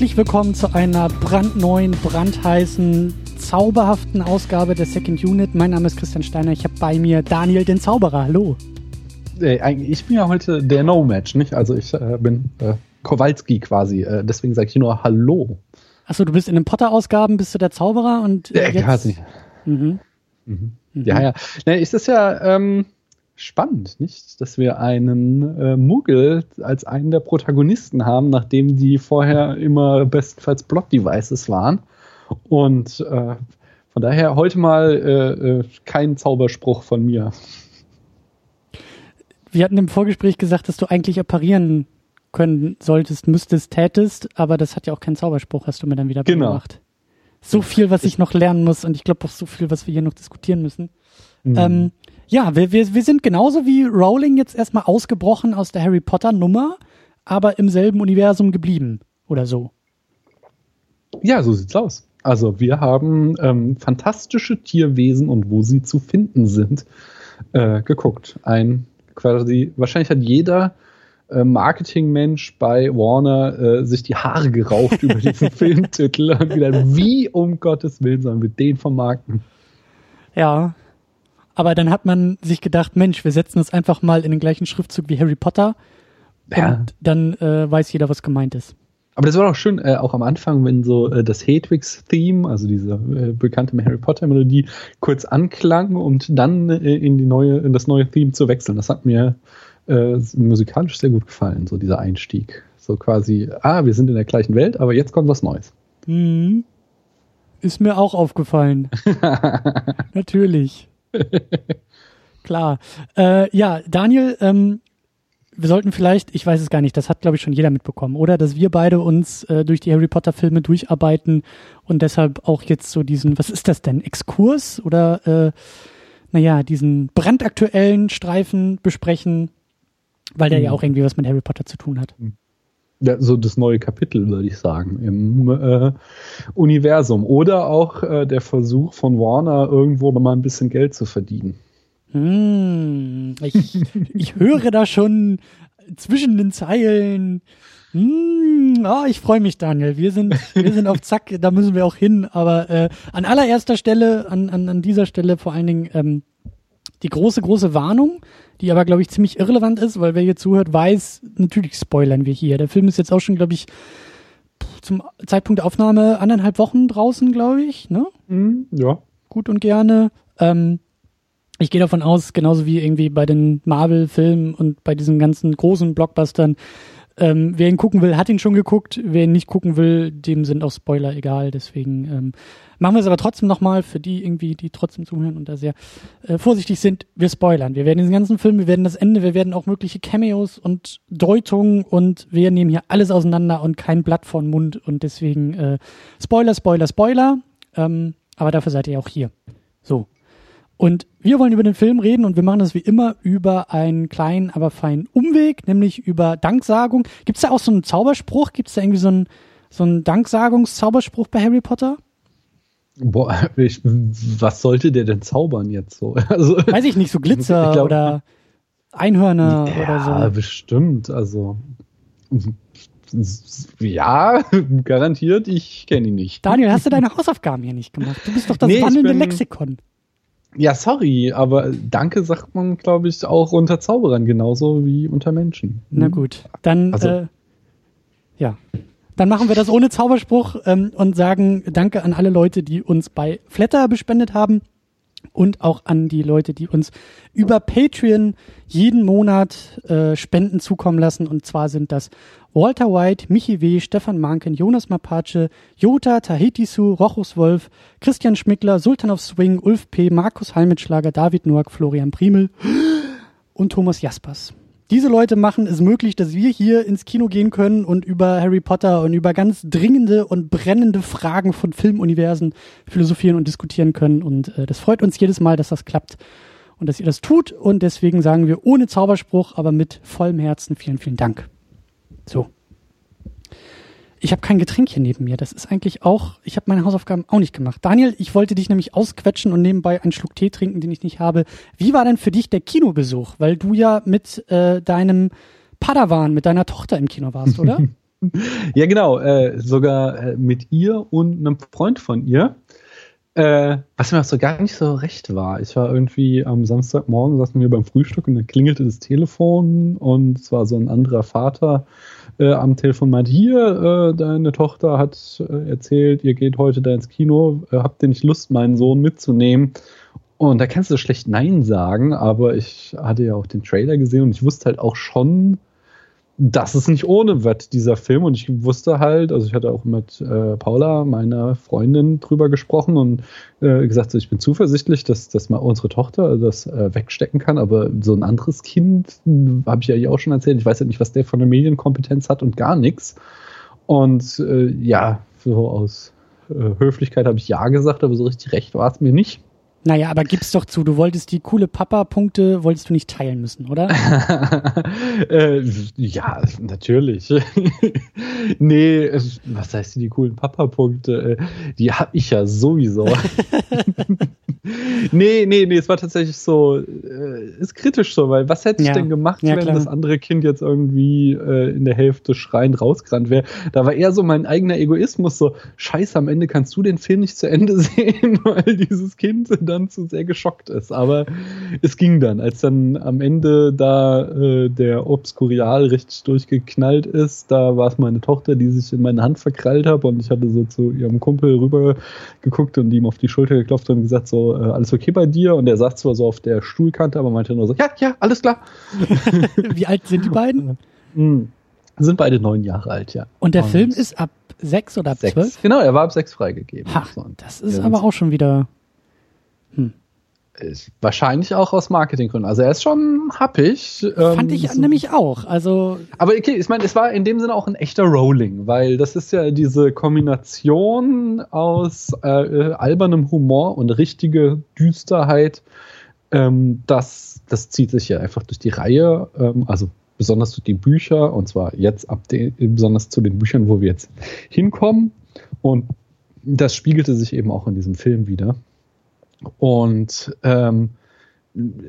Herzlich willkommen zu einer brandneuen, brandheißen, zauberhaften Ausgabe der Second Unit. Mein Name ist Christian Steiner. Ich habe bei mir Daniel den Zauberer. Hallo. Ich bin ja heute der No-Match, nicht? Also ich äh, bin äh, Kowalski quasi. Äh, deswegen sage ich nur Hallo. Achso, du bist in den Potter-Ausgaben, bist du der Zauberer und äh, ja, quasi. Mhm. Mhm. Mhm. Ja, ja. Na, ist das ja ähm, spannend, nicht? Dass wir einen äh, Muggel als einen der Protagonisten haben, nachdem die vorher immer bestenfalls Block-Devices waren. Und äh, von daher heute mal äh, äh, kein Zauberspruch von mir. Wir hatten im Vorgespräch gesagt, dass du eigentlich apparieren können solltest, müsstest, tätest, aber das hat ja auch keinen Zauberspruch, hast du mir dann wieder genau. gemacht. So viel, was ich noch lernen muss und ich glaube auch so viel, was wir hier noch diskutieren müssen. Mhm. Ähm, ja, wir, wir, wir sind genauso wie Rowling jetzt erstmal ausgebrochen aus der Harry Potter Nummer, aber im selben Universum geblieben oder so. Ja, so sieht's aus. Also wir haben ähm, fantastische Tierwesen und wo sie zu finden sind äh, geguckt. Ein quasi, wahrscheinlich hat jeder äh, Marketingmensch bei Warner äh, sich die Haare geraucht über diesen Filmtitel und wieder, wie um Gottes Willen sollen wir den vermarkten? Ja, aber dann hat man sich gedacht, Mensch, wir setzen es einfach mal in den gleichen Schriftzug wie Harry Potter ja. und dann äh, weiß jeder, was gemeint ist. Aber das war auch schön, äh, auch am Anfang, wenn so äh, das Hedwigs-Theme, also diese äh, bekannte Harry Potter-Melodie, kurz anklang und dann äh, in die neue, in das neue Theme zu wechseln. Das hat mir äh, musikalisch sehr gut gefallen, so dieser Einstieg. So quasi, ah, wir sind in der gleichen Welt, aber jetzt kommt was Neues. Mhm. Ist mir auch aufgefallen. Natürlich. Klar. Äh, ja, Daniel, ähm, wir sollten vielleicht, ich weiß es gar nicht, das hat glaube ich schon jeder mitbekommen, oder? Dass wir beide uns äh, durch die Harry Potter Filme durcharbeiten und deshalb auch jetzt so diesen, was ist das denn, Exkurs oder, äh, naja, diesen brandaktuellen Streifen besprechen, weil der mhm. ja auch irgendwie was mit Harry Potter zu tun hat. Mhm. So das neue Kapitel, würde ich sagen, im äh, Universum. Oder auch äh, der Versuch von Warner, irgendwo nochmal ein bisschen Geld zu verdienen. Hm, ich, ich höre da schon zwischen den Zeilen. Hm, oh, ich freue mich, Daniel. Wir sind, wir sind auf Zack, da müssen wir auch hin. Aber äh, an allererster Stelle, an, an, an dieser Stelle vor allen Dingen ähm, die große, große Warnung, die aber, glaube ich, ziemlich irrelevant ist, weil wer hier zuhört, weiß, natürlich spoilern wir hier. Der Film ist jetzt auch schon, glaube ich, zum Zeitpunkt der Aufnahme anderthalb Wochen draußen, glaube ich. Ne? Mm, ja. Gut und gerne. Ähm, ich gehe davon aus, genauso wie irgendwie bei den Marvel-Filmen und bei diesen ganzen großen Blockbustern, ähm, wer ihn gucken will, hat ihn schon geguckt. Wer ihn nicht gucken will, dem sind auch Spoiler egal. Deswegen ähm, machen wir es aber trotzdem nochmal für die irgendwie, die trotzdem zuhören und da sehr äh, vorsichtig sind. Wir spoilern. Wir werden diesen ganzen Film, wir werden das Ende, wir werden auch mögliche Cameos und Deutungen und wir nehmen hier alles auseinander und kein Blatt vor den Mund und deswegen äh, Spoiler, Spoiler, Spoiler. Ähm, aber dafür seid ihr auch hier. So, und wir wollen über den Film reden und wir machen das wie immer über einen kleinen, aber feinen Umweg, nämlich über Danksagung. Gibt es da auch so einen Zauberspruch? Gibt es da irgendwie so einen, so einen Danksagungszauberspruch bei Harry Potter? Boah, ich, was sollte der denn zaubern jetzt so? Also, Weiß ich nicht, so Glitzer glaub, oder Einhörner ja, oder so. Ja, bestimmt. Also ja, garantiert, ich kenne ihn nicht. Daniel, hast du deine Hausaufgaben hier nicht gemacht? Du bist doch das nee, wandelnde Lexikon. Ja, sorry, aber Danke sagt man, glaube ich, auch unter Zauberern genauso wie unter Menschen. Na hm? gut, dann also, äh, ja. Dann machen wir das ohne Zauberspruch ähm, und sagen Danke an alle Leute, die uns bei Flatter bespendet haben und auch an die Leute, die uns über Patreon jeden Monat äh, Spenden zukommen lassen. Und zwar sind das Walter White, Michi W., Stefan Manken, Jonas Mapace, Jota, Tahitisu, Rochus Wolf, Christian Schmickler, Sultan of Swing, Ulf P., Markus Halmitschlager, David Noack, Florian Primel und Thomas Jaspers. Diese Leute machen es möglich, dass wir hier ins Kino gehen können und über Harry Potter und über ganz dringende und brennende Fragen von Filmuniversen philosophieren und diskutieren können. Und äh, das freut uns jedes Mal, dass das klappt und dass ihr das tut. Und deswegen sagen wir ohne Zauberspruch, aber mit vollem Herzen vielen, vielen Dank. So. Ich habe kein Getränk hier neben mir. Das ist eigentlich auch, ich habe meine Hausaufgaben auch nicht gemacht. Daniel, ich wollte dich nämlich ausquetschen und nebenbei einen Schluck Tee trinken, den ich nicht habe. Wie war denn für dich der Kinobesuch? Weil du ja mit äh, deinem Padawan, mit deiner Tochter im Kino warst, oder? ja, genau. Äh, sogar äh, mit ihr und einem Freund von ihr. Äh, was mir auch so gar nicht so recht war. Ich war irgendwie am Samstagmorgen, saßen wir beim Frühstück und dann klingelte das Telefon und es war so ein anderer Vater äh, am Telefon meinte, hier, äh, deine Tochter hat äh, erzählt, ihr geht heute da ins Kino, äh, habt ihr nicht Lust, meinen Sohn mitzunehmen? Und da kannst du schlecht Nein sagen, aber ich hatte ja auch den Trailer gesehen und ich wusste halt auch schon, das ist nicht ohne wird, dieser Film. Und ich wusste halt, also ich hatte auch mit äh, Paula, meiner Freundin, drüber gesprochen und äh, gesagt, so, ich bin zuversichtlich, dass, dass mal unsere Tochter das äh, wegstecken kann. Aber so ein anderes Kind, habe ich ja auch schon erzählt, ich weiß ja nicht, was der von der Medienkompetenz hat und gar nichts. Und äh, ja, so aus äh, Höflichkeit habe ich ja gesagt, aber so richtig recht war es mir nicht. Naja, aber gib's doch zu, du wolltest die coole Papa-Punkte, wolltest du nicht teilen müssen, oder? äh, ja, natürlich. nee, was heißt die coolen Papa-Punkte? Äh, die hab ich ja sowieso. nee, nee, nee, es war tatsächlich so, äh, ist kritisch so, weil was hätte ich ja. denn gemacht, ja, wenn klar. das andere Kind jetzt irgendwie äh, in der Hälfte schreiend rausgerannt wäre? Da war eher so mein eigener Egoismus, so, scheiße, am Ende kannst du den Film nicht zu Ende sehen, weil dieses Kind dann zu sehr geschockt ist. Aber es ging dann, als dann am Ende da äh, der Obskurial richtig durchgeknallt ist, da war es meine Tochter, die sich in meine Hand verkrallt hat und ich hatte so zu ihrem Kumpel rüber geguckt und ihm auf die Schulter geklopft und gesagt so, äh, alles okay bei dir? Und er sagt zwar so auf der Stuhlkante, aber meinte nur so, ja, ja, alles klar. Wie alt sind die beiden? Mhm. Sind beide neun Jahre alt, ja. Und der und Film ist ab sechs oder ab sechs. zwölf? Genau, er war ab sechs freigegeben. Ha, das ist aber auch schon wieder hm. Wahrscheinlich auch aus Marketinggründen. Also er ist schon happig. Fand ähm, ich so. nämlich auch. Also aber okay, ich meine, es war in dem Sinne auch ein echter Rolling, weil das ist ja diese Kombination aus äh, albernem Humor und richtige Düsterheit. Ähm, das, das zieht sich ja einfach durch die Reihe. Ähm, also besonders durch die Bücher und zwar jetzt ab den, besonders zu den Büchern, wo wir jetzt hinkommen. Und das spiegelte sich eben auch in diesem Film wieder. Und ähm,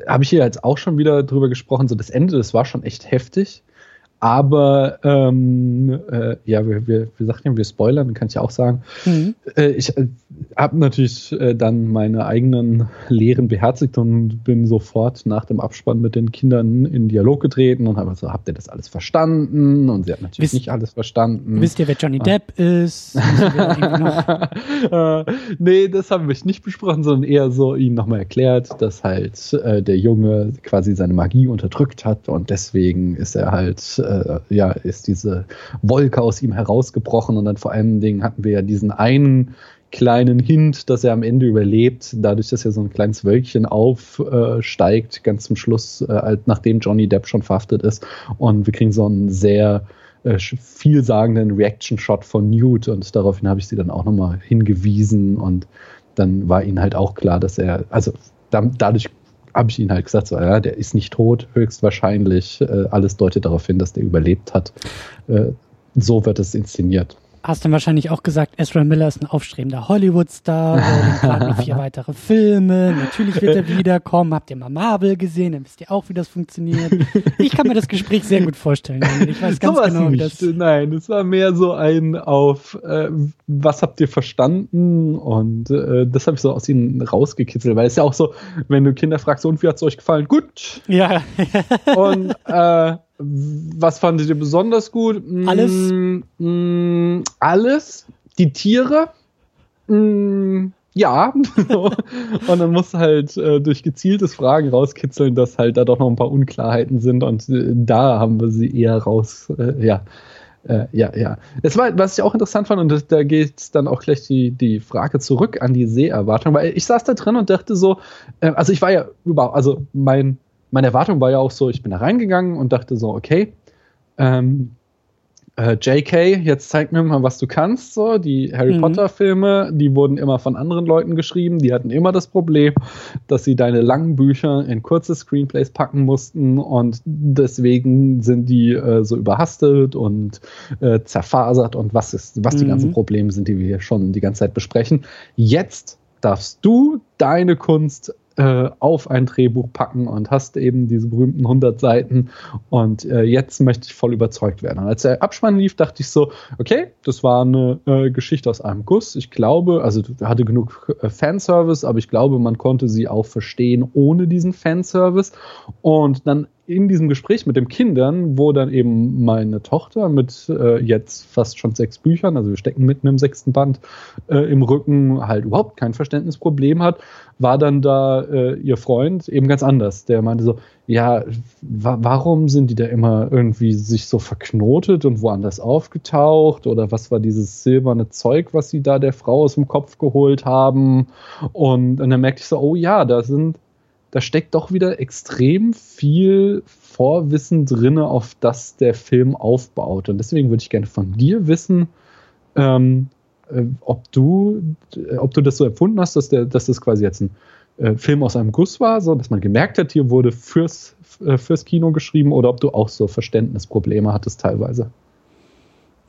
habe ich hier jetzt auch schon wieder drüber gesprochen, so das Ende, das war schon echt heftig. Aber ähm, äh, ja, wir, wir, wir sagten ja, wir spoilern, kann ich auch sagen. Mhm. Äh, ich äh, habe natürlich äh, dann meine eigenen Lehren beherzigt und bin sofort nach dem Abspann mit den Kindern in Dialog getreten und habe so, habt ihr das alles verstanden? Und sie hat natürlich wisst, nicht alles verstanden. Wisst ihr, wer Johnny ah. Depp ist? äh, nee, das haben wir nicht besprochen, sondern eher so ihnen nochmal erklärt, dass halt äh, der Junge quasi seine Magie unterdrückt hat und deswegen ist er halt äh, ja, ist diese Wolke aus ihm herausgebrochen und dann vor allen Dingen hatten wir ja diesen einen kleinen Hint, dass er am Ende überlebt, dadurch, dass er so ein kleines Wölkchen aufsteigt, äh, ganz zum Schluss, äh, nachdem Johnny Depp schon verhaftet ist. Und wir kriegen so einen sehr äh, vielsagenden Reaction-Shot von Newt und daraufhin habe ich sie dann auch nochmal hingewiesen und dann war ihnen halt auch klar, dass er, also da, dadurch habe ich ihnen halt gesagt, so, ja, der ist nicht tot, höchstwahrscheinlich. Äh, alles deutet darauf hin, dass der überlebt hat. Äh, so wird es inszeniert. Hast dann wahrscheinlich auch gesagt, Ezra Miller ist ein aufstrebender Hollywood-Star, planen noch vier weitere Filme, natürlich wird er wiederkommen. Habt ihr mal Marvel gesehen, dann wisst ihr auch, wie das funktioniert. Ich kann mir das Gespräch sehr gut vorstellen. Ich weiß ganz so genau, wie das... Nein, es war mehr so ein auf, äh, was habt ihr verstanden? Und äh, das habe ich so aus ihnen rausgekitzelt, weil es ja auch so, wenn du Kinder fragst, und wie hat es euch gefallen? Gut. Ja. und äh, was fandet ihr besonders gut? Alles. Mm, mm, alles. Die Tiere. Mm, ja. und dann musst du halt äh, durch gezieltes Fragen rauskitzeln, dass halt da doch noch ein paar Unklarheiten sind und äh, da haben wir sie eher raus, äh, ja. Äh, ja, ja. Das war, was ich auch interessant fand, und das, da geht dann auch gleich die, die Frage zurück an die Seherwartung, weil ich saß da drin und dachte so, äh, also ich war ja überhaupt, also mein meine Erwartung war ja auch so, ich bin da reingegangen und dachte so, okay, ähm, äh, JK, jetzt zeig mir mal, was du kannst. So, die Harry mhm. Potter Filme, die wurden immer von anderen Leuten geschrieben. Die hatten immer das Problem, dass sie deine langen Bücher in kurze Screenplays packen mussten und deswegen sind die äh, so überhastet und äh, zerfasert und was ist, was mhm. die ganzen. Probleme sind, die wir hier schon die ganze Zeit besprechen. Jetzt darfst du deine Kunst äh, auf ein Drehbuch packen und hast eben diese berühmten 100 Seiten und äh, jetzt möchte ich voll überzeugt werden. Und als der Abspann lief, dachte ich so, okay, das war eine äh, Geschichte aus einem Guss. Ich glaube, also hatte genug äh, Fanservice, aber ich glaube, man konnte sie auch verstehen ohne diesen Fanservice. Und dann in diesem Gespräch mit den Kindern, wo dann eben meine Tochter mit äh, jetzt fast schon sechs Büchern, also wir stecken mitten im sechsten Band, äh, im Rücken halt überhaupt kein Verständnisproblem hat, war dann da äh, ihr Freund eben ganz anders. Der meinte so, ja, wa warum sind die da immer irgendwie sich so verknotet und woanders aufgetaucht? Oder was war dieses silberne Zeug, was sie da der Frau aus dem Kopf geholt haben? Und, und dann merkte ich so, oh ja, da sind da steckt doch wieder extrem viel Vorwissen drin, auf das der Film aufbaut. Und deswegen würde ich gerne von dir wissen, ähm, äh, ob, du, äh, ob du das so empfunden hast, dass, der, dass das quasi jetzt ein äh, Film aus einem Guss war, so dass man gemerkt hat, hier wurde fürs, äh, fürs Kino geschrieben, oder ob du auch so Verständnisprobleme hattest teilweise.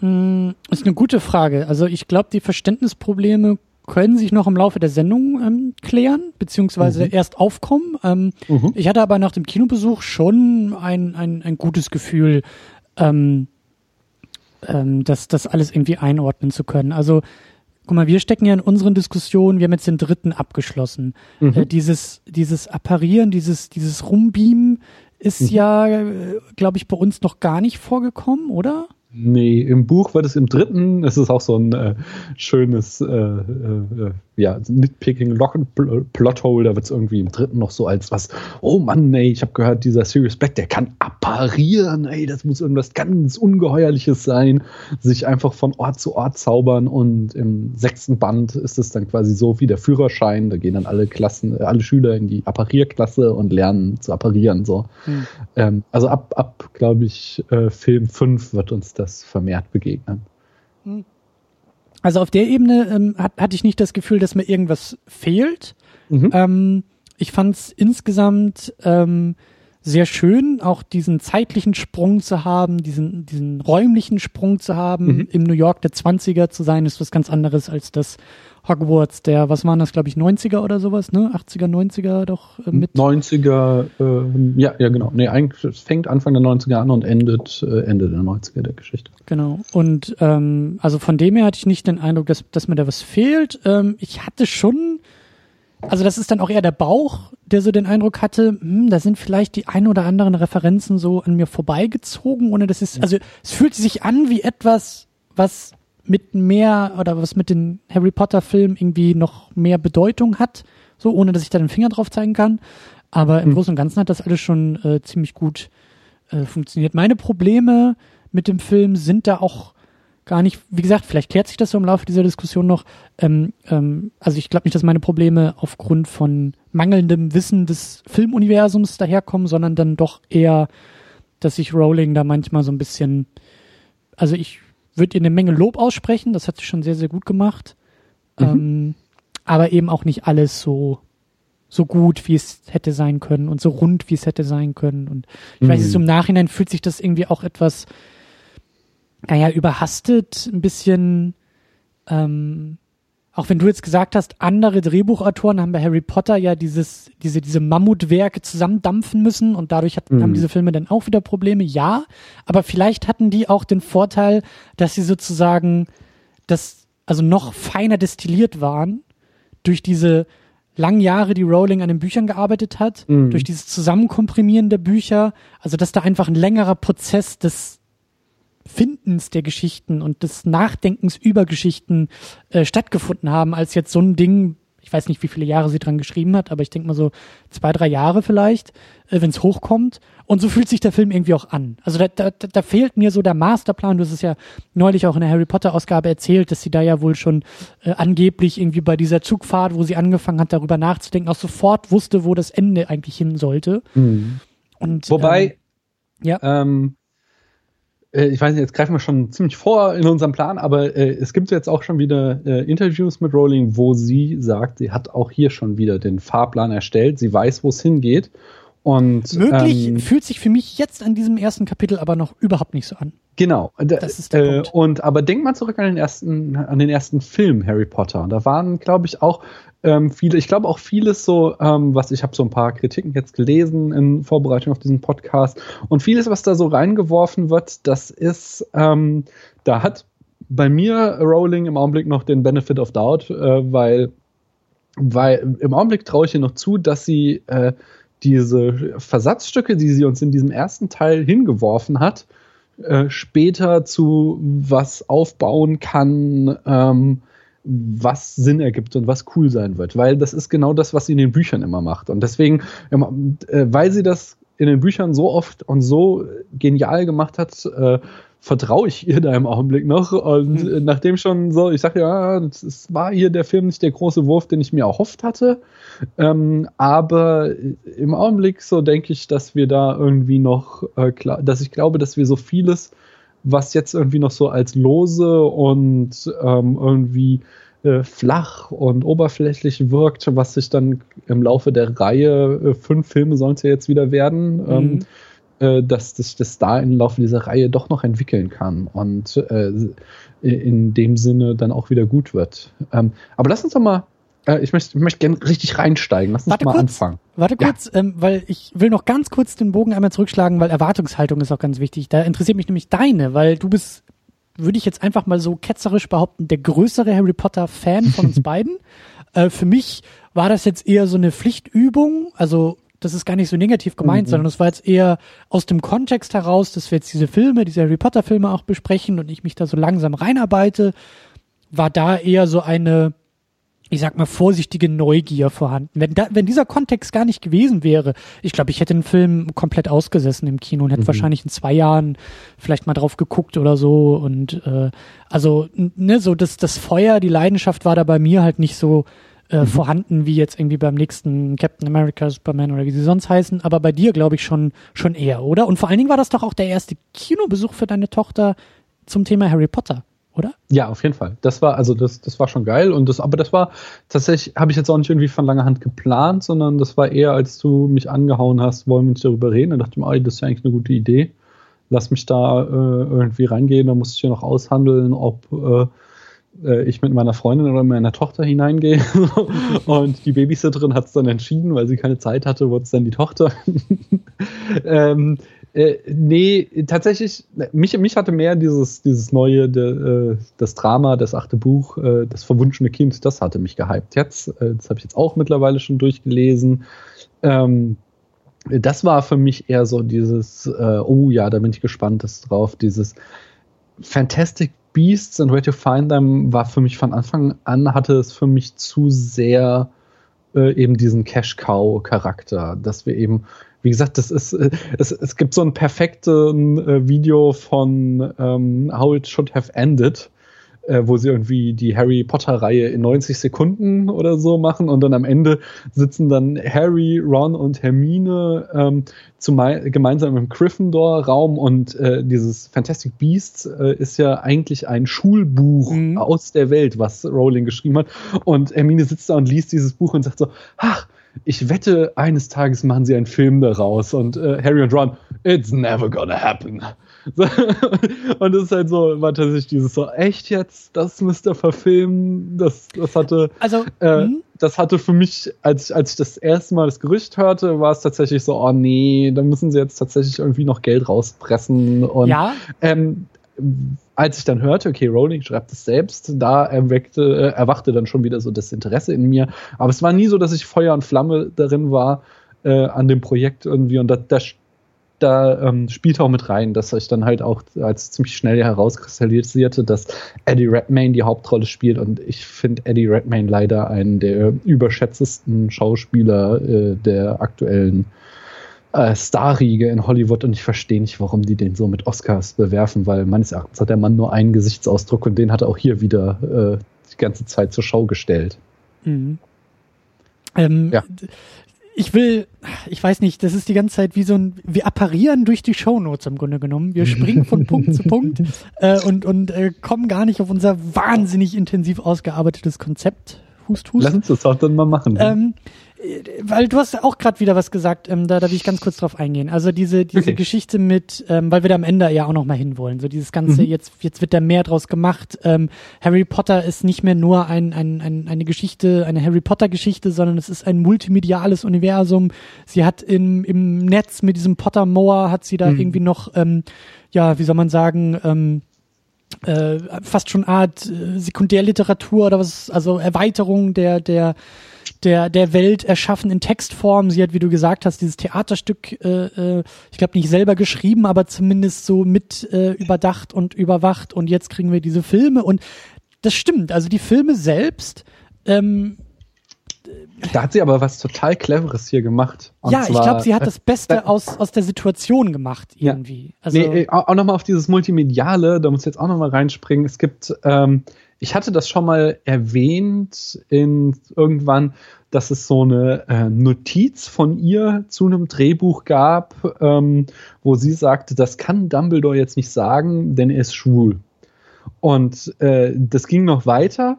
Das hm, ist eine gute Frage. Also ich glaube, die Verständnisprobleme können sich noch im Laufe der Sendung ähm, klären, beziehungsweise mhm. erst aufkommen. Ähm, mhm. Ich hatte aber nach dem Kinobesuch schon ein, ein, ein gutes Gefühl, ähm, ähm, das, das alles irgendwie einordnen zu können. Also, guck mal, wir stecken ja in unseren Diskussionen, wir haben jetzt den dritten abgeschlossen. Mhm. Äh, dieses, dieses Apparieren, dieses, dieses Rumbeamen ist mhm. ja, äh, glaube ich, bei uns noch gar nicht vorgekommen, oder? Nee, im Buch wird es im dritten, es ist auch so ein äh, schönes äh, äh, ja, Nitpicking Plothole, da wird es irgendwie im dritten noch so als was, oh Mann, ey, ich habe gehört, dieser Sirius Black, der kann apparieren, ey, das muss irgendwas ganz Ungeheuerliches sein, sich einfach von Ort zu Ort zaubern und im sechsten Band ist es dann quasi so wie der Führerschein, da gehen dann alle Klassen, äh, alle Schüler in die Apparierklasse und lernen zu apparieren, so. Hm. Ähm, also ab, ab glaube ich, äh, Film 5 wird uns das vermehrt begegnen. Hm. Also auf der Ebene ähm, hat, hatte ich nicht das Gefühl, dass mir irgendwas fehlt. Mhm. Ähm, ich fand es insgesamt ähm, sehr schön, auch diesen zeitlichen Sprung zu haben, diesen, diesen räumlichen Sprung zu haben. Mhm. Im New York der 20er zu sein, ist was ganz anderes als das Hogwarts, der, was waren das, glaube ich, 90er oder sowas, ne? 80er, 90er doch äh, mit. 90er, äh, ja, ja, genau. Nee, eigentlich es fängt Anfang der 90er an und endet äh, Ende der 90er der Geschichte. Genau. Und ähm, also von dem her hatte ich nicht den Eindruck, dass, dass mir da was fehlt. Ähm, ich hatte schon, also das ist dann auch eher der Bauch, der so den Eindruck hatte, hm, da sind vielleicht die ein oder anderen Referenzen so an mir vorbeigezogen, ohne dass es, also es fühlt sich an wie etwas, was mit mehr oder was mit den Harry Potter Filmen irgendwie noch mehr Bedeutung hat, so ohne dass ich da den Finger drauf zeigen kann. Aber im mhm. Großen und Ganzen hat das alles schon äh, ziemlich gut äh, funktioniert. Meine Probleme mit dem Film sind da auch gar nicht, wie gesagt, vielleicht klärt sich das so im Laufe dieser Diskussion noch. Ähm, ähm, also ich glaube nicht, dass meine Probleme aufgrund von mangelndem Wissen des Filmuniversums daherkommen, sondern dann doch eher, dass sich Rowling da manchmal so ein bisschen, also ich würde ihr eine Menge Lob aussprechen, das hat sie schon sehr, sehr gut gemacht. Mhm. Ähm, aber eben auch nicht alles so, so gut, wie es hätte sein können und so rund, wie es hätte sein können. Und ich mhm. weiß nicht, so im Nachhinein fühlt sich das irgendwie auch etwas, naja, überhastet, ein bisschen, ähm, auch wenn du jetzt gesagt hast, andere Drehbuchautoren haben bei Harry Potter ja dieses, diese, diese Mammutwerke zusammendampfen müssen und dadurch hat, mhm. haben diese Filme dann auch wieder Probleme. Ja, aber vielleicht hatten die auch den Vorteil, dass sie sozusagen das, also noch feiner destilliert waren durch diese langen Jahre, die Rowling an den Büchern gearbeitet hat, mhm. durch dieses Zusammenkomprimieren der Bücher, also dass da einfach ein längerer Prozess des Findens der Geschichten und des Nachdenkens über Geschichten äh, stattgefunden haben, als jetzt so ein Ding, ich weiß nicht, wie viele Jahre sie dran geschrieben hat, aber ich denke mal so zwei, drei Jahre vielleicht, äh, wenn es hochkommt. Und so fühlt sich der Film irgendwie auch an. Also da, da, da fehlt mir so der Masterplan. Du hast es ja neulich auch in der Harry Potter-Ausgabe erzählt, dass sie da ja wohl schon äh, angeblich irgendwie bei dieser Zugfahrt, wo sie angefangen hat, darüber nachzudenken, auch sofort wusste, wo das Ende eigentlich hin sollte. Mhm. Und, Wobei, ähm, ja. Ähm, äh, ich weiß nicht, jetzt greifen wir schon ziemlich vor in unserem Plan, aber äh, es gibt jetzt auch schon wieder äh, Interviews mit Rowling, wo sie sagt, sie hat auch hier schon wieder den Fahrplan erstellt, sie weiß, wo es hingeht Und, Möglich ähm, fühlt sich für mich jetzt an diesem ersten Kapitel aber noch überhaupt nicht so an. Genau. Das ist der äh, Punkt. Und aber denk mal zurück an den ersten, an den ersten Film Harry Potter. Da waren, glaube ich, auch ähm, viele, ich glaube auch vieles so, ähm, was ich habe so ein paar Kritiken jetzt gelesen in Vorbereitung auf diesen Podcast und vieles, was da so reingeworfen wird, das ist, ähm, da hat bei mir Rowling im Augenblick noch den Benefit of Doubt, äh, weil, weil im Augenblick traue ich ihr noch zu, dass sie äh, diese Versatzstücke, die sie uns in diesem ersten Teil hingeworfen hat, äh, später zu was aufbauen kann, ähm, was Sinn ergibt und was cool sein wird, weil das ist genau das, was sie in den Büchern immer macht. Und deswegen, äh, weil sie das in den Büchern so oft und so genial gemacht hat, äh, vertraue ich ihr da im Augenblick noch. Und mhm. nachdem schon so, ich sage ja, es war hier der Film nicht der große Wurf, den ich mir erhofft hatte. Ähm, aber im Augenblick so denke ich, dass wir da irgendwie noch, äh, klar, dass ich glaube, dass wir so vieles was jetzt irgendwie noch so als lose und ähm, irgendwie äh, flach und oberflächlich wirkt, was sich dann im Laufe der Reihe, äh, fünf Filme sollen es ja jetzt wieder werden, mhm. ähm, äh, dass das, das da im Laufe dieser Reihe doch noch entwickeln kann und äh, in dem Sinne dann auch wieder gut wird. Ähm, aber lass uns doch mal äh, ich möchte, ich möchte gerne richtig reinsteigen. Lass uns warte mal kurz, anfangen. Warte ja. kurz, ähm, weil ich will noch ganz kurz den Bogen einmal zurückschlagen, weil Erwartungshaltung ist auch ganz wichtig. Da interessiert mich nämlich deine, weil du bist, würde ich jetzt einfach mal so ketzerisch behaupten, der größere Harry Potter Fan von uns beiden. Äh, für mich war das jetzt eher so eine Pflichtübung, also das ist gar nicht so negativ gemeint, mhm. sondern es war jetzt eher aus dem Kontext heraus, dass wir jetzt diese Filme, diese Harry Potter Filme auch besprechen und ich mich da so langsam reinarbeite, war da eher so eine ich sag mal, vorsichtige Neugier vorhanden. Wenn, da, wenn dieser Kontext gar nicht gewesen wäre, ich glaube, ich hätte den Film komplett ausgesessen im Kino und hätte mhm. wahrscheinlich in zwei Jahren vielleicht mal drauf geguckt oder so. Und äh, also, ne, so das, das Feuer, die Leidenschaft war da bei mir halt nicht so äh, mhm. vorhanden wie jetzt irgendwie beim nächsten Captain America, Superman oder wie sie sonst heißen, aber bei dir glaube ich schon schon eher, oder? Und vor allen Dingen war das doch auch der erste Kinobesuch für deine Tochter zum Thema Harry Potter oder? Ja, auf jeden Fall. Das war, also das, das war schon geil und das, aber das war tatsächlich, habe ich jetzt auch nicht irgendwie von langer Hand geplant, sondern das war eher, als du mich angehauen hast, wollen wir nicht darüber reden. Da dachte ich mir, das ist ja eigentlich eine gute Idee. Lass mich da äh, irgendwie reingehen, da muss ich ja noch aushandeln, ob äh ich mit meiner Freundin oder meiner Tochter hineingehe. und die Babysitterin hat es dann entschieden, weil sie keine Zeit hatte, wurde es dann die Tochter. ähm, äh, nee, tatsächlich, mich, mich hatte mehr dieses, dieses neue, de, äh, das Drama, das achte Buch, äh, das verwunschene Kind, das hatte mich gehypt. Jetzt, äh, das habe ich jetzt auch mittlerweile schon durchgelesen. Ähm, das war für mich eher so dieses, äh, oh ja, da bin ich gespannt das drauf, dieses Fantastic Beasts and Where to Find Them war für mich von Anfang an, hatte es für mich zu sehr äh, eben diesen Cash-Cow-Charakter, dass wir eben wie gesagt, das ist, äh, es, es gibt so ein perfektes äh, Video von ähm, How It Should Have Ended, äh, wo sie irgendwie die Harry Potter-Reihe in 90 Sekunden oder so machen und dann am Ende sitzen dann Harry, Ron und Hermine ähm, gemeinsam im Gryffindor-Raum und äh, dieses Fantastic Beasts äh, ist ja eigentlich ein Schulbuch mhm. aus der Welt, was Rowling geschrieben hat und Hermine sitzt da und liest dieses Buch und sagt so, ach, ich wette, eines Tages machen sie einen Film daraus und äh, Harry und Ron, it's never gonna happen. und es ist halt so, war tatsächlich dieses so, echt jetzt, das müsst ihr verfilmen, das, das hatte, also, äh, mhm. das hatte für mich, als, als ich das erste Mal das Gerücht hörte, war es tatsächlich so, oh nee, da müssen sie jetzt tatsächlich irgendwie noch Geld rauspressen und, ja. ähm, als ich dann hörte, okay, Rowling schreibt es selbst, da erweckte, äh, erwachte dann schon wieder so das Interesse in mir. Aber es war nie so, dass ich Feuer und Flamme darin war äh, an dem Projekt irgendwie. Und da, da, da ähm, spielt auch mit rein, dass ich dann halt auch als ziemlich schnell herauskristallisierte, dass Eddie Redmayne die Hauptrolle spielt. Und ich finde Eddie Redmayne leider einen der überschätztesten Schauspieler äh, der aktuellen äh, Starriege in Hollywood und ich verstehe nicht, warum die den so mit Oscars bewerfen, weil meines Erachtens hat der Mann nur einen Gesichtsausdruck und den hat er auch hier wieder äh, die ganze Zeit zur Schau gestellt. Mhm. Ähm, ja. Ich will, ich weiß nicht, das ist die ganze Zeit wie so ein, wir apparieren durch die Shownotes im Grunde genommen. Wir springen von Punkt zu Punkt äh, und, und äh, kommen gar nicht auf unser wahnsinnig intensiv ausgearbeitetes Konzept. Hust, hust. Lass uns das auch dann mal machen. Ähm, weil du hast auch gerade wieder was gesagt, ähm, da, da will ich ganz kurz drauf eingehen. Also diese, diese Okay. Geschichte mit, ähm, weil wir da am Ende ja auch noch mal hinwollen. So dieses ganze, Mhm. jetzt, jetzt wird da mehr draus gemacht. Ähm, Harry Potter ist nicht mehr nur ein, ein, ein, eine Geschichte, eine Harry Potter Geschichte, sondern es ist ein multimediales Universum. Sie hat im, im Netz mit diesem Potter Moor hat sie da Mhm. irgendwie noch, ähm, ja, wie soll man sagen, ähm, äh, fast schon Art äh, Sekundärliteratur oder was, also Erweiterung der, der, der, der Welt erschaffen in Textform. Sie hat, wie du gesagt hast, dieses Theaterstück, äh, äh, ich glaube nicht selber geschrieben, aber zumindest so mit äh, überdacht und überwacht und jetzt kriegen wir diese Filme und das stimmt. Also die Filme selbst, ähm, Da hat sie aber was total Cleveres hier gemacht. Ja, ich glaube, sie hat das äh, Beste aus, aus der Situation gemacht Ja. irgendwie. Also, nee, äh, auch, auch nochmal auf dieses Multimediale, da muss ich jetzt auch nochmal reinspringen. Es gibt, ähm, ich hatte das schon mal erwähnt in irgendwann, dass es so eine äh, Notiz von ihr zu einem Drehbuch gab, ähm, wo sie sagte, das kann Dumbledore jetzt nicht sagen, denn er ist schwul. Und äh, das ging noch weiter.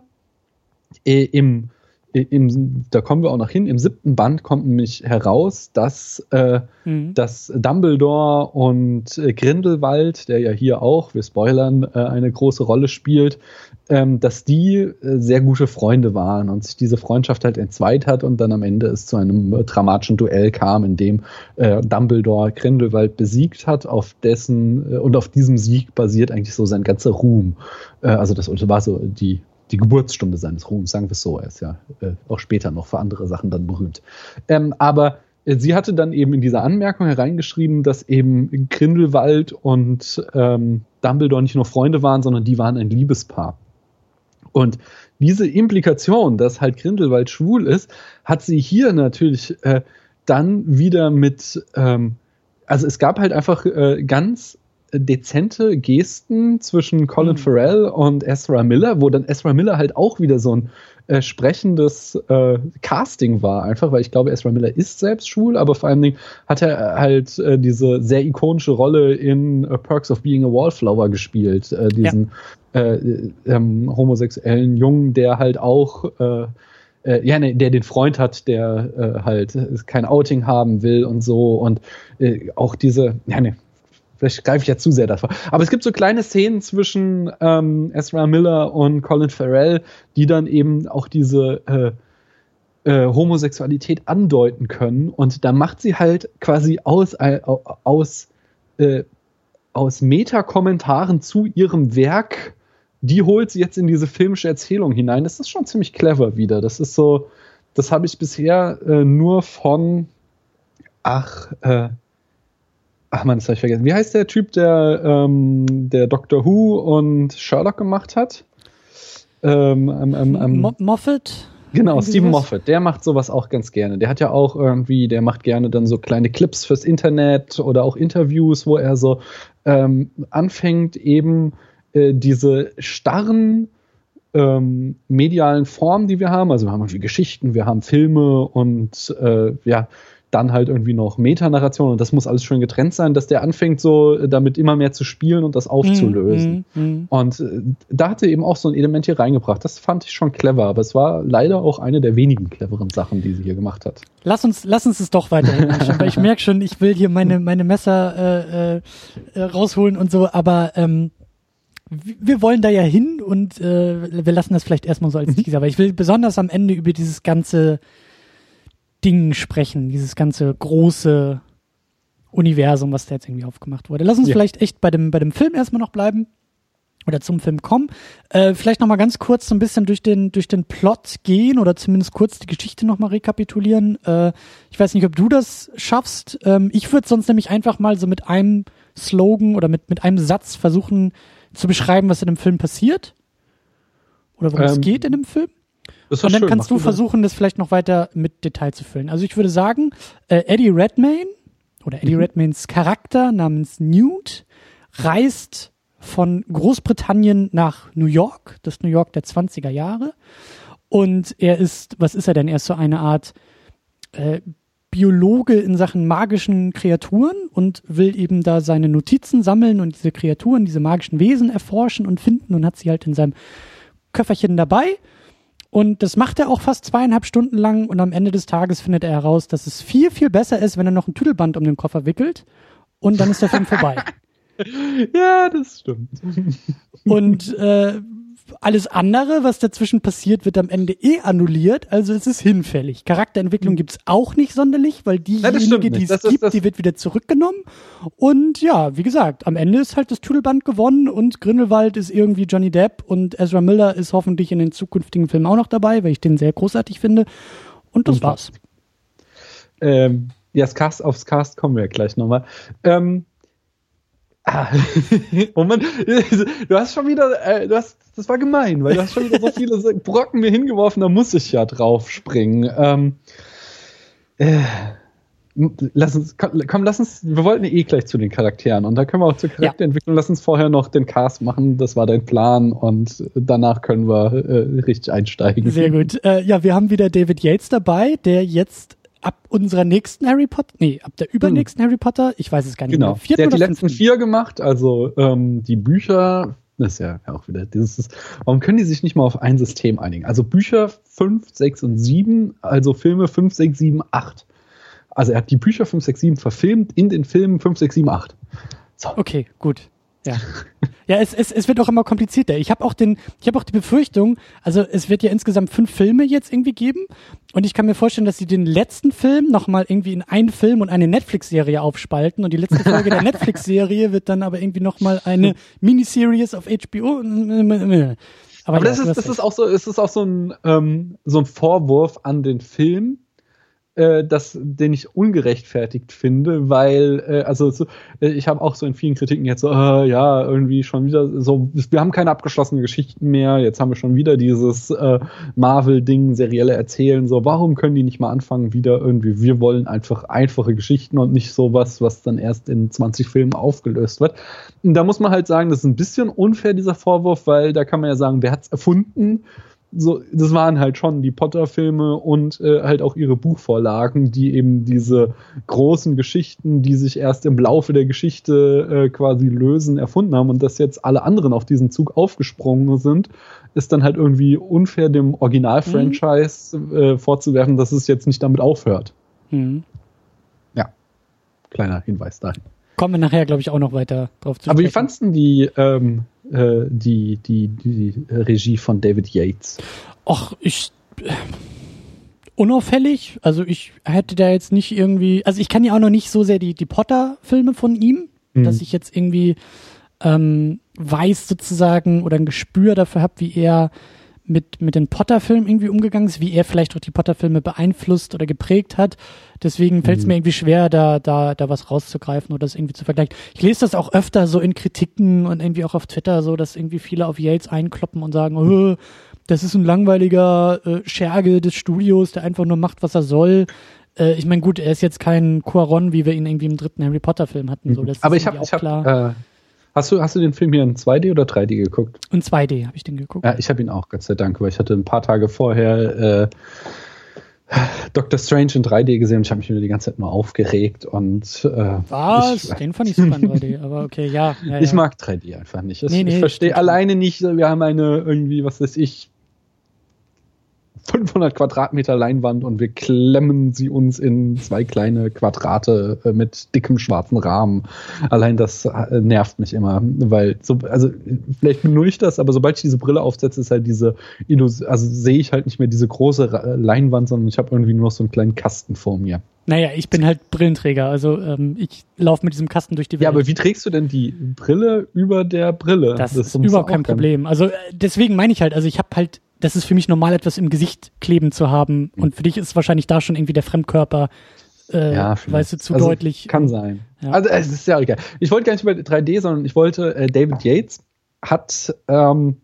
Äh, Im, im, da kommen wir auch noch hin. Im siebten Band kommt nämlich heraus, dass äh, mhm. dass Dumbledore und äh, Grindelwald, der ja hier auch, wir spoilern, äh, eine große Rolle spielt, ähm, dass die äh, sehr gute Freunde waren und sich diese Freundschaft halt entzweit hat und dann am Ende es zu einem äh, dramatischen Duell kam, in dem äh, Dumbledore Grindelwald besiegt hat, auf dessen und auf diesem Sieg basiert eigentlich so sein ganzer Ruhm. Also das war so die die Geburtsstunde seines Ruhms, sagen wir es so. Er ist ja äh, auch später noch für andere Sachen dann berühmt. Ähm, aber äh, sie hatte dann eben in dieser Anmerkung hereingeschrieben, dass eben Grindelwald und ähm, Dumbledore nicht nur Freunde waren, sondern die waren ein Liebespaar. Und diese Implikation, dass halt Grindelwald schwul ist, hat sie hier natürlich äh, dann wieder mit, ähm, also es gab halt einfach äh, ganz dezente Gesten zwischen Colin Mhm. Farrell und Ezra Miller, wo dann Ezra Miller halt auch wieder so ein äh, sprechendes äh, Casting war, einfach, weil ich glaube, Ezra Miller ist selbst schwul, aber vor allen Dingen hat er halt äh, diese sehr ikonische Rolle in äh, Perks of Being a Wallflower gespielt, äh, diesen äh, ähm, homosexuellen Jungen, der halt auch ja, ne, der den Freund hat, der äh, halt kein Outing haben will und so und äh, auch diese, ja, ne, vielleicht greife ich ja zu sehr davor. Aber es gibt so kleine Szenen zwischen ähm, Ezra Miller und Colin Farrell, die dann eben auch diese äh, äh, Homosexualität andeuten können. Und da macht sie halt quasi aus, äh, aus, äh, aus Meta-Kommentaren zu ihrem Werk, die holt sie jetzt in diese filmische Erzählung hinein. Das ist schon ziemlich clever wieder. Das ist so, das habe ich bisher äh, nur von, ach, äh, ach man, das habe ich vergessen. Wie heißt der Typ, der, ähm, der Doctor Who und Sherlock gemacht hat? Ähm, ähm, Mo Moffat? Genau, sowas? Moffat, der macht sowas auch ganz gerne. Der hat ja auch irgendwie, der macht gerne dann so kleine Clips fürs Internet oder auch Interviews, wo er so ähm, anfängt, eben äh, diese starren ähm, medialen Formen, die wir haben. Also wir haben irgendwie Geschichten, wir haben Filme und äh, ja, dann halt irgendwie noch Metanarration und das muss alles schön getrennt sein, dass der anfängt so äh, damit immer mehr zu spielen und das aufzulösen. Mhm, mhm. Und äh, da hat er eben auch so ein Element hier reingebracht. Das fand ich schon clever, aber es war leider auch eine der wenigen cleveren Sachen, die sie hier gemacht hat. Lass uns, lass uns es doch weiterhin anschauen, weil ich merke schon, ich will hier meine, meine Messer äh, äh, äh, rausholen und so, aber ähm, wir wollen da ja hin und äh, wir lassen das vielleicht erstmal so als Teaser, aber ich will besonders am Ende über dieses ganze Ding sprechen, dieses ganze große Universum, was da jetzt irgendwie aufgemacht wurde. Lass uns Ja. vielleicht echt bei dem, bei dem Film erstmal noch bleiben oder zum Film kommen. Äh, vielleicht noch mal ganz kurz so ein bisschen durch den durch den Plot gehen oder zumindest kurz die Geschichte noch mal rekapitulieren. Äh, ich weiß nicht, ob du das schaffst. Ähm, ich würde sonst nämlich einfach mal so mit einem Slogan oder mit mit einem Satz versuchen zu beschreiben, was in dem Film passiert oder worum es Ähm, geht in dem Film. Das Und dann schön, kannst du versuchen, das vielleicht noch weiter mit Detail zu füllen. Also ich würde sagen, äh, Eddie Redmayne oder Eddie Mhm. Redmaynes Charakter namens Newt reist von Großbritannien nach New York, das New York der 20er Jahre. Und er ist, was ist er denn? Er ist so eine Art äh, Biologe in Sachen magischen Kreaturen und will eben da seine Notizen sammeln und diese Kreaturen, diese magischen Wesen erforschen und finden und hat sie halt in seinem Köfferchen dabei. Und das macht er auch fast zweieinhalb Stunden lang und am Ende des Tages findet er heraus, dass es viel, viel besser ist, wenn er noch ein Tüdelband um den Koffer wickelt und dann ist der Film vorbei. Ja, das stimmt. Und äh, alles andere, was dazwischen passiert, wird am Ende eh annulliert, also es ist hinfällig. Charakterentwicklung gibt's auch nicht sonderlich, weil diejenige, die es gibt, die wird wieder zurückgenommen. Und ja, wie gesagt, am Ende ist halt das Tüdelband gewonnen und Grindelwald ist irgendwie Johnny Depp und Ezra Miller ist hoffentlich in den zukünftigen Filmen auch noch dabei, weil ich den sehr großartig finde. Und das und war's. Ähm, ja, das Cast, aufs Cast kommen wir gleich nochmal. Ähm, Ah. Mann, du hast schon wieder, äh, du hast, das war gemein, weil du hast schon wieder so viele Brocken mir hingeworfen, da muss ich ja drauf springen. Ähm, äh, lass uns, komm, komm, lass uns, wir wollten eh gleich zu den Charakteren und da können wir auch zur Charakterentwicklung, ja. lass uns vorher noch den Cast machen, das war dein Plan und danach können wir äh, richtig einsteigen. Sehr gut. Äh, ja, wir haben wieder David Yates dabei, der jetzt ab unserer nächsten Harry Potter, nee, ab der übernächsten hm. Harry Potter, ich weiß es gar nicht genau. mehr. Der hat die letzten vier gemacht, also ähm, die Bücher, ist ja auch wieder dieses, warum können die sich nicht mal auf ein System einigen? Also Bücher 5, 6 und 7, also Filme 5, 6, 7, 8. Also er hat die Bücher 5, 6, 7 verfilmt in den Filmen 5, 6, 7, 8. So. Okay, gut. Ja. Ja, es, es, es wird auch immer komplizierter. Ich habe auch den, ich habe auch die Befürchtung, also es wird ja insgesamt fünf Filme jetzt irgendwie geben und ich kann mir vorstellen, dass sie den letzten Film nochmal irgendwie in einen Film und eine Netflix-Serie aufspalten und die letzte Folge der Netflix-Serie wird dann aber irgendwie nochmal eine Miniseries auf HBO. Aber, aber ja, das, ist, das ist auch so, es ist auch so ein, ähm, so ein Vorwurf an den Film, äh, das, den ich ungerechtfertigt finde, weil, äh, also so, äh, ich habe auch so in vielen Kritiken jetzt so, äh, ja, irgendwie schon wieder so, wir haben keine abgeschlossenen Geschichten mehr, jetzt haben wir schon wieder dieses äh, Marvel-Ding, serielle Erzählen, so, warum können die nicht mal anfangen, wieder irgendwie, wir wollen einfach einfache Geschichten und nicht sowas, was dann erst in 20 Filmen aufgelöst wird. Und da muss man halt sagen, das ist ein bisschen unfair, dieser Vorwurf, weil da kann man ja sagen, wer hat's erfunden? So, das waren halt schon die Potter-Filme und äh, halt auch ihre Buchvorlagen, die eben diese großen Geschichten, die sich erst im Laufe der Geschichte äh, quasi lösen, erfunden haben und dass jetzt alle anderen auf diesen Zug aufgesprungen sind, ist dann halt irgendwie unfair dem Original-Franchise mhm. äh, vorzuwerfen, dass es jetzt nicht damit aufhört. Mhm. Ja, kleiner Hinweis dahin. Kommen wir nachher, glaube ich, auch noch weiter drauf zu. Aber sprechen. wie fandst du die ähm, äh, die, die, die Regie von David Yates? Ach, ich. Äh, unauffällig. Also ich hätte da jetzt nicht irgendwie. Also ich kann ja auch noch nicht so sehr die, die Potter-Filme von ihm, mhm. dass ich jetzt irgendwie ähm, weiß sozusagen oder ein Gespür dafür habe, wie er mit, mit den Potter-Filmen irgendwie umgegangen ist, wie er vielleicht auch die Potter-Filme beeinflusst oder geprägt hat. Deswegen fällt es mhm. mir irgendwie schwer, da, da, da was rauszugreifen oder das irgendwie zu vergleichen. Ich lese das auch öfter so in Kritiken und irgendwie auch auf Twitter so, dass irgendwie viele auf Yates einkloppen und sagen, oh, das ist ein langweiliger äh, Scherge des Studios, der einfach nur macht, was er soll. Äh, ich meine, gut, er ist jetzt kein Quaron, wie wir ihn irgendwie im dritten Harry Potter Film hatten. So, das Aber ich habe auch klar. Äh Hast du, hast du den Film hier in 2D oder 3D geguckt? In 2D habe ich den geguckt. Ja, ich habe ihn auch, Gott sei Dank, weil ich hatte ein paar Tage vorher äh, Doctor Strange in 3D gesehen und ich habe mich wieder die ganze Zeit nur aufgeregt und äh, Was? Ich, den fand ich super in 3D, aber okay, ja. ja, ja. Ich mag 3D einfach nicht. Nee, nee, ich verstehe alleine nicht, wir haben eine irgendwie, was weiß ich, 500 Quadratmeter Leinwand und wir klemmen sie uns in zwei kleine Quadrate äh, mit dickem schwarzen Rahmen. Allein das äh, nervt mich immer, weil so, also vielleicht nur ich das, aber sobald ich diese Brille aufsetze, ist halt diese Illusion, also sehe ich halt nicht mehr diese große Leinwand, sondern ich habe irgendwie nur noch so einen kleinen Kasten vor mir. Naja, ich bin halt Brillenträger, also ähm, ich laufe mit diesem Kasten durch die Welt. Ja, aber wie trägst du denn die Brille über der Brille? Das, das ist überhaupt kein Problem. Also äh, deswegen meine ich halt, also ich habe halt das ist für mich normal, etwas im Gesicht kleben zu haben. Und für dich ist wahrscheinlich da schon irgendwie der Fremdkörper, äh, ja, weißt du, zu also, deutlich. Kann sein. Ja. Also es ist ja egal. Ich wollte gar nicht über 3D, sondern ich wollte, äh, David Yates hat ähm,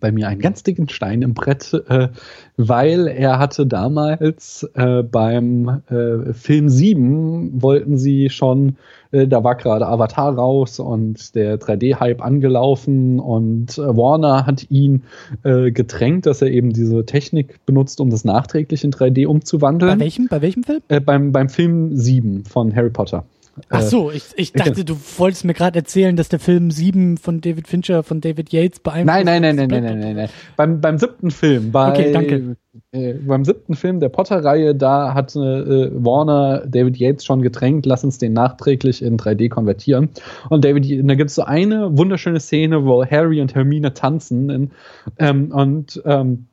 bei mir einen ganz dicken Stein im Brett, äh, weil er hatte damals äh, beim äh, Film 7 wollten sie schon, äh, da war gerade Avatar raus und der 3D-Hype angelaufen und äh, Warner hat ihn äh, gedrängt, dass er eben diese Technik benutzt, um das nachträglich in 3D umzuwandeln. Bei welchem, bei welchem Film? beim, beim Film 7 von Harry Potter. Ach äh, so, ich, ich dachte, du wolltest mir gerade erzählen, dass der Film 7 von David Fincher, von David Yates beeinflusst Nein, nein, nein, nein, nein, nein, nein, nein. Beim, beim siebten Film, bei, okay, danke. Äh, beim siebten Film der Potter-Reihe, da hat äh, Warner David Yates schon gedrängt, lass uns den nachträglich in 3D konvertieren. Und David, da gibt es so eine wunderschöne Szene, wo Harry und Hermine tanzen in, ähm, und ähm,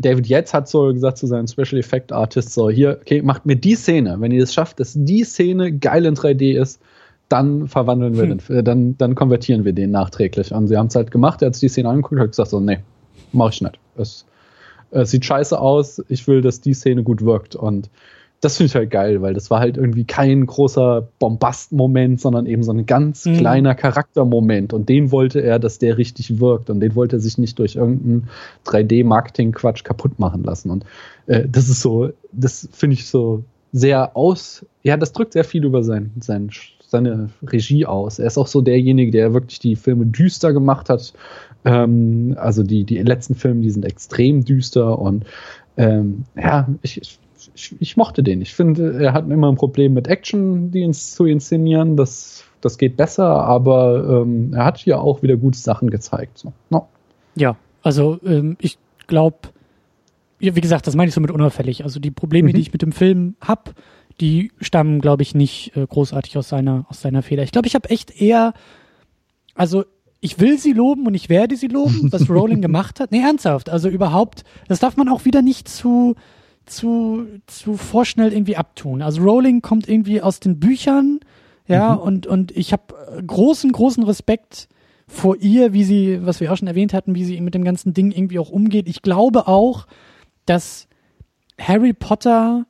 David Yates hat so gesagt zu seinen Special Effect Artists so, hier, okay, macht mir die Szene. Wenn ihr es schafft, dass die Szene geil in 3D ist, dann verwandeln wir hm. den, äh, dann, dann konvertieren wir den nachträglich. Und sie haben es halt gemacht, er hat sich die Szene angeguckt und hat gesagt so, nee, mach ich nicht. Es, es sieht scheiße aus, ich will, dass die Szene gut wirkt. Und das finde ich halt geil, weil das war halt irgendwie kein großer Bombast-Moment, sondern eben so ein ganz mhm. kleiner Charaktermoment. Und den wollte er, dass der richtig wirkt. Und den wollte er sich nicht durch irgendeinen 3D-Marketing-Quatsch kaputt machen lassen. Und äh, das ist so, das finde ich so sehr aus, ja, das drückt sehr viel über sein, sein, seine Regie aus. Er ist auch so derjenige, der wirklich die Filme düster gemacht hat. Ähm, also die, die letzten Filme, die sind extrem düster und ähm, ja, ich, ich ich, ich, mochte den. Ich finde, er hat immer ein Problem mit Action, die ins, zu inszenieren. Das, das geht besser, aber ähm, er hat hier auch wieder gute Sachen gezeigt. So. No. Ja, also ähm, ich glaube, wie gesagt, das meine ich so mit unauffällig. Also die Probleme, mhm. die ich mit dem Film habe, die stammen, glaube ich, nicht äh, großartig aus seiner, aus seiner Feder. Ich glaube, ich habe echt eher, also ich will sie loben und ich werde sie loben, was Rowling gemacht hat. Nee, ernsthaft. Also überhaupt, das darf man auch wieder nicht zu, zu, zu vorschnell irgendwie abtun. Also Rowling kommt irgendwie aus den Büchern, ja, mhm. und, und ich habe großen, großen Respekt vor ihr, wie sie, was wir auch schon erwähnt hatten, wie sie mit dem ganzen Ding irgendwie auch umgeht. Ich glaube auch, dass Harry Potter,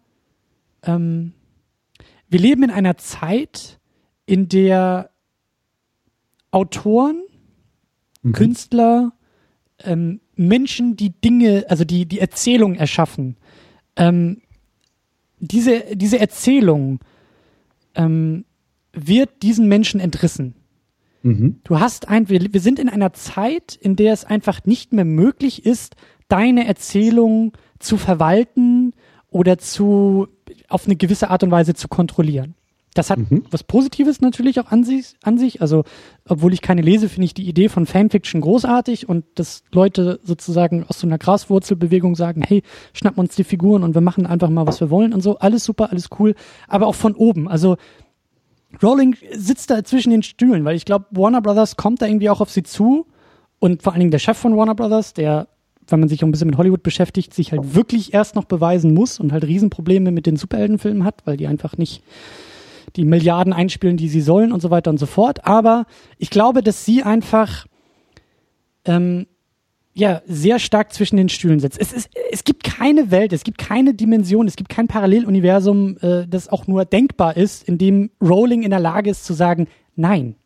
ähm, wir leben in einer Zeit, in der Autoren, mhm. Künstler, ähm, Menschen, die Dinge, also die, die Erzählung erschaffen, ähm, diese, diese Erzählung ähm, wird diesen Menschen entrissen. Mhm. Du hast ein, wir, wir sind in einer Zeit, in der es einfach nicht mehr möglich ist, deine Erzählung zu verwalten oder zu auf eine gewisse Art und Weise zu kontrollieren. Das hat mhm. was Positives natürlich auch an sich, an sich. Also, obwohl ich keine lese, finde ich die Idee von Fanfiction großartig und dass Leute sozusagen aus so einer Graswurzelbewegung sagen, hey, schnappen uns die Figuren und wir machen einfach mal, was wir wollen und so. Alles super, alles cool. Aber auch von oben. Also, Rowling sitzt da zwischen den Stühlen, weil ich glaube, Warner Brothers kommt da irgendwie auch auf sie zu und vor allen Dingen der Chef von Warner Brothers, der wenn man sich auch ein bisschen mit Hollywood beschäftigt, sich halt wirklich erst noch beweisen muss und halt Riesenprobleme mit den Superheldenfilmen hat, weil die einfach nicht die Milliarden einspielen, die sie sollen und so weiter und so fort. Aber ich glaube, dass sie einfach ähm, ja sehr stark zwischen den Stühlen sitzt. Es, ist, es gibt keine Welt, es gibt keine Dimension, es gibt kein Paralleluniversum, äh, das auch nur denkbar ist, in dem Rowling in der Lage ist zu sagen, nein.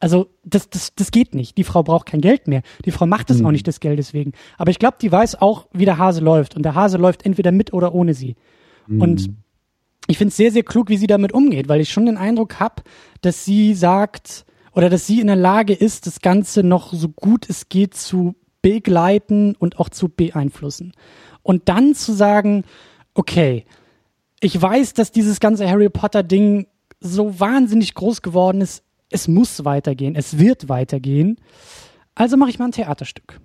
Also das, das, das geht nicht. Die Frau braucht kein Geld mehr. Die Frau macht es mhm. auch nicht des Geldes wegen. Aber ich glaube, die weiß auch, wie der Hase läuft. Und der Hase läuft entweder mit oder ohne sie. Mhm. Und ich finde es sehr, sehr klug, wie sie damit umgeht, weil ich schon den Eindruck habe, dass sie sagt oder dass sie in der Lage ist, das Ganze noch so gut es geht zu begleiten und auch zu beeinflussen. Und dann zu sagen, okay, ich weiß, dass dieses ganze Harry Potter Ding so wahnsinnig groß geworden ist, es muss weitergehen, es wird weitergehen. Also mache ich mal ein Theaterstück.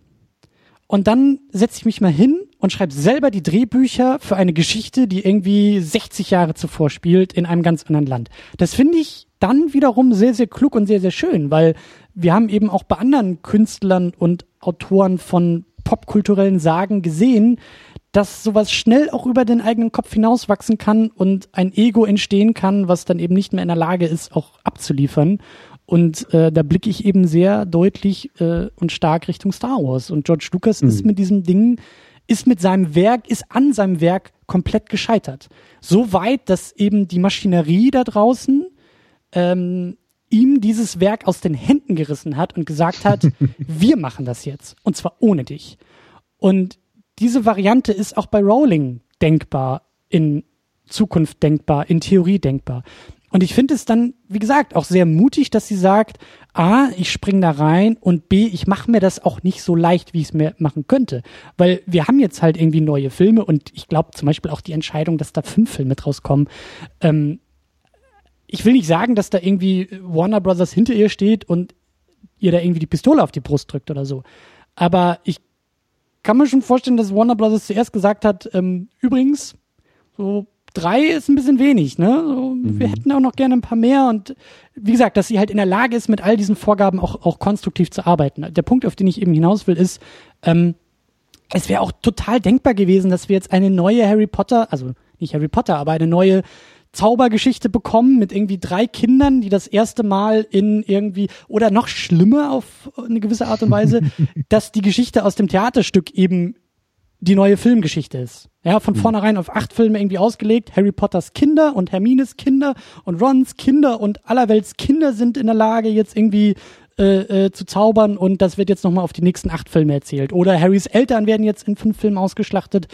Und dann setze ich mich mal hin und schreibe selber die Drehbücher für eine Geschichte, die irgendwie 60 Jahre zuvor spielt in einem ganz anderen Land. Das finde ich dann wiederum sehr, sehr klug und sehr, sehr schön, weil wir haben eben auch bei anderen Künstlern und Autoren von popkulturellen Sagen gesehen, dass sowas schnell auch über den eigenen Kopf hinauswachsen kann und ein Ego entstehen kann, was dann eben nicht mehr in der Lage ist, auch abzuliefern. Und äh, da blicke ich eben sehr deutlich äh, und stark Richtung Star Wars. Und George Lucas mhm. ist mit diesem Ding, ist mit seinem Werk, ist an seinem Werk komplett gescheitert. So weit, dass eben die Maschinerie da draußen ähm, ihm dieses Werk aus den Händen gerissen hat und gesagt hat, wir machen das jetzt. Und zwar ohne dich. Und diese Variante ist auch bei Rowling denkbar, in Zukunft denkbar, in Theorie denkbar. Und ich finde es dann, wie gesagt, auch sehr mutig, dass sie sagt, A, ich spring da rein und B, ich mache mir das auch nicht so leicht, wie ich es mir machen könnte. Weil wir haben jetzt halt irgendwie neue Filme und ich glaube zum Beispiel auch die Entscheidung, dass da fünf Filme draus kommen, ähm, ich will nicht sagen, dass da irgendwie Warner Brothers hinter ihr steht und ihr da irgendwie die Pistole auf die Brust drückt oder so. Aber ich kann mir schon vorstellen, dass Warner Brothers zuerst gesagt hat, ähm, übrigens, so drei ist ein bisschen wenig, ne? So, mhm. Wir hätten auch noch gerne ein paar mehr und wie gesagt, dass sie halt in der Lage ist, mit all diesen Vorgaben auch, auch konstruktiv zu arbeiten. Der Punkt, auf den ich eben hinaus will, ist, ähm, es wäre auch total denkbar gewesen, dass wir jetzt eine neue Harry Potter, also nicht Harry Potter, aber eine neue Zaubergeschichte bekommen mit irgendwie drei Kindern, die das erste Mal in irgendwie oder noch schlimmer auf eine gewisse Art und Weise, dass die Geschichte aus dem Theaterstück eben die neue Filmgeschichte ist. Ja, von mhm. vornherein auf acht Filme irgendwie ausgelegt. Harry Potters Kinder und Hermines Kinder und Rons Kinder und allerwelts Kinder sind in der Lage, jetzt irgendwie äh, äh, zu zaubern und das wird jetzt nochmal auf die nächsten acht Filme erzählt. Oder Harrys Eltern werden jetzt in fünf Filmen ausgeschlachtet.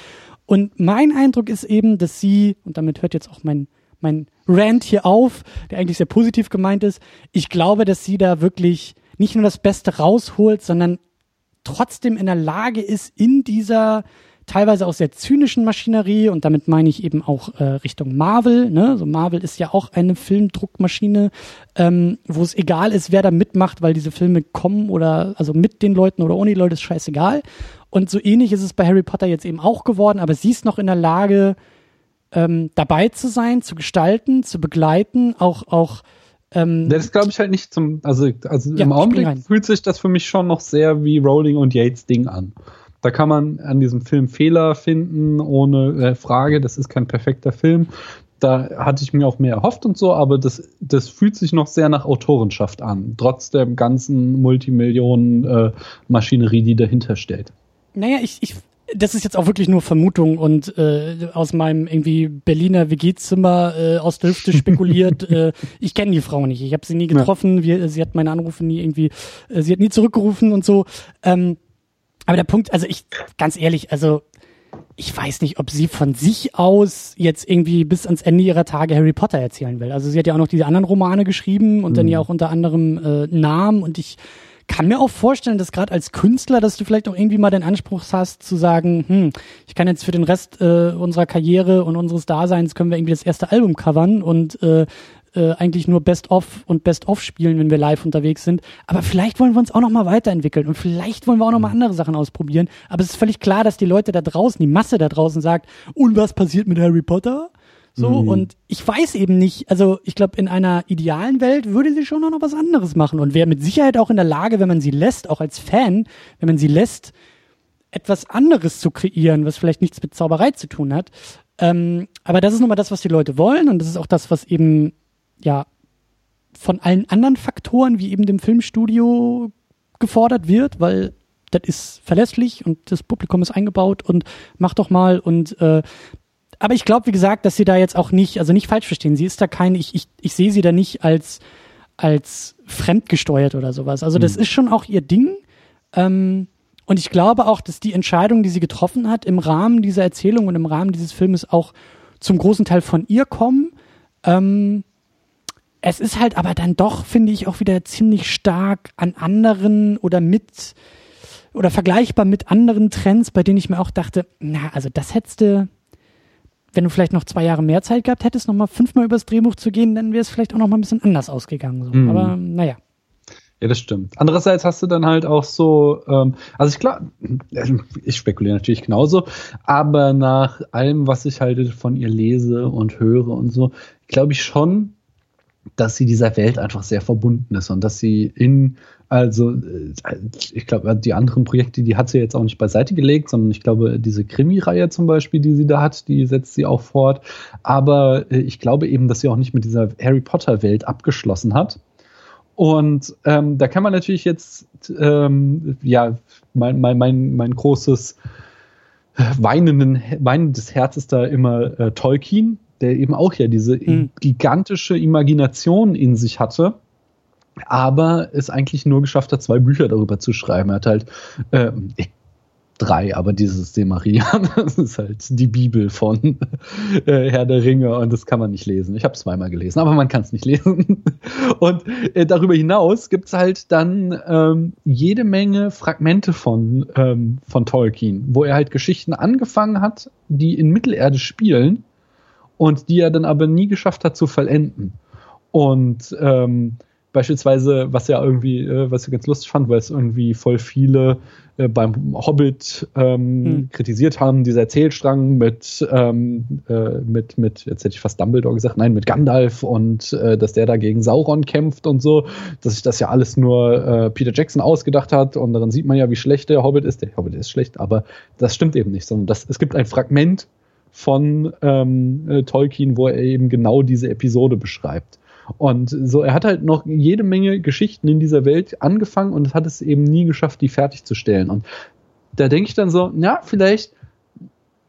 Und mein Eindruck ist eben, dass sie, und damit hört jetzt auch mein, mein Rant hier auf, der eigentlich sehr positiv gemeint ist, ich glaube, dass sie da wirklich nicht nur das Beste rausholt, sondern trotzdem in der Lage ist, in dieser teilweise auch sehr zynischen Maschinerie und damit meine ich eben auch äh, Richtung Marvel. Ne? Also Marvel ist ja auch eine Filmdruckmaschine, ähm, wo es egal ist, wer da mitmacht, weil diese Filme kommen oder also mit den Leuten oder ohne die Leute ist scheißegal. Und so ähnlich ist es bei Harry Potter jetzt eben auch geworden, aber sie ist noch in der Lage, ähm, dabei zu sein, zu gestalten, zu begleiten, auch auch ähm, das glaube ich halt nicht zum, also, also ja, im Augenblick fühlt sich das für mich schon noch sehr wie Rowling und Yates Ding an. Da kann man an diesem Film Fehler finden, ohne äh, Frage. Das ist kein perfekter Film. Da hatte ich mir auch mehr erhofft und so, aber das, das fühlt sich noch sehr nach Autorenschaft an, trotz der ganzen Multimillionen-Maschinerie, äh, die dahinter steht. Naja, ich, ich das ist jetzt auch wirklich nur Vermutung und äh, aus meinem irgendwie Berliner WG-Zimmer äh, aus der Hüfte spekuliert. äh, ich kenne die Frau nicht. Ich habe sie nie getroffen. Ja. Wir, sie hat meine Anrufe nie irgendwie, äh, sie hat nie zurückgerufen und so. Ähm, aber der Punkt, also ich, ganz ehrlich, also ich weiß nicht, ob sie von sich aus jetzt irgendwie bis ans Ende ihrer Tage Harry Potter erzählen will. Also sie hat ja auch noch diese anderen Romane geschrieben und mhm. dann ja auch unter anderem äh, Namen und ich kann mir auch vorstellen, dass gerade als Künstler, dass du vielleicht auch irgendwie mal den Anspruch hast zu sagen, hm, ich kann jetzt für den Rest äh, unserer Karriere und unseres Daseins können wir irgendwie das erste Album covern und äh, äh, eigentlich nur Best-of und Best-of spielen, wenn wir live unterwegs sind. Aber vielleicht wollen wir uns auch noch mal weiterentwickeln und vielleicht wollen wir auch noch mal andere Sachen ausprobieren. Aber es ist völlig klar, dass die Leute da draußen, die Masse da draußen sagt, und was passiert mit Harry Potter? So, mhm. und ich weiß eben nicht, also ich glaube, in einer idealen Welt würde sie schon noch was anderes machen und wäre mit Sicherheit auch in der Lage, wenn man sie lässt, auch als Fan, wenn man sie lässt, etwas anderes zu kreieren, was vielleicht nichts mit Zauberei zu tun hat. Ähm, aber das ist nun mal das, was die Leute wollen und das ist auch das, was eben, ja, von allen anderen Faktoren, wie eben dem Filmstudio gefordert wird, weil das ist verlässlich und das Publikum ist eingebaut und mach doch mal und äh, aber ich glaube, wie gesagt, dass sie da jetzt auch nicht, also nicht falsch verstehen. Sie ist da kein, ich, ich, ich sehe sie da nicht als, als fremdgesteuert oder sowas. Also das mhm. ist schon auch ihr Ding. Ähm, und ich glaube auch, dass die Entscheidung, die sie getroffen hat, im Rahmen dieser Erzählung und im Rahmen dieses Filmes auch zum großen Teil von ihr kommen. Ähm, es ist halt aber dann doch, finde ich, auch wieder ziemlich stark an anderen oder mit oder vergleichbar mit anderen Trends, bei denen ich mir auch dachte, na, also das hättest du, wenn du vielleicht noch zwei Jahre mehr Zeit gehabt hättest, nochmal fünfmal übers Drehbuch zu gehen, dann wäre es vielleicht auch nochmal ein bisschen anders ausgegangen. So. Mhm. Aber naja. Ja, das stimmt. Andererseits hast du dann halt auch so, ähm, also ich glaube, ich spekuliere natürlich genauso, aber nach allem, was ich halt von ihr lese und höre und so, glaube ich schon, dass sie dieser Welt einfach sehr verbunden ist und dass sie in also, äh, ich glaube, die anderen Projekte, die hat sie jetzt auch nicht beiseite gelegt, sondern ich glaube, diese Krimi-Reihe zum Beispiel, die sie da hat, die setzt sie auch fort. Aber äh, ich glaube eben, dass sie auch nicht mit dieser Harry Potter-Welt abgeschlossen hat. Und ähm, da kann man natürlich jetzt, ähm, ja, mein, mein, mein, mein großes äh, weinenden, weinendes Herz ist da immer äh, Tolkien, der eben auch ja diese mhm. gigantische Imagination in sich hatte aber es eigentlich nur geschafft hat, zwei Bücher darüber zu schreiben. Er hat halt äh, drei, aber dieses De Maria, das ist halt die Bibel von äh, Herr der Ringe und das kann man nicht lesen. Ich habe es zweimal gelesen, aber man kann es nicht lesen. Und äh, darüber hinaus gibt es halt dann ähm, jede Menge Fragmente von, ähm, von Tolkien, wo er halt Geschichten angefangen hat, die in Mittelerde spielen und die er dann aber nie geschafft hat zu vollenden. Und ähm, beispielsweise, was ja irgendwie, äh, was ich ganz lustig fand, weil es irgendwie voll viele äh, beim Hobbit ähm, hm. kritisiert haben, dieser Erzählstrang mit, ähm, äh, mit, mit, jetzt hätte ich fast Dumbledore gesagt, nein, mit Gandalf und äh, dass der da gegen Sauron kämpft und so, dass sich das ja alles nur äh, Peter Jackson ausgedacht hat und daran sieht man ja, wie schlecht der Hobbit ist. Der Hobbit ist schlecht, aber das stimmt eben nicht, sondern das, es gibt ein Fragment von ähm, äh, Tolkien, wo er eben genau diese Episode beschreibt. Und so, er hat halt noch jede Menge Geschichten in dieser Welt angefangen und hat es eben nie geschafft, die fertigzustellen. Und da denke ich dann so, ja, vielleicht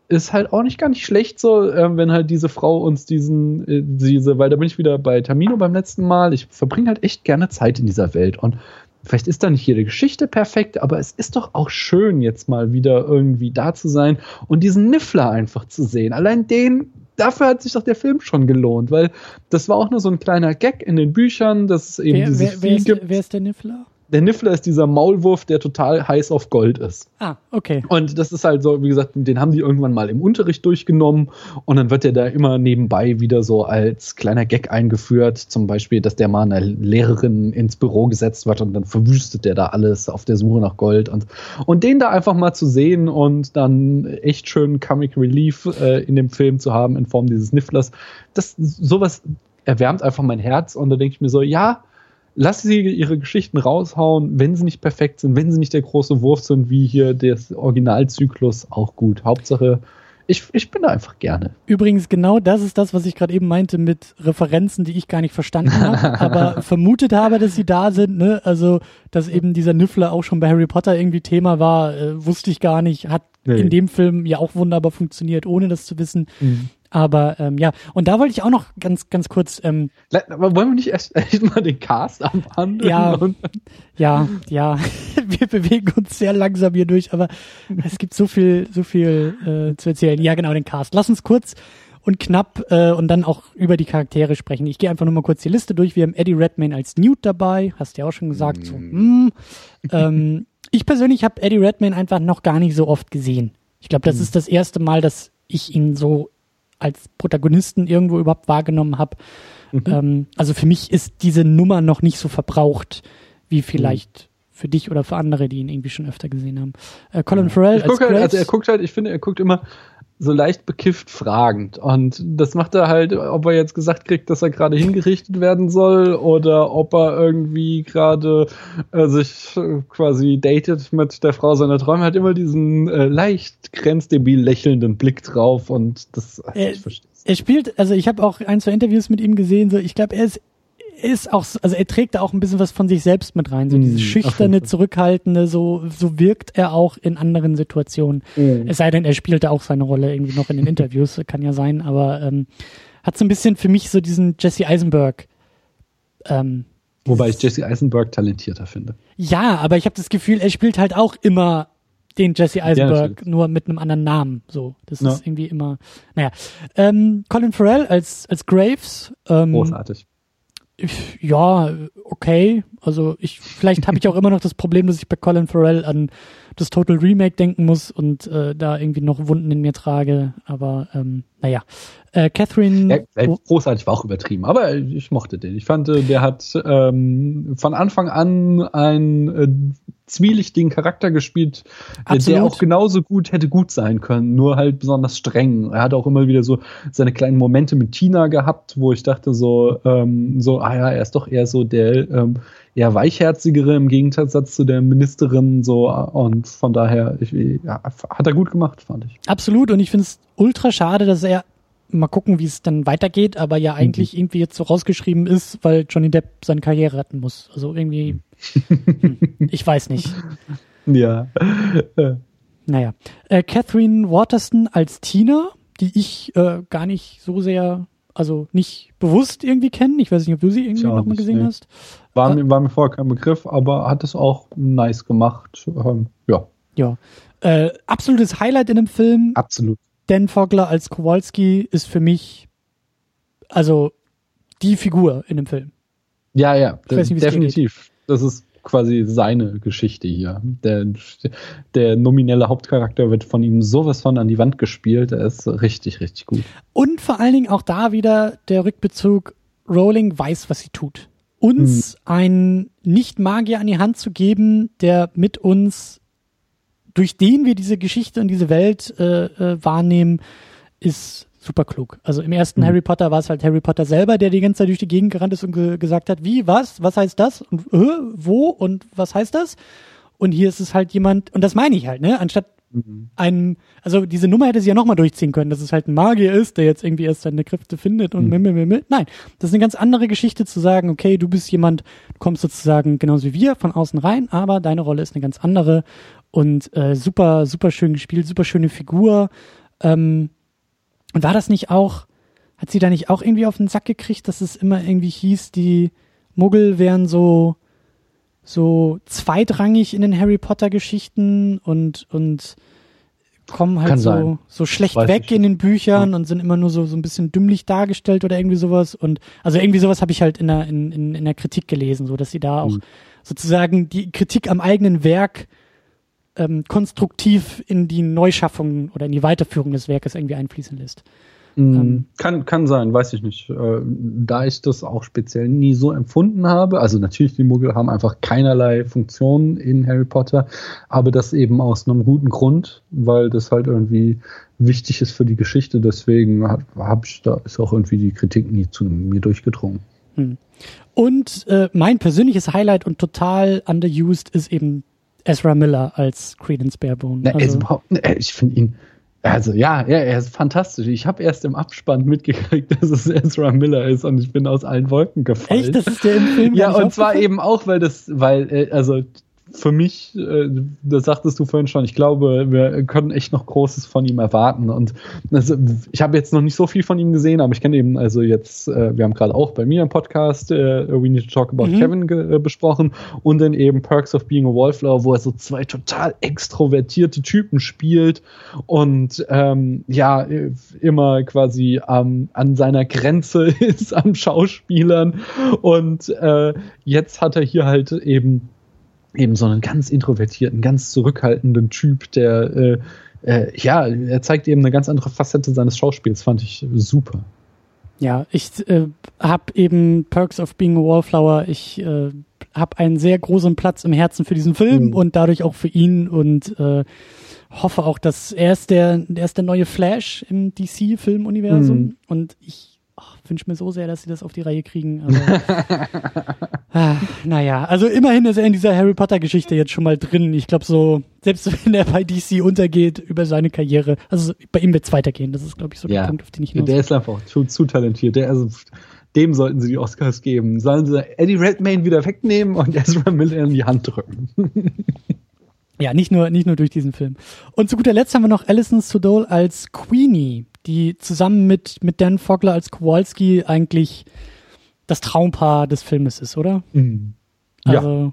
ist halt auch nicht gar nicht schlecht so, äh, wenn halt diese Frau uns diesen, äh, diese, weil da bin ich wieder bei Tamino beim letzten Mal. Ich verbringe halt echt gerne Zeit in dieser Welt und vielleicht ist da nicht jede Geschichte perfekt, aber es ist doch auch schön, jetzt mal wieder irgendwie da zu sein und diesen Niffler einfach zu sehen. Allein den dafür hat sich doch der Film schon gelohnt, weil das war auch nur so ein kleiner Gag in den Büchern, dass es eben wer, diese wer, wer, ist, wer ist der Niffler? Der Niffler ist dieser Maulwurf, der total heiß auf Gold ist. Ah, okay. Und das ist halt so, wie gesagt, den haben die irgendwann mal im Unterricht durchgenommen und dann wird der da immer nebenbei wieder so als kleiner Gag eingeführt. Zum Beispiel, dass der mal einer Lehrerin ins Büro gesetzt wird und dann verwüstet der da alles auf der Suche nach Gold. Und, und den da einfach mal zu sehen und dann echt schön Comic Relief äh, in dem Film zu haben in Form dieses Nifflers, das sowas erwärmt einfach mein Herz und da denke ich mir so, ja, lass sie ihre Geschichten raushauen, wenn sie nicht perfekt sind, wenn sie nicht der große Wurf sind, wie hier der Originalzyklus, auch gut. Hauptsache, ich, ich bin da einfach gerne. Übrigens, genau das ist das, was ich gerade eben meinte mit Referenzen, die ich gar nicht verstanden habe, aber vermutet habe, dass sie da sind. Ne? Also, dass eben dieser Nüffler auch schon bei Harry Potter irgendwie Thema war, äh, wusste ich gar nicht. Hat nee. in dem Film ja auch wunderbar funktioniert, ohne das zu wissen. Mhm. Aber ähm, ja, und da wollte ich auch noch ganz, ganz kurz. Ähm, Aber wollen wir nicht erst, erst mal den Cast abhandeln? Ja, ja, ja. wir bewegen uns sehr langsam hier durch, aber es gibt so viel, so viel äh, zu erzählen. Ja, genau, den Cast. Lass uns kurz und knapp äh, und dann auch über die Charaktere sprechen. Ich gehe einfach nur mal kurz die Liste durch. Wir haben Eddie Redmayne als Newt dabei, hast du ja auch schon gesagt. Mm. So, mm. ähm, ich persönlich habe Eddie Redmayne einfach noch gar nicht so oft gesehen. Ich glaube, das mm. ist das erste Mal, dass ich ihn so als Protagonisten irgendwo überhaupt wahrgenommen habe. Mhm. Ähm, also für mich ist diese Nummer noch nicht so verbraucht, wie vielleicht mhm. für dich oder für andere, die ihn irgendwie schon öfter gesehen haben. Äh, Colin Farrell als halt, also er guckt halt, ich finde, er guckt immer so leicht bekifft fragend. Und das macht er halt, ob er jetzt gesagt kriegt, dass er gerade hingerichtet werden soll oder ob er irgendwie gerade äh, sich äh, quasi datet mit der Frau seiner Träume, hat immer diesen äh, leicht grenzdebil lächelnden Blick drauf und das, er, ich verstehe Er spielt, also ich habe auch ein, zwei Interviews mit ihm gesehen, so ich glaube, er ist ist auch, also er trägt da auch ein bisschen was von sich selbst mit rein. So dieses mm, schüchterne, zurückhaltende, so, so wirkt er auch in anderen Situationen. Mm. Es sei denn, er spielt da auch seine Rolle irgendwie noch in den Interviews, kann ja sein, aber ähm, hat so ein bisschen für mich so diesen Jesse Eisenberg. Ähm, Wobei ich Jesse Eisenberg talentierter finde. Ja, aber ich habe das Gefühl, er spielt halt auch immer den Jesse Eisenberg, ja, nur mit einem anderen Namen. So, das ja. ist irgendwie immer. Naja, ähm, Colin Farrell als als Graves. Ähm, Großartig ja, okay. Also ich, vielleicht habe ich auch immer noch das Problem, dass ich bei Colin Farrell an das Total Remake denken muss und äh, da irgendwie noch Wunden in mir trage. Aber ähm, naja. Äh, Catherine. Ja, großartig war auch übertrieben, aber ich mochte den. Ich fand, äh, der hat ähm, von Anfang an ein äh, zwielichtigen Charakter gespielt, Absolut. der auch genauso gut hätte gut sein können, nur halt besonders streng. Er hat auch immer wieder so seine kleinen Momente mit Tina gehabt, wo ich dachte so, ähm, so, ah ja, er ist doch eher so der ähm, eher weichherzigere im Gegensatz zu der Ministerin so und von daher ich, ja, hat er gut gemacht, fand ich. Absolut und ich finde es ultra schade, dass er mal gucken, wie es dann weitergeht, aber ja eigentlich mhm. irgendwie jetzt so rausgeschrieben ist, weil Johnny Depp seine Karriere retten muss. Also irgendwie, hm, ich weiß nicht. Ja. naja. Äh, Catherine Waterston als Tina, die ich äh, gar nicht so sehr, also nicht bewusst irgendwie kenne. Ich weiß nicht, ob du sie irgendwie nochmal gesehen nee. hast. War, äh, mir, war mir vorher kein Begriff, aber hat es auch nice gemacht. Ähm, ja. Ja. Äh, absolutes Highlight in dem Film. Absolut. Dan Fogler als Kowalski ist für mich also die Figur in dem Film. Ja, ja, nicht, definitiv. Das ist quasi seine Geschichte hier. Der, der nominelle Hauptcharakter wird von ihm sowas von an die Wand gespielt. Er ist richtig, richtig gut. Und vor allen Dingen auch da wieder der Rückbezug Rowling weiß, was sie tut. Uns hm. einen Nicht-Magier an die Hand zu geben, der mit uns, durch den wir diese Geschichte und diese Welt äh, äh, wahrnehmen, ist super klug. Also im ersten mhm. Harry Potter war es halt Harry Potter selber, der die ganze Zeit durch die Gegend gerannt ist und ge gesagt hat, wie, was, was heißt das und äh, wo und was heißt das? Und hier ist es halt jemand, und das meine ich halt, ne, anstatt mhm. einem, also diese Nummer hätte sie ja nochmal durchziehen können, dass es halt ein Magier ist, der jetzt irgendwie erst seine Kräfte findet und mhm. nein, das ist eine ganz andere Geschichte zu sagen, okay, du bist jemand, du kommst sozusagen genauso wie wir von außen rein, aber deine Rolle ist eine ganz andere und äh, super, super schön gespielt, super schöne Figur, ähm, und war das nicht auch, hat sie da nicht auch irgendwie auf den Sack gekriegt, dass es immer irgendwie hieß, die Muggel wären so, so zweitrangig in den Harry Potter Geschichten und, und kommen halt so, so schlecht weg nicht. in den Büchern ja. und sind immer nur so, so ein bisschen dümmlich dargestellt oder irgendwie sowas. Und also irgendwie sowas habe ich halt in der, in, in, in der Kritik gelesen, so dass sie da auch mhm. sozusagen die Kritik am eigenen Werk ähm, konstruktiv in die Neuschaffung oder in die Weiterführung des Werkes irgendwie einfließen lässt. Mm, ähm, kann, kann sein, weiß ich nicht. Äh, da ich das auch speziell nie so empfunden habe, also natürlich, die Muggel haben einfach keinerlei Funktion in Harry Potter, aber das eben aus einem guten Grund, weil das halt irgendwie wichtig ist für die Geschichte. Deswegen habe hab ich da ist auch irgendwie die Kritik nie zu mir durchgedrungen. Hm. Und äh, mein persönliches Highlight und total underused ist eben Ezra Miller als Credence Barebone. Na, also, ich finde ihn, also ja, ja, er ist fantastisch. Ich habe erst im Abspann mitgekriegt, dass es Ezra Miller ist und ich bin aus allen Wolken gefallen. Echt? Das ist der im Film? Ja, und zwar eben auch, weil das, weil, äh, also für mich, äh, das sagtest du vorhin schon, ich glaube, wir können echt noch Großes von ihm erwarten. Und also, ich habe jetzt noch nicht so viel von ihm gesehen, aber ich kenne eben, also jetzt, äh, wir haben gerade auch bei mir im Podcast äh, We Need to Talk About mhm. Kevin äh, besprochen und dann eben Perks of Being a Wallflower, wo er so zwei total extrovertierte Typen spielt und ähm, ja, immer quasi ähm, an seiner Grenze ist an Schauspielern. Und äh, jetzt hat er hier halt eben eben so einen ganz introvertierten, ganz zurückhaltenden Typ, der äh, äh, ja, er zeigt eben eine ganz andere Facette seines Schauspiels, fand ich super. Ja, ich äh, habe eben Perks of Being a Wallflower. Ich äh, habe einen sehr großen Platz im Herzen für diesen Film mhm. und dadurch auch für ihn und äh, hoffe auch, dass er ist der, er ist der neue Flash im DC-Filmuniversum mhm. und ich wünsche mir so sehr, dass sie das auf die Reihe kriegen. Aber, ah, naja, also immerhin ist er in dieser Harry Potter-Geschichte jetzt schon mal drin. Ich glaube so, selbst wenn er bei DC untergeht über seine Karriere, also bei ihm wird es weitergehen. Das ist, glaube ich, so ja, der Punkt, auf den ich hinaus Der ist einfach zu, zu talentiert. Der, also, dem sollten sie die Oscars geben. Sollen sie Eddie Redmayne wieder wegnehmen und Ezra Miller in die Hand drücken. ja, nicht nur, nicht nur durch diesen Film. Und zu guter Letzt haben wir noch Alison Sudol als Queenie die zusammen mit, mit Dan Fogler als Kowalski eigentlich das Traumpaar des Filmes ist, oder? Mhm. Also.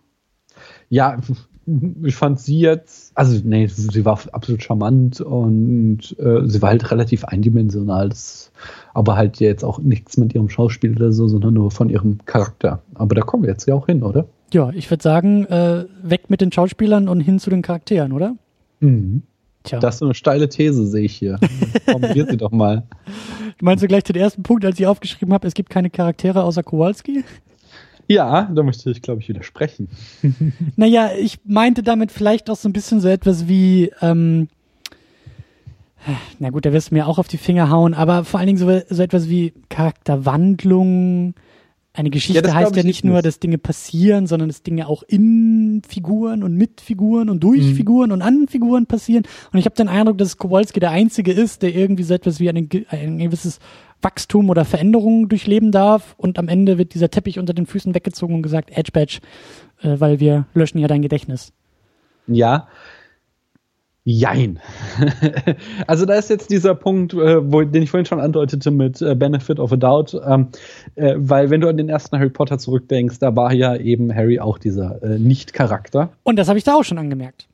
Ja. ja, ich fand sie jetzt, also nee, sie war absolut charmant und äh, sie war halt relativ eindimensional, das, aber halt jetzt auch nichts mit ihrem Schauspiel oder so, sondern nur von ihrem Charakter. Aber da kommen wir jetzt ja auch hin, oder? Ja, ich würde sagen, äh, weg mit den Schauspielern und hin zu den Charakteren, oder? Mhm. Tja. Das ist so eine steile These, sehe ich hier. Formulier sie doch mal. Du meinst du gleich den ersten Punkt, als ich aufgeschrieben habe, es gibt keine Charaktere außer Kowalski? Ja, da möchte ich, glaube ich, widersprechen. naja, ich meinte damit vielleicht auch so ein bisschen so etwas wie, ähm, na gut, da wirst du mir auch auf die Finger hauen, aber vor allen Dingen so, so etwas wie Charakterwandlung, eine Geschichte ja, heißt ja nicht nur, dass Dinge passieren, sondern dass Dinge auch in Figuren und mit Figuren und durch mhm. Figuren und an Figuren passieren. Und ich habe den Eindruck, dass Kowalski der Einzige ist, der irgendwie so etwas wie ein, ein gewisses Wachstum oder Veränderung durchleben darf. Und am Ende wird dieser Teppich unter den Füßen weggezogen und gesagt, Edge Badge, äh, weil wir löschen ja dein Gedächtnis. Ja, Jein. also da ist jetzt dieser Punkt, äh, wo, den ich vorhin schon andeutete mit äh, Benefit of a Doubt, ähm, äh, weil wenn du an den ersten Harry Potter zurückdenkst, da war ja eben Harry auch dieser äh, Nicht-Charakter. Und das habe ich da auch schon angemerkt.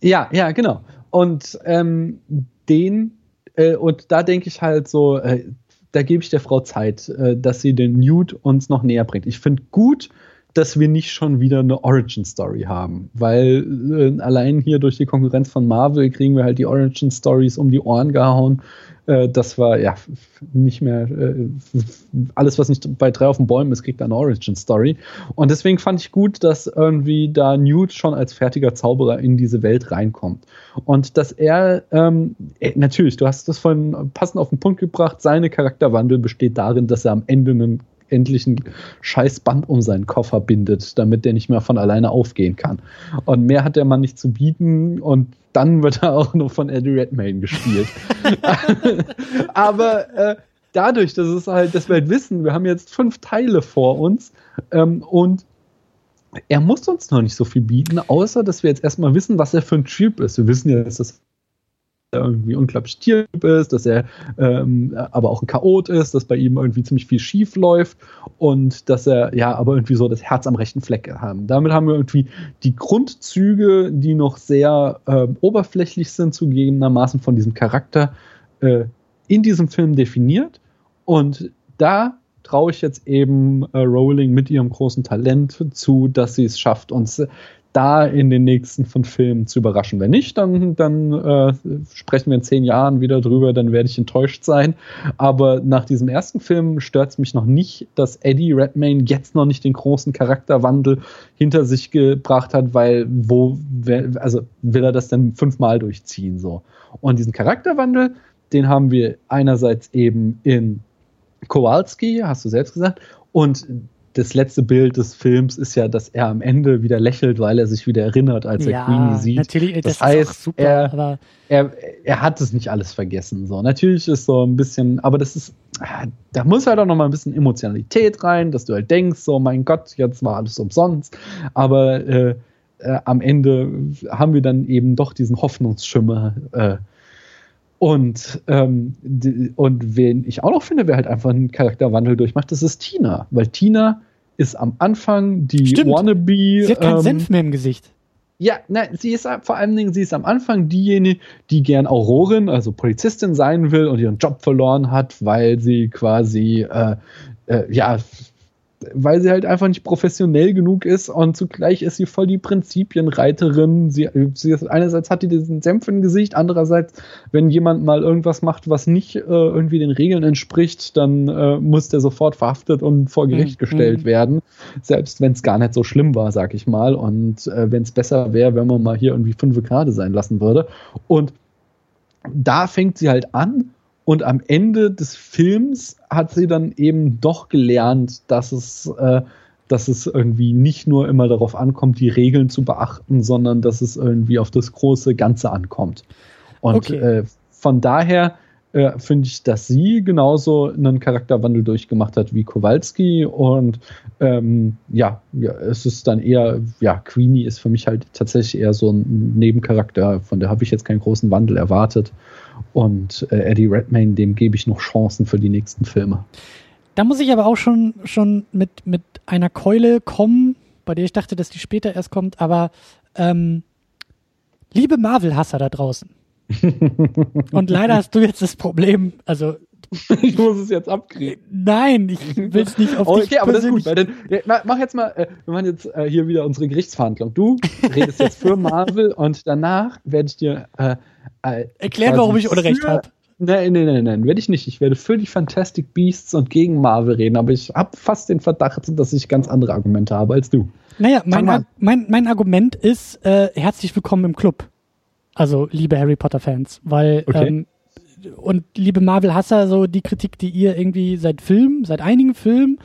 Ja, ja, genau. Und ähm, den, äh, und da denke ich halt so, äh, da gebe ich der Frau Zeit, dass sie den Newt uns noch näher bringt. Ich finde gut, dass wir nicht schon wieder eine Origin-Story haben. Weil äh, allein hier durch die Konkurrenz von Marvel kriegen wir halt die Origin-Stories um die Ohren gehauen. Äh, das war ja nicht mehr äh, alles, was nicht bei drei auf den Bäumen ist, kriegt eine Origin-Story. Und deswegen fand ich gut, dass irgendwie da Newt schon als fertiger Zauberer in diese Welt reinkommt. Und dass er, ähm, äh, natürlich, du hast das von passend auf den Punkt gebracht, seine Charakterwandel besteht darin, dass er am Ende einen endlich ein Scheißband um seinen Koffer bindet, damit der nicht mehr von alleine aufgehen kann. Und mehr hat der Mann nicht zu bieten und dann wird er auch noch von Eddie Redmayne gespielt. Aber äh, dadurch, dass es halt, dass wir halt wissen, wir haben jetzt fünf Teile vor uns ähm, und er muss uns noch nicht so viel bieten, außer dass wir jetzt erstmal wissen, was er für ein Typ ist. Wir wissen ja, dass das irgendwie unglaublich Tiertyp ist, dass er ähm, aber auch ein Chaot ist, dass bei ihm irgendwie ziemlich viel schief läuft und dass er ja aber irgendwie so das Herz am rechten Fleck haben. Damit haben wir irgendwie die Grundzüge, die noch sehr äh, oberflächlich sind, zugegebenermaßen von diesem Charakter äh, in diesem Film definiert und da traue ich jetzt eben äh, Rowling mit ihrem großen Talent zu, dass sie es schafft, uns da in den nächsten fünf Filmen zu überraschen. Wenn nicht, dann, dann äh, sprechen wir in zehn Jahren wieder drüber, dann werde ich enttäuscht sein. Aber nach diesem ersten Film stört es mich noch nicht, dass Eddie Redmayne jetzt noch nicht den großen Charakterwandel hinter sich gebracht hat, weil wo, also will er das dann fünfmal durchziehen so. Und diesen Charakterwandel, den haben wir einerseits eben in Kowalski, hast du selbst gesagt, und das letzte Bild des Films ist ja, dass er am Ende wieder lächelt, weil er sich wieder erinnert, als er ja, Queenie sieht. Natürlich, das, das heißt, super, er, er, er, hat es nicht alles vergessen. So, natürlich ist so ein bisschen, aber das ist, da muss halt auch noch mal ein bisschen Emotionalität rein, dass du halt denkst, so mein Gott, jetzt war alles umsonst. Aber äh, äh, am Ende haben wir dann eben doch diesen Hoffnungsschimmer. Äh, und, ähm, die, und wen ich auch noch finde, wer halt einfach einen Charakterwandel durchmacht, das ist Tina. Weil Tina ist am Anfang die Stimmt. Wannabe. Sie hat keinen ähm, Senf mehr im Gesicht. Ja, na, sie ist vor allen Dingen, sie ist am Anfang diejenige, die gern Aurorin, also Polizistin sein will und ihren Job verloren hat, weil sie quasi äh, äh, ja weil sie halt einfach nicht professionell genug ist und zugleich ist sie voll die Prinzipienreiterin. Sie, sie ist, einerseits hat sie diesen Senf im Gesicht, andererseits, wenn jemand mal irgendwas macht, was nicht äh, irgendwie den Regeln entspricht, dann äh, muss der sofort verhaftet und vor Gericht mhm. gestellt werden, selbst wenn es gar nicht so schlimm war, sag ich mal. Und äh, wenn es besser wäre, wenn man mal hier irgendwie fünf Grade sein lassen würde. Und da fängt sie halt an und am Ende des Films hat sie dann eben doch gelernt, dass es, äh, dass es irgendwie nicht nur immer darauf ankommt, die Regeln zu beachten, sondern dass es irgendwie auf das große Ganze ankommt. Und okay. äh, von daher äh, finde ich, dass sie genauso einen Charakterwandel durchgemacht hat wie Kowalski. Und ähm, ja, ja, es ist dann eher, ja, Queenie ist für mich halt tatsächlich eher so ein Nebencharakter, von der habe ich jetzt keinen großen Wandel erwartet. Und äh, Eddie Redmayne, dem gebe ich noch Chancen für die nächsten Filme. Da muss ich aber auch schon, schon mit, mit einer Keule kommen, bei der ich dachte, dass die später erst kommt, aber ähm, liebe Marvel-Hasser da draußen. Und leider hast du jetzt das Problem, also ich muss es jetzt abkriegen. Nein, ich will es nicht auf oh, Okay, aber das ist gut, weil dann, ja, mach jetzt mal, äh, wir machen jetzt äh, hier wieder unsere Gerichtsverhandlung. Du redest jetzt für Marvel und danach werde ich dir äh, äh, Erklären, warum ich Unrecht habe. Nein, nein, nein, nein, werde ich nicht. Ich werde für die Fantastic Beasts und gegen Marvel reden, aber ich habe fast den Verdacht, dass ich ganz andere Argumente habe als du. Naja, mein, Ar mein, mein Argument ist, äh, herzlich willkommen im Club. Also, liebe Harry Potter-Fans, weil okay. ähm, und liebe Marvel-Hasser, so die Kritik, die ihr irgendwie seit Filmen, seit einigen Filmen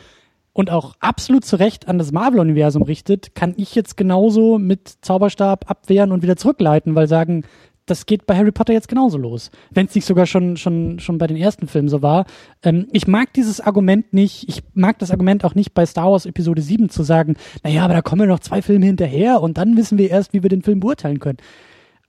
und auch absolut zu Recht an das Marvel-Universum richtet, kann ich jetzt genauso mit Zauberstab abwehren und wieder zurückleiten, weil sagen, das geht bei Harry Potter jetzt genauso los. Wenn es nicht sogar schon, schon, schon bei den ersten Filmen so war. Ähm, ich mag dieses Argument nicht, ich mag das Argument auch nicht bei Star Wars Episode 7 zu sagen, naja, aber da kommen ja noch zwei Filme hinterher und dann wissen wir erst, wie wir den Film beurteilen können.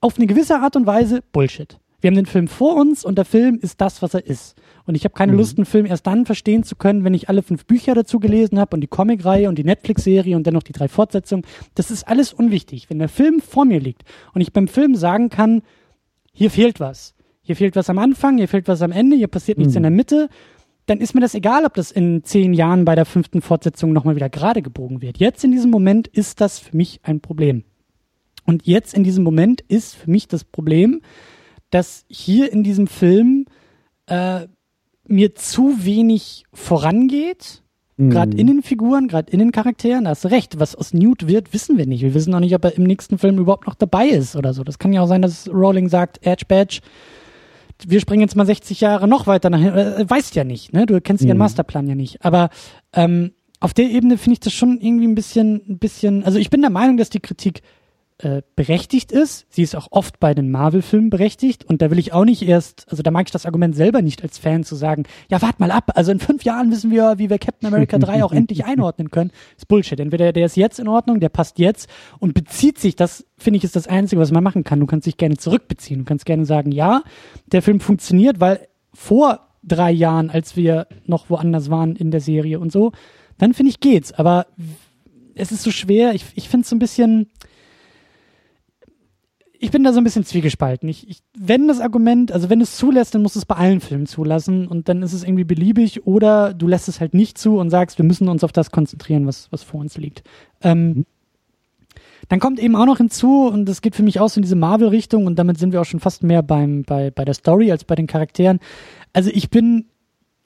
Auf eine gewisse Art und Weise Bullshit. Wir haben den Film vor uns und der Film ist das, was er ist. Und ich habe keine mhm. Lust, einen Film erst dann verstehen zu können, wenn ich alle fünf Bücher dazu gelesen habe und die Comicreihe und die Netflix-Serie und dann noch die drei Fortsetzungen. Das ist alles unwichtig. Wenn der Film vor mir liegt und ich beim Film sagen kann, hier fehlt was. Hier fehlt was am Anfang, hier fehlt was am Ende, hier passiert nichts mhm. in der Mitte, dann ist mir das egal, ob das in zehn Jahren bei der fünften Fortsetzung nochmal wieder gerade gebogen wird. Jetzt in diesem Moment ist das für mich ein Problem. Und jetzt in diesem Moment ist für mich das Problem, dass hier in diesem Film äh, mir zu wenig vorangeht. Mhm. Gerade in den Figuren, gerade in den Charakteren, da hast du recht. Was aus Newt wird, wissen wir nicht. Wir wissen auch nicht, ob er im nächsten Film überhaupt noch dabei ist oder so. Das kann ja auch sein, dass Rowling sagt, Edge Badge, wir springen jetzt mal 60 Jahre noch weiter nach äh, weißt ja nicht, ne? Du kennst mhm. ihren Masterplan ja nicht. Aber ähm, auf der Ebene finde ich das schon irgendwie ein bisschen, ein bisschen, also ich bin der Meinung, dass die Kritik äh, berechtigt ist. Sie ist auch oft bei den Marvel-Filmen berechtigt und da will ich auch nicht erst, also da mag ich das Argument selber nicht als Fan zu sagen, ja, wart mal ab, also in fünf Jahren wissen wir, wie wir Captain America 3 auch endlich einordnen können. ist Bullshit. Entweder der ist jetzt in Ordnung, der passt jetzt und bezieht sich, das finde ich ist das Einzige, was man machen kann. Du kannst dich gerne zurückbeziehen. Du kannst gerne sagen, ja, der Film funktioniert, weil vor drei Jahren, als wir noch woanders waren in der Serie und so, dann finde ich geht's. Aber es ist so schwer. Ich, ich finde es so ein bisschen, ich bin da so ein bisschen zwiegespalten. Ich, ich, wenn das Argument, also wenn es zulässt, dann muss es bei allen Filmen zulassen und dann ist es irgendwie beliebig oder du lässt es halt nicht zu und sagst, wir müssen uns auf das konzentrieren, was, was vor uns liegt. Ähm, mhm. Dann kommt eben auch noch hinzu, und das geht für mich auch so in diese Marvel-Richtung, und damit sind wir auch schon fast mehr beim, bei, bei der Story als bei den Charakteren. Also ich bin,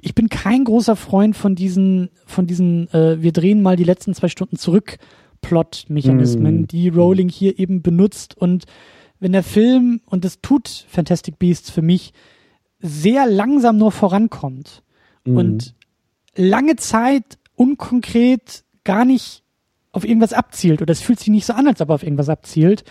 ich bin kein großer Freund von diesen, von diesen, äh, wir drehen mal die letzten zwei Stunden zurück Plot-Mechanismen, mm. die Rowling hier eben benutzt und wenn der Film, und das tut Fantastic Beasts für mich, sehr langsam nur vorankommt mhm. und lange Zeit unkonkret gar nicht auf irgendwas abzielt oder es fühlt sich nicht so an, als ob er auf irgendwas abzielt,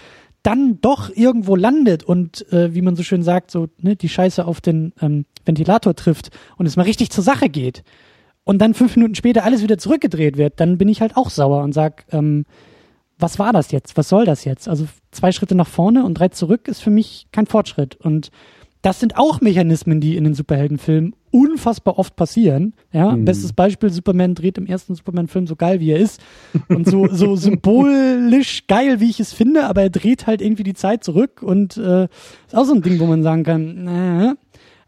dann doch irgendwo landet und äh, wie man so schön sagt, so ne, die Scheiße auf den ähm, Ventilator trifft und es mal richtig zur Sache geht und dann fünf Minuten später alles wieder zurückgedreht wird, dann bin ich halt auch sauer und sag, ähm, was war das jetzt? Was soll das jetzt? Also zwei Schritte nach vorne und drei zurück ist für mich kein Fortschritt. Und das sind auch Mechanismen, die in den Superheldenfilmen unfassbar oft passieren. Ja, mhm. bestes Beispiel: Superman dreht im ersten Superman-Film so geil, wie er ist und so so symbolisch geil, wie ich es finde, aber er dreht halt irgendwie die Zeit zurück und äh, ist auch so ein Ding, wo man sagen kann, äh,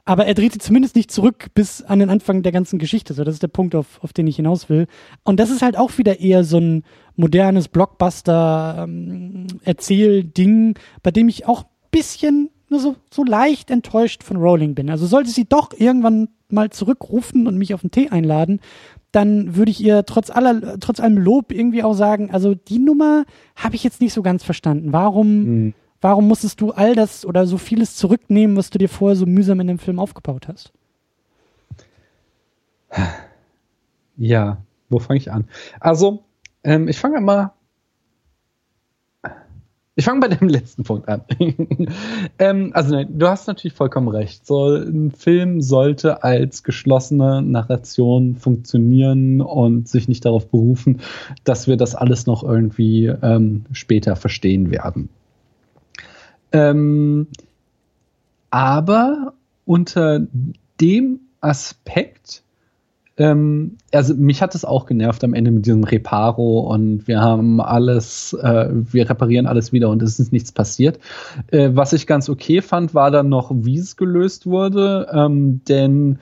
aber er dreht sie zumindest nicht zurück bis an den Anfang der ganzen Geschichte. So, das ist der Punkt, auf, auf den ich hinaus will. Und das ist halt auch wieder eher so ein modernes Blockbuster-Erzähl-Ding, ähm, bei dem ich auch bisschen nur so, so leicht enttäuscht von Rowling bin. Also sollte sie doch irgendwann mal zurückrufen und mich auf einen Tee einladen, dann würde ich ihr trotz aller, trotz allem Lob irgendwie auch sagen, also die Nummer habe ich jetzt nicht so ganz verstanden. Warum, mhm. Warum musstest du all das oder so vieles zurücknehmen, was du dir vorher so mühsam in dem Film aufgebaut hast? Ja, wo fange ich an? Also, ähm, ich fange mal. Ich fange bei dem letzten Punkt an. ähm, also, nein, du hast natürlich vollkommen recht. So, ein Film sollte als geschlossene Narration funktionieren und sich nicht darauf berufen, dass wir das alles noch irgendwie ähm, später verstehen werden. Ähm, aber unter dem Aspekt, ähm, also mich hat es auch genervt am Ende mit diesem Reparo und wir haben alles, äh, wir reparieren alles wieder und es ist nichts passiert. Äh, was ich ganz okay fand, war dann noch, wie es gelöst wurde, ähm, denn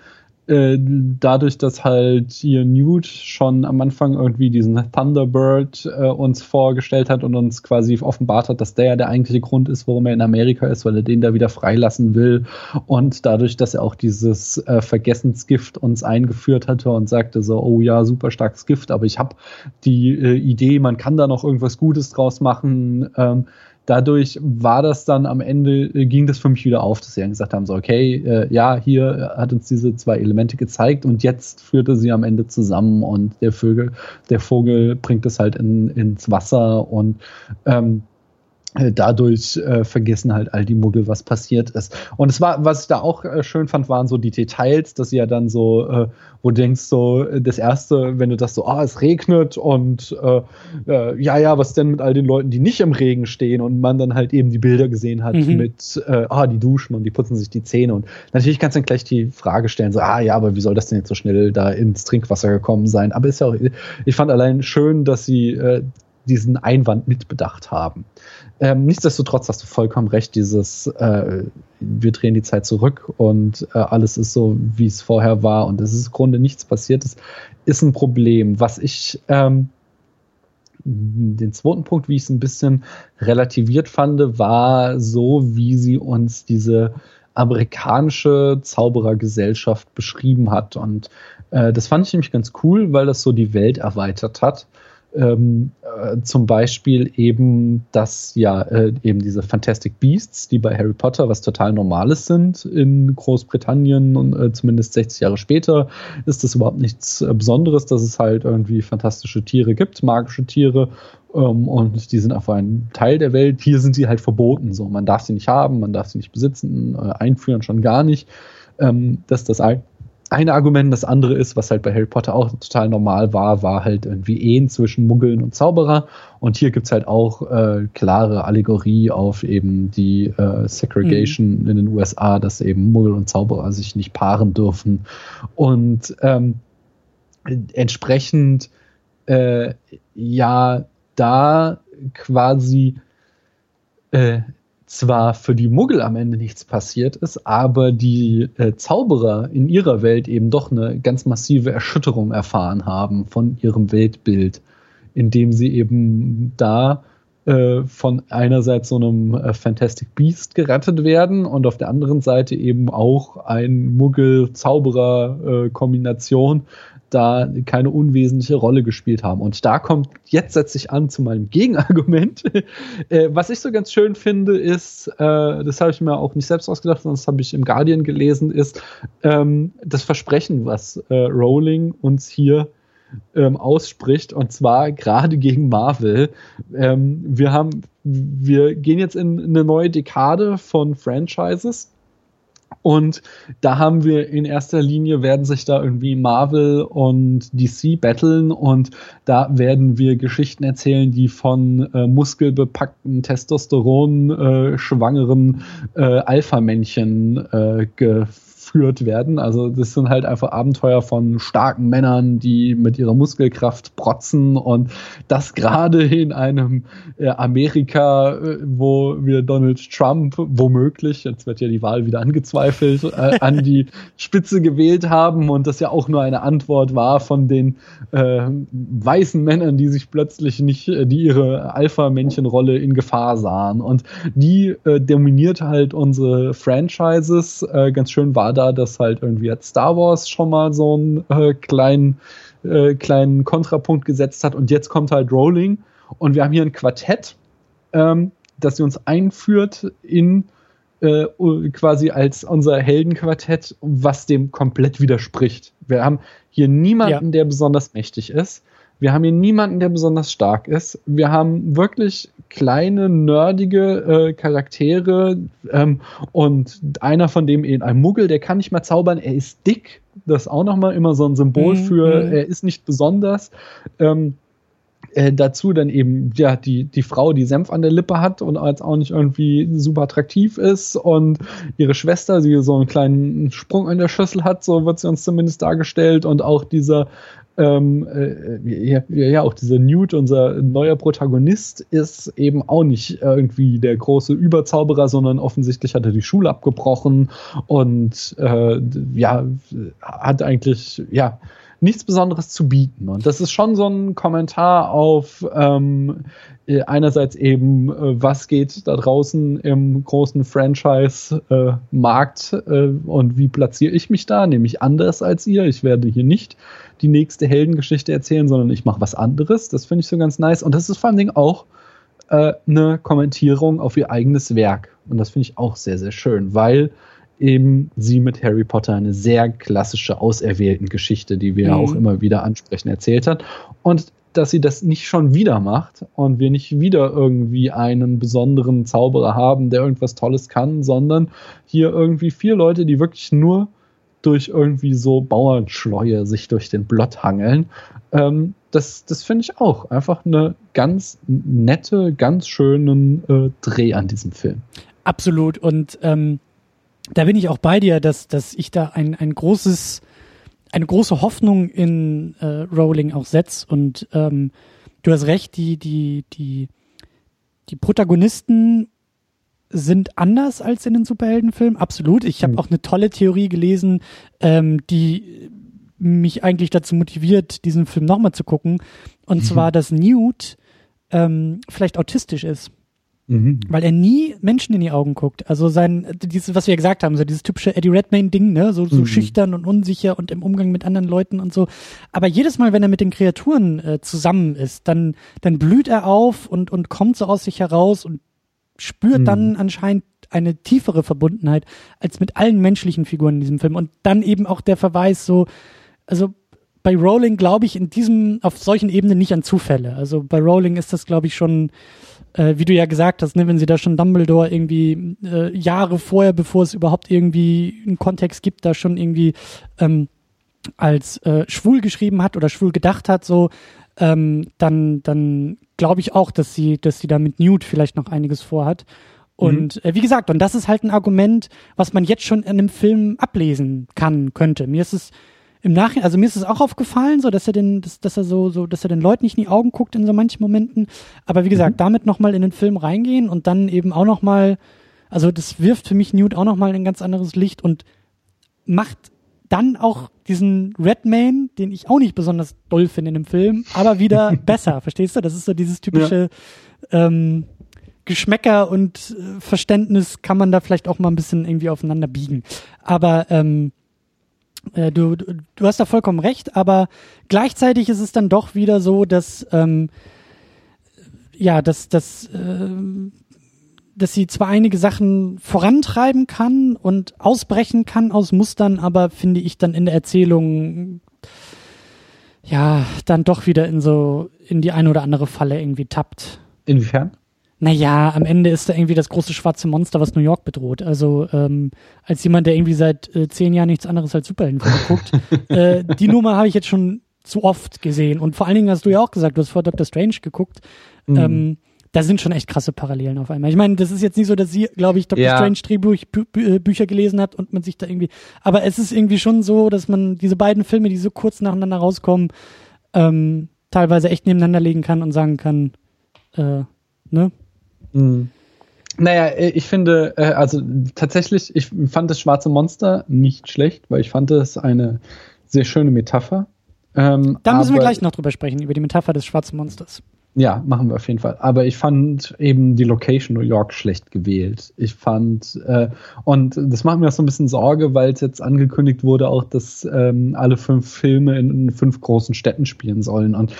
äh, dadurch, dass halt hier Newt schon am Anfang irgendwie diesen Thunderbird äh, uns vorgestellt hat und uns quasi offenbart hat, dass der ja der eigentliche Grund ist, warum er in Amerika ist, weil er den da wieder freilassen will. Und dadurch, dass er auch dieses äh, Vergessensgift uns eingeführt hatte und sagte so, oh ja, super starkes Gift, aber ich habe die äh, Idee, man kann da noch irgendwas Gutes draus machen. Ähm, dadurch war das dann am Ende, äh, ging das für mich wieder auf, dass sie dann gesagt haben, so, okay, äh, ja, hier hat uns diese zwei Elemente gezeigt und jetzt führte sie am Ende zusammen und der Vögel, der Vogel bringt es halt in, ins Wasser und ähm, äh, dadurch äh, vergessen halt all die Muggel, was passiert ist. Und es war, was ich da auch äh, schön fand, waren so die Details, dass sie ja dann so, äh, wo du denkst, so, äh, das erste, wenn du das so, ah, es regnet und äh, äh, ja, ja, was denn mit all den Leuten, die nicht im Regen stehen und man dann halt eben die Bilder gesehen hat mhm. mit, äh, ah, die duschen und die putzen sich die Zähne und natürlich kannst du dann gleich die Frage stellen, so, ah, ja, aber wie soll das denn jetzt so schnell da ins Trinkwasser gekommen sein? Aber ist ja auch, ich fand allein schön, dass sie äh, diesen Einwand mitbedacht haben. Ähm, nichtsdestotrotz hast du vollkommen recht, dieses äh, wir drehen die Zeit zurück und äh, alles ist so, wie es vorher war und es ist im Grunde nichts passiert, ist, ist ein Problem. Was ich ähm, den zweiten Punkt, wie ich es ein bisschen relativiert fand, war so, wie sie uns diese amerikanische Zauberergesellschaft beschrieben hat. Und äh, das fand ich nämlich ganz cool, weil das so die Welt erweitert hat. Ähm, äh, zum Beispiel eben, dass ja äh, eben diese Fantastic Beasts, die bei Harry Potter was total Normales sind in Großbritannien und äh, zumindest 60 Jahre später ist das überhaupt nichts äh, Besonderes, dass es halt irgendwie fantastische Tiere gibt, magische Tiere ähm, und die sind einfach ein Teil der Welt. Hier sind sie halt verboten, so man darf sie nicht haben, man darf sie nicht besitzen, äh, einführen schon gar nicht. Ähm, das ist das eine Argument. Das andere ist, was halt bei Harry Potter auch total normal war, war halt irgendwie Ehen zwischen Muggeln und Zauberer. Und hier gibt's halt auch äh, klare Allegorie auf eben die äh, Segregation mhm. in den USA, dass eben Muggel und Zauberer sich nicht paaren dürfen. Und ähm, entsprechend äh, ja da quasi äh, zwar für die Muggel am Ende nichts passiert ist, aber die äh, Zauberer in ihrer Welt eben doch eine ganz massive Erschütterung erfahren haben von ihrem Weltbild, indem sie eben da äh, von einerseits so einem äh, Fantastic Beast gerettet werden und auf der anderen Seite eben auch ein Muggel-Zauberer-Kombination da keine unwesentliche Rolle gespielt haben. Und da kommt, jetzt setze ich an zu meinem Gegenargument. äh, was ich so ganz schön finde, ist, äh, das habe ich mir auch nicht selbst ausgedacht, sondern das habe ich im Guardian gelesen, ist ähm, das Versprechen, was äh, Rowling uns hier ähm, ausspricht, und zwar gerade gegen Marvel. Ähm, wir haben, wir gehen jetzt in eine neue Dekade von Franchises und da haben wir in erster Linie werden sich da irgendwie Marvel und DC battlen und da werden wir Geschichten erzählen, die von äh, muskelbepackten, Testosteron äh, schwangeren äh, Alpha-Männchen äh, geführt werden. Also das sind halt einfach Abenteuer von starken Männern, die mit ihrer Muskelkraft protzen und das gerade in einem äh, Amerika, äh, wo wir Donald Trump womöglich, jetzt wird ja die Wahl wieder angezweifelt, äh, an die Spitze gewählt haben und das ja auch nur eine Antwort war von den äh, weißen Männern, die sich plötzlich nicht, äh, die ihre Alpha-Männchen-Rolle in Gefahr sahen. Und die dominiert halt unsere Franchises. Ganz schön war da, dass halt irgendwie jetzt Star Wars schon mal so einen äh, kleinen, äh, kleinen Kontrapunkt gesetzt hat und jetzt kommt halt Rowling und wir haben hier ein Quartett, ähm, das sie uns einführt in äh, quasi als unser Heldenquartett, was dem komplett widerspricht. Wir haben hier niemanden, ja. der besonders mächtig ist. Wir haben hier niemanden, der besonders stark ist. Wir haben wirklich kleine, nerdige äh, Charaktere ähm, und einer von dem eben ein Muggel, der kann nicht mal zaubern, er ist dick. Das ist auch nochmal immer so ein Symbol mhm. für, mhm. er ist nicht besonders. Ähm, äh, dazu dann eben ja die die Frau, die Senf an der Lippe hat und als auch nicht irgendwie super attraktiv ist und ihre Schwester, die so einen kleinen Sprung an der Schüssel hat, so wird sie uns zumindest dargestellt und auch dieser ähm, äh, ja, ja, auch dieser Newt, unser neuer Protagonist, ist eben auch nicht irgendwie der große Überzauberer, sondern offensichtlich hat er die Schule abgebrochen und äh, ja, hat eigentlich, ja, nichts Besonderes zu bieten. Und das ist schon so ein Kommentar auf ähm, äh, einerseits eben, äh, was geht da draußen im großen Franchise-Markt äh, äh, und wie platziere ich mich da, nämlich anders als ihr. Ich werde hier nicht die nächste Heldengeschichte erzählen, sondern ich mache was anderes. Das finde ich so ganz nice. Und das ist vor allen Dingen auch äh, eine Kommentierung auf ihr eigenes Werk. Und das finde ich auch sehr, sehr schön, weil eben sie mit Harry Potter eine sehr klassische auserwählten Geschichte, die wir mhm. auch immer wieder ansprechen, erzählt hat. Und dass sie das nicht schon wieder macht und wir nicht wieder irgendwie einen besonderen Zauberer haben, der irgendwas Tolles kann, sondern hier irgendwie vier Leute, die wirklich nur durch irgendwie so Bauernschleue sich durch den Blott hangeln. Ähm, das das finde ich auch einfach eine ganz nette, ganz schönen äh, Dreh an diesem Film. Absolut. Und ähm, da bin ich auch bei dir, dass, dass ich da ein, ein großes, eine große Hoffnung in äh, Rowling auch setze und ähm, du hast recht, die, die, die, die Protagonisten sind anders als in den Superheldenfilmen, absolut. Ich habe mhm. auch eine tolle Theorie gelesen, ähm, die mich eigentlich dazu motiviert, diesen Film nochmal zu gucken. Und mhm. zwar, dass Newt ähm, vielleicht autistisch ist. Mhm. Weil er nie Menschen in die Augen guckt. Also sein, dieses, was wir ja gesagt haben, so dieses typische Eddie Redmayne-Ding, ne, so, so mhm. schüchtern und unsicher und im Umgang mit anderen Leuten und so. Aber jedes Mal, wenn er mit den Kreaturen äh, zusammen ist, dann, dann blüht er auf und, und kommt so aus sich heraus und spürt mhm. dann anscheinend eine tiefere Verbundenheit als mit allen menschlichen Figuren in diesem Film. Und dann eben auch der Verweis so, also bei Rowling glaube ich in diesem, auf solchen Ebenen nicht an Zufälle. Also bei Rowling ist das, glaube ich, schon, äh, wie du ja gesagt hast, ne, wenn sie da schon Dumbledore irgendwie äh, Jahre vorher, bevor es überhaupt irgendwie einen Kontext gibt, da schon irgendwie ähm, als äh, schwul geschrieben hat oder schwul gedacht hat, so, ähm, dann, dann glaube ich auch, dass sie, dass sie da mit Newt vielleicht noch einiges vorhat. Und mhm. äh, wie gesagt, und das ist halt ein Argument, was man jetzt schon in einem Film ablesen kann, könnte. Mir ist es im Nachhinein, also mir ist es auch aufgefallen, so dass er den, dass, dass er so, so, dass er den Leuten nicht in die Augen guckt in so manchen Momenten. Aber wie gesagt, mhm. damit nochmal in den Film reingehen und dann eben auch nochmal, also das wirft für mich Newt auch nochmal ein ganz anderes Licht und macht dann auch diesen Redman, den ich auch nicht besonders doll finde in dem Film, aber wieder besser, verstehst du? Das ist so dieses typische ja. ähm, Geschmäcker und äh, Verständnis kann man da vielleicht auch mal ein bisschen irgendwie aufeinander biegen. Aber ähm, äh, du, du, hast da vollkommen recht, aber gleichzeitig ist es dann doch wieder so, dass ähm, ja, dass, dass, äh, dass sie zwar einige Sachen vorantreiben kann und ausbrechen kann aus Mustern, aber finde ich dann in der Erzählung ja dann doch wieder in so in die eine oder andere Falle irgendwie tappt. Inwiefern? Naja, am Ende ist da irgendwie das große schwarze Monster, was New York bedroht. Also ähm, als jemand, der irgendwie seit äh, zehn Jahren nichts anderes als Superheldenfilme guckt, äh, die Nummer habe ich jetzt schon zu oft gesehen. Und vor allen Dingen hast du ja auch gesagt, du hast vor Doctor Strange geguckt. Mhm. Ähm, da sind schon echt krasse Parallelen auf einmal. Ich meine, das ist jetzt nicht so, dass sie, glaube ich, Doctor ja. Strange Drehbuch, Bü äh, Bücher gelesen hat und man sich da irgendwie, aber es ist irgendwie schon so, dass man diese beiden Filme, die so kurz nacheinander rauskommen, ähm, teilweise echt nebeneinander legen kann und sagen kann, äh, ne? Mhm. Naja, äh, ich finde, äh, also tatsächlich, ich fand das schwarze Monster nicht schlecht, weil ich fand es eine sehr schöne Metapher. Ähm, da müssen wir gleich noch drüber sprechen, über die Metapher des schwarzen Monsters. Ja, machen wir auf jeden Fall. Aber ich fand eben die Location New York schlecht gewählt. Ich fand, äh, und das macht mir auch so ein bisschen Sorge, weil es jetzt angekündigt wurde, auch, dass ähm, alle fünf Filme in, fünf großen Städten spielen sollen. Und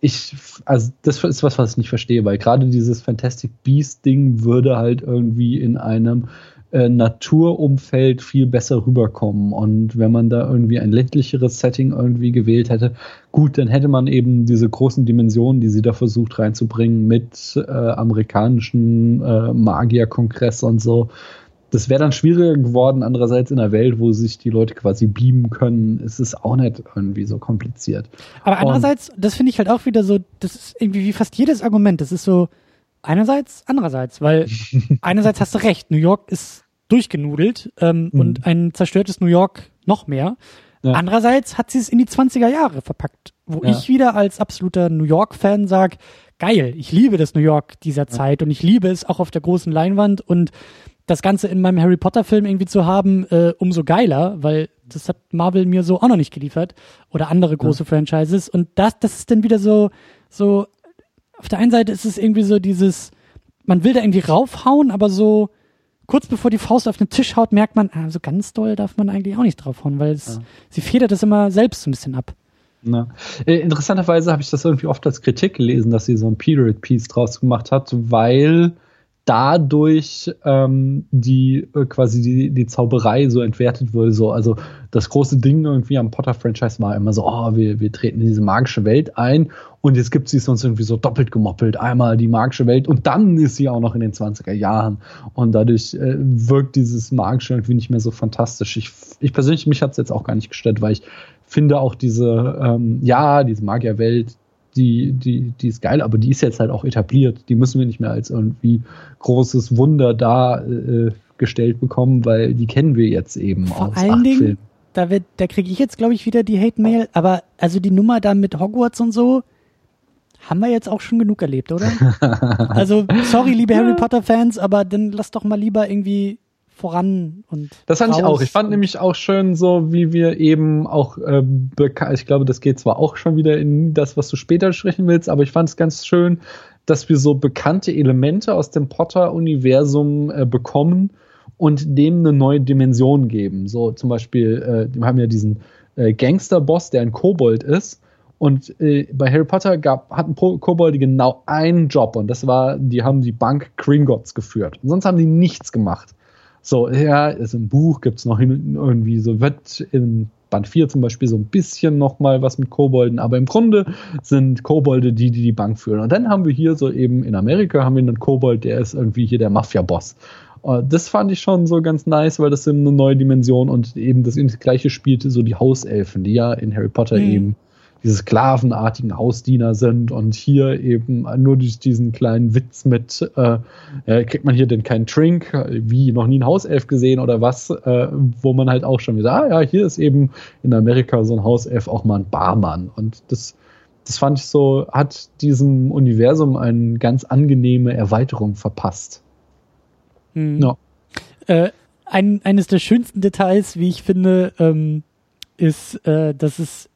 ich, also das ist was, was ich nicht verstehe, weil gerade dieses Fantastic Beast-Ding würde halt irgendwie in einem äh, Naturumfeld viel besser rüberkommen. Und wenn man da irgendwie ein ländlicheres Setting irgendwie gewählt hätte, gut, dann hätte man eben diese großen Dimensionen, die sie da versucht reinzubringen mit äh, amerikanischen äh, Magierkongress und so das wäre dann schwieriger geworden. Andererseits in einer Welt, wo sich die Leute quasi beamen können, ist es auch nicht irgendwie so kompliziert. Aber andererseits, Und das finde ich halt auch wieder so, das ist irgendwie wie fast jedes Argument. Das ist so einerseits, andererseits, weil einerseits hast du recht, New York ist durchgenudelt ähm, mhm. und ein zerstörtes New York noch mehr. Ja. Andererseits hat sie es in die 20er Jahre verpackt, wo ja. ich wieder als absoluter New York-Fan sage, geil, ich liebe das New York dieser Zeit und ich liebe es auch auf der großen Leinwand und das Ganze in meinem Harry Potter Film irgendwie zu haben, äh, umso geiler, weil das hat Marvel mir so auch noch nicht geliefert oder andere große. Franchises und das, das ist dann wieder so, so, auf der einen Seite ist es irgendwie so dieses, man will da irgendwie raufhauen, aber so kurz bevor die Faust auf den Tisch haut, merkt man, ah, so ganz doll darf man eigentlich auch nicht draufhauen, weil es, ja. sie federt das immer selbst so ein bisschen ab. Na. Äh, interessanterweise habe ich das irgendwie oft als Kritik gelesen, dass sie so ein Period Piece draus gemacht hat, weil dadurch ähm, die äh, quasi die, die Zauberei so entwertet wurde. So, also das große Ding irgendwie am Potter-Franchise war immer so, oh, wir, wir treten in diese magische Welt ein und jetzt gibt sie uns irgendwie so doppelt gemoppelt. Einmal die magische Welt und dann ist sie auch noch in den 20er Jahren. Und dadurch äh, wirkt dieses Magische irgendwie nicht mehr so fantastisch. Ich, ich persönlich, mich hat es jetzt auch gar nicht gestört, weil ich finde auch diese, ähm, ja, diese Magierwelt, die, die, die ist geil, aber die ist jetzt halt auch etabliert. Die müssen wir nicht mehr als irgendwie großes Wunder dargestellt äh, bekommen, weil die kennen wir jetzt eben Vor aus allen Dingen, Filmen. Da, wird, da kriege ich jetzt, glaube ich, wieder die Hate-Mail, aber also die Nummer da mit Hogwarts und so, haben wir jetzt auch schon genug erlebt, oder? also, sorry, liebe Harry Potter-Fans, aber dann lass doch mal lieber irgendwie voran und. Das fand ich auch. Ich fand nämlich auch schön, so wie wir eben auch äh, ich glaube, das geht zwar auch schon wieder in das, was du später sprechen willst, aber ich fand es ganz schön, dass wir so bekannte Elemente aus dem Potter-Universum äh, bekommen und dem eine neue Dimension geben. So zum Beispiel, äh, wir haben ja diesen äh, Gangster-Boss, der ein Kobold ist. Und äh, bei Harry Potter gab, hatten Kobolde genau einen Job und das war, die haben die Bank Gringotts geführt. Und sonst haben die nichts gemacht. So, ja, ist im Buch gibt es noch irgendwie so, wird in Band 4 zum Beispiel so ein bisschen noch mal was mit Kobolden, aber im Grunde sind Kobolde die, die die Bank führen. Und dann haben wir hier so eben in Amerika haben wir einen Kobold, der ist irgendwie hier der Mafia-Boss. Äh, das fand ich schon so ganz nice, weil das ist eine neue Dimension und eben das, das gleiche spielte so die Hauselfen, die ja in Harry Potter mhm. eben diese sklavenartigen Hausdiener sind und hier eben nur durch diesen kleinen Witz mit, äh, äh, kriegt man hier denn keinen Trink, wie noch nie ein Hauself gesehen oder was, äh, wo man halt auch schon wieder, ah ja, hier ist eben in Amerika so ein Hauself auch mal ein Barmann und das, das fand ich so, hat diesem Universum eine ganz angenehme Erweiterung verpasst. Mhm. No. Äh, ein, eines der schönsten Details, wie ich finde, ähm, ist, äh, dass es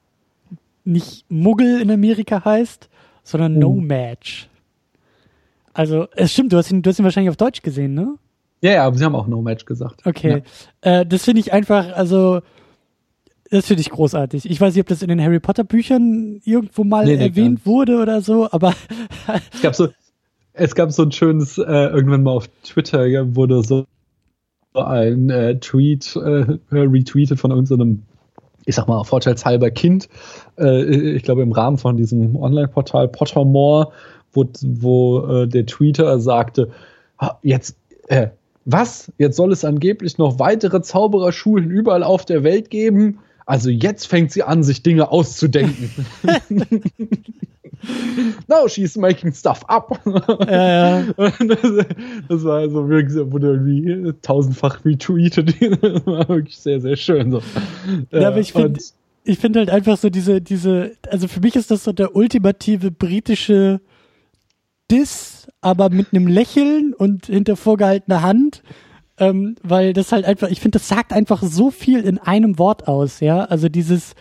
nicht Muggel in Amerika heißt, sondern No hm. Match. Also, es stimmt, du hast ihn, du hast ihn wahrscheinlich auf Deutsch gesehen, ne? Ja, ja, aber sie haben auch No Match gesagt. Okay. Ja. Äh, das finde ich einfach, also, das finde ich großartig. Ich weiß nicht, ob das in den Harry Potter Büchern irgendwo mal nee, nee, erwähnt wurde oder so, aber. es gab so, es gab so ein schönes, äh, irgendwann mal auf Twitter wurde so ein äh, Tweet äh, retweetet von irgendeinem ich sag mal, vorteilshalber Kind, äh, ich glaube im Rahmen von diesem Online-Portal Pottermore, wo, wo äh, der Tweeter sagte, jetzt, äh, was? Jetzt soll es angeblich noch weitere Zaubererschulen überall auf der Welt geben? Also jetzt fängt sie an, sich Dinge auszudenken. no, she's making stuff up. Ja, ja. Das, das, war also wirklich, wurde irgendwie tausendfach retweetet. Das war wirklich sehr, sehr schön. So. Ja, aber ich finde ich finde halt einfach so diese, diese, also für mich ist das so der ultimative britische Diss, aber mit einem Lächeln und hinter vorgehaltener Hand. Ähm, weil das halt einfach, ich finde, das sagt einfach so viel in einem Wort aus, ja. Also dieses,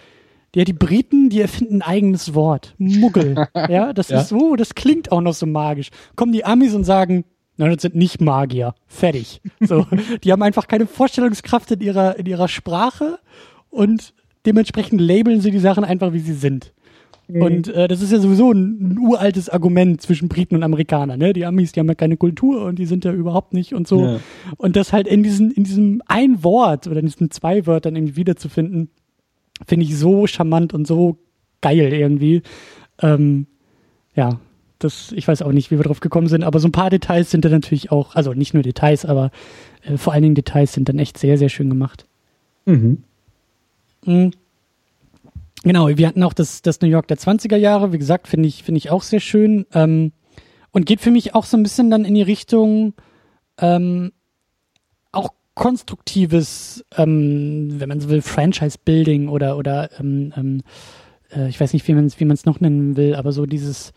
ja, die Briten, die erfinden ein eigenes Wort. Muggel. ja, das ja. ist, oh, das klingt auch noch so magisch. Kommen die Amis und sagen, nein, das sind nicht Magier. Fertig. So, die haben einfach keine Vorstellungskraft in ihrer, in ihrer Sprache und dementsprechend labeln sie die Sachen einfach, wie sie sind. Mhm. Und äh, das ist ja sowieso ein, ein, uraltes Argument zwischen Briten und Amerikanern. Ne? Die Amis, die haben ja keine Kultur und die sind ja überhaupt nicht und so. Ja. Und das halt in, diesen, in diesem ein Wort oder in diesen zwei Wörtern irgendwie wiederzufinden, finde ich so charmant und so geil irgendwie. Ähm, ja, das, ich weiß auch nicht, wie wir drauf gekommen sind, aber so ein paar Details sind dann natürlich auch, also nicht nur Details, aber äh, vor allen Dingen Details sind dann echt sehr, sehr schön gemacht. Mhm. mhm. Genau, wir hatten auch das, das New York der 20er Jahre, wie gesagt, finde ich, finde ich auch sehr schön. Ähm, und geht für mich auch so ein bisschen dann in die Richtung, ähm, konstruktives, ähm, wenn man so will, Franchise-Building oder, oder ähm, ähm, äh, ich weiß nicht, wie man es wie man's noch nennen will, aber so dieses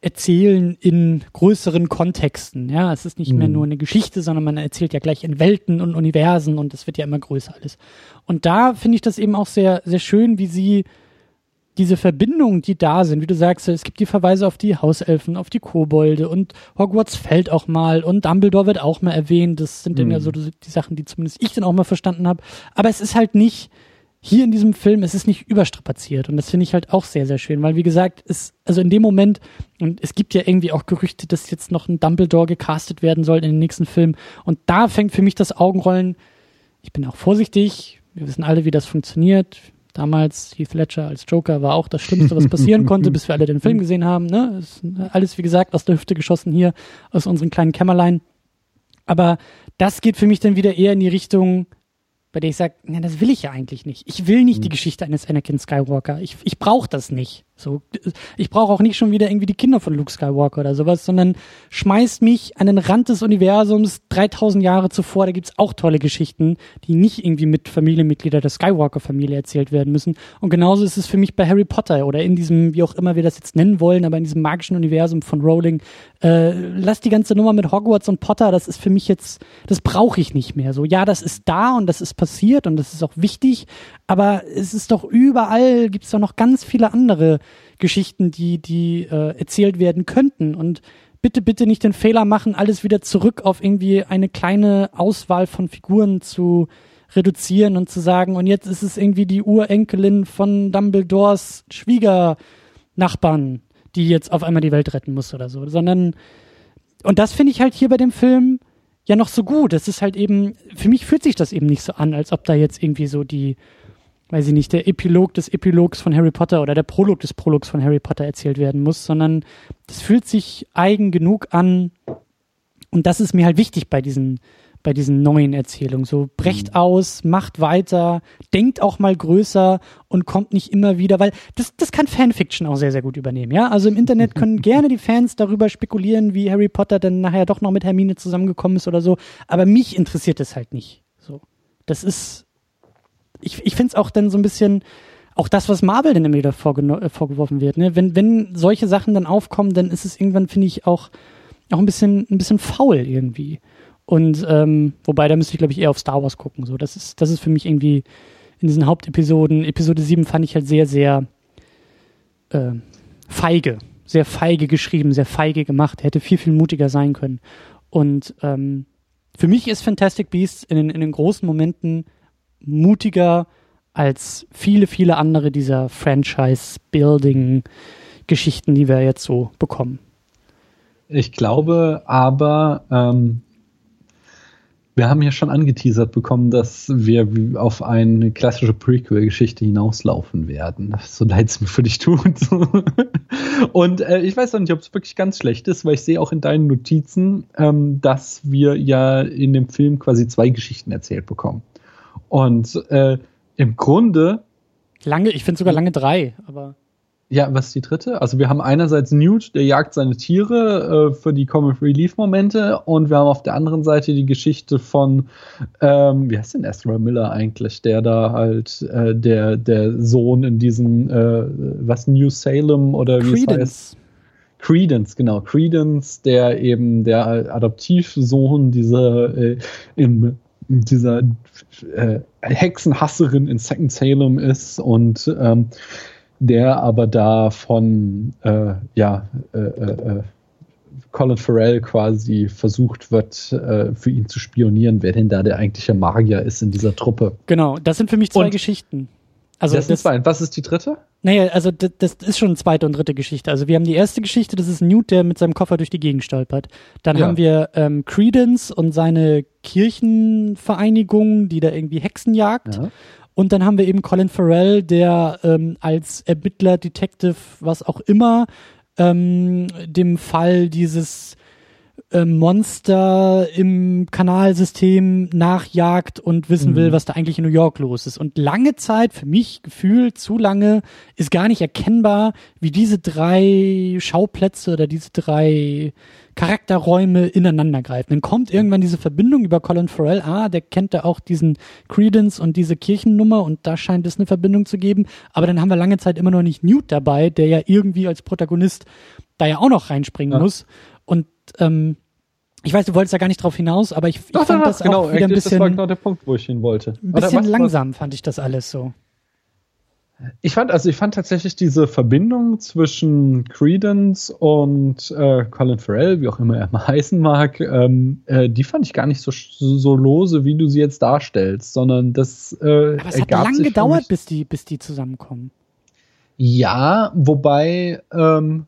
Erzählen in größeren Kontexten. Ja, es ist nicht mhm. mehr nur eine Geschichte, sondern man erzählt ja gleich in Welten und Universen und es wird ja immer größer alles. Und da finde ich das eben auch sehr, sehr schön, wie sie diese Verbindungen, die da sind, wie du sagst, es gibt die Verweise auf die Hauselfen, auf die Kobolde und Hogwarts fällt auch mal und Dumbledore wird auch mal erwähnt. Das sind mhm. dann ja so die, die Sachen, die zumindest ich dann auch mal verstanden habe. Aber es ist halt nicht hier in diesem Film, es ist nicht überstrapaziert und das finde ich halt auch sehr, sehr schön, weil wie gesagt, es, also in dem Moment, und es gibt ja irgendwie auch Gerüchte, dass jetzt noch ein Dumbledore gecastet werden soll in den nächsten Film und da fängt für mich das Augenrollen, ich bin auch vorsichtig, wir wissen alle, wie das funktioniert, Damals Heath Ledger als Joker war auch das Schlimmste, was passieren konnte, bis wir alle den Film gesehen haben. Ne? Ist alles, wie gesagt, aus der Hüfte geschossen hier, aus unseren kleinen Kämmerlein. Aber das geht für mich dann wieder eher in die Richtung, bei der ich sage, das will ich ja eigentlich nicht. Ich will nicht die mhm. Geschichte eines Anakin Skywalker. Ich, ich brauche das nicht. So, ich brauche auch nicht schon wieder irgendwie die Kinder von Luke Skywalker oder sowas, sondern schmeißt mich an den Rand des Universums 3000 Jahre zuvor. Da gibt's auch tolle Geschichten, die nicht irgendwie mit Familienmitgliedern der Skywalker-Familie erzählt werden müssen. Und genauso ist es für mich bei Harry Potter oder in diesem, wie auch immer wir das jetzt nennen wollen, aber in diesem magischen Universum von Rowling. Äh, lass die ganze Nummer mit Hogwarts und Potter, das ist für mich jetzt, das brauche ich nicht mehr. So, ja, das ist da und das ist passiert und das ist auch wichtig, aber es ist doch überall, gibt's doch noch ganz viele andere Geschichten, die, die äh, erzählt werden könnten. Und bitte, bitte nicht den Fehler machen, alles wieder zurück auf irgendwie eine kleine Auswahl von Figuren zu reduzieren und zu sagen, und jetzt ist es irgendwie die Urenkelin von Dumbledores Schwiegernachbarn, die jetzt auf einmal die Welt retten muss oder so, sondern, und das finde ich halt hier bei dem Film ja noch so gut. Das ist halt eben, für mich fühlt sich das eben nicht so an, als ob da jetzt irgendwie so die, weiß ich nicht, der Epilog des Epilogs von Harry Potter oder der Prolog des Prologs von Harry Potter erzählt werden muss, sondern das fühlt sich eigen genug an. Und das ist mir halt wichtig bei diesen, bei diesen neuen Erzählungen. So brecht mhm. aus, macht weiter, denkt auch mal größer und kommt nicht immer wieder, weil das, das kann Fanfiction auch sehr, sehr gut übernehmen, ja. Also im Internet können gerne die Fans darüber spekulieren, wie Harry Potter dann nachher doch noch mit Hermine zusammengekommen ist oder so. Aber mich interessiert es halt nicht. So. Das ist, ich, ich finde es auch dann so ein bisschen, auch das, was Marvel dann immer wieder äh, vorgeworfen wird, ne? Wenn, wenn solche Sachen dann aufkommen, dann ist es irgendwann, finde ich, auch, auch ein bisschen, ein bisschen faul irgendwie. Und ähm, wobei, da müsste ich, glaube ich, eher auf Star Wars gucken. So, das ist, das ist für mich irgendwie in diesen Hauptepisoden. Episode 7 fand ich halt sehr, sehr äh, feige. Sehr feige geschrieben, sehr feige gemacht. Hätte viel, viel mutiger sein können. Und ähm, für mich ist Fantastic Beasts in in den großen Momenten mutiger als viele, viele andere dieser Franchise-Building-Geschichten, die wir jetzt so bekommen. Ich glaube aber, ähm, wir haben ja schon angeteasert bekommen, dass wir auf eine klassische Prequel-Geschichte hinauslaufen werden. So leid es mir für dich tut. Und äh, ich weiß auch nicht, ob es wirklich ganz schlecht ist, weil ich sehe auch in deinen Notizen, ähm, dass wir ja in dem Film quasi zwei Geschichten erzählt bekommen. Und äh, im Grunde. Lange, ich finde sogar lange drei, aber. Ja, was ist die dritte? Also wir haben einerseits Newt, der jagt seine Tiere äh, für die Comic Relief Momente und wir haben auf der anderen Seite die Geschichte von, ähm, wie heißt denn Ezra Miller eigentlich, der da halt äh, der der Sohn in diesem äh, was New Salem oder wie Credence. es heißt. Credence, genau, Credence, der eben der Adoptivsohn dieser äh, im dieser äh, Hexenhasserin in Second Salem ist und ähm, der aber da von äh, ja, äh, äh, Colin Farrell quasi versucht wird, äh, für ihn zu spionieren, wer denn da der eigentliche Magier ist in dieser Truppe. Genau, das sind für mich zwei und Geschichten. Also das, das zwei. Was ist die dritte? Naja, also das, das ist schon eine zweite und dritte Geschichte. Also wir haben die erste Geschichte, das ist Newt, der mit seinem Koffer durch die Gegend stolpert. Dann ja. haben wir ähm, Credence und seine Kirchenvereinigung, die da irgendwie Hexen jagt. Ja. Und dann haben wir eben Colin Farrell, der ähm, als Ermittler, Detective, was auch immer, ähm, dem Fall dieses äh, Monster im Kanalsystem nachjagt und wissen mhm. will, was da eigentlich in New York los ist. Und lange Zeit, für mich gefühlt zu lange, ist gar nicht erkennbar, wie diese drei Schauplätze oder diese drei Charakterräume ineinander greifen. Dann kommt irgendwann diese Verbindung über Colin Farrell. Ah, der kennt da auch diesen Credence und diese Kirchennummer und da scheint es eine Verbindung zu geben. Aber dann haben wir lange Zeit immer noch nicht Newt dabei, der ja irgendwie als Protagonist da ja auch noch reinspringen ja. muss. Und ähm, ich weiß, du wolltest da gar nicht drauf hinaus, aber ich, ich doch, fand doch, das genau, auch wieder ein bisschen. Das war genau der Punkt, wo ich hin wollte. Ein bisschen was, langsam was? fand ich das alles so. Ich fand, also ich fand tatsächlich diese Verbindung zwischen Credence und äh, Colin Farrell, wie auch immer er mal heißen mag, ähm, äh, die fand ich gar nicht so, so lose, wie du sie jetzt darstellst, sondern das äh, Aber es hat lange gedauert, bis die, bis die zusammenkommen. Ja, wobei ähm,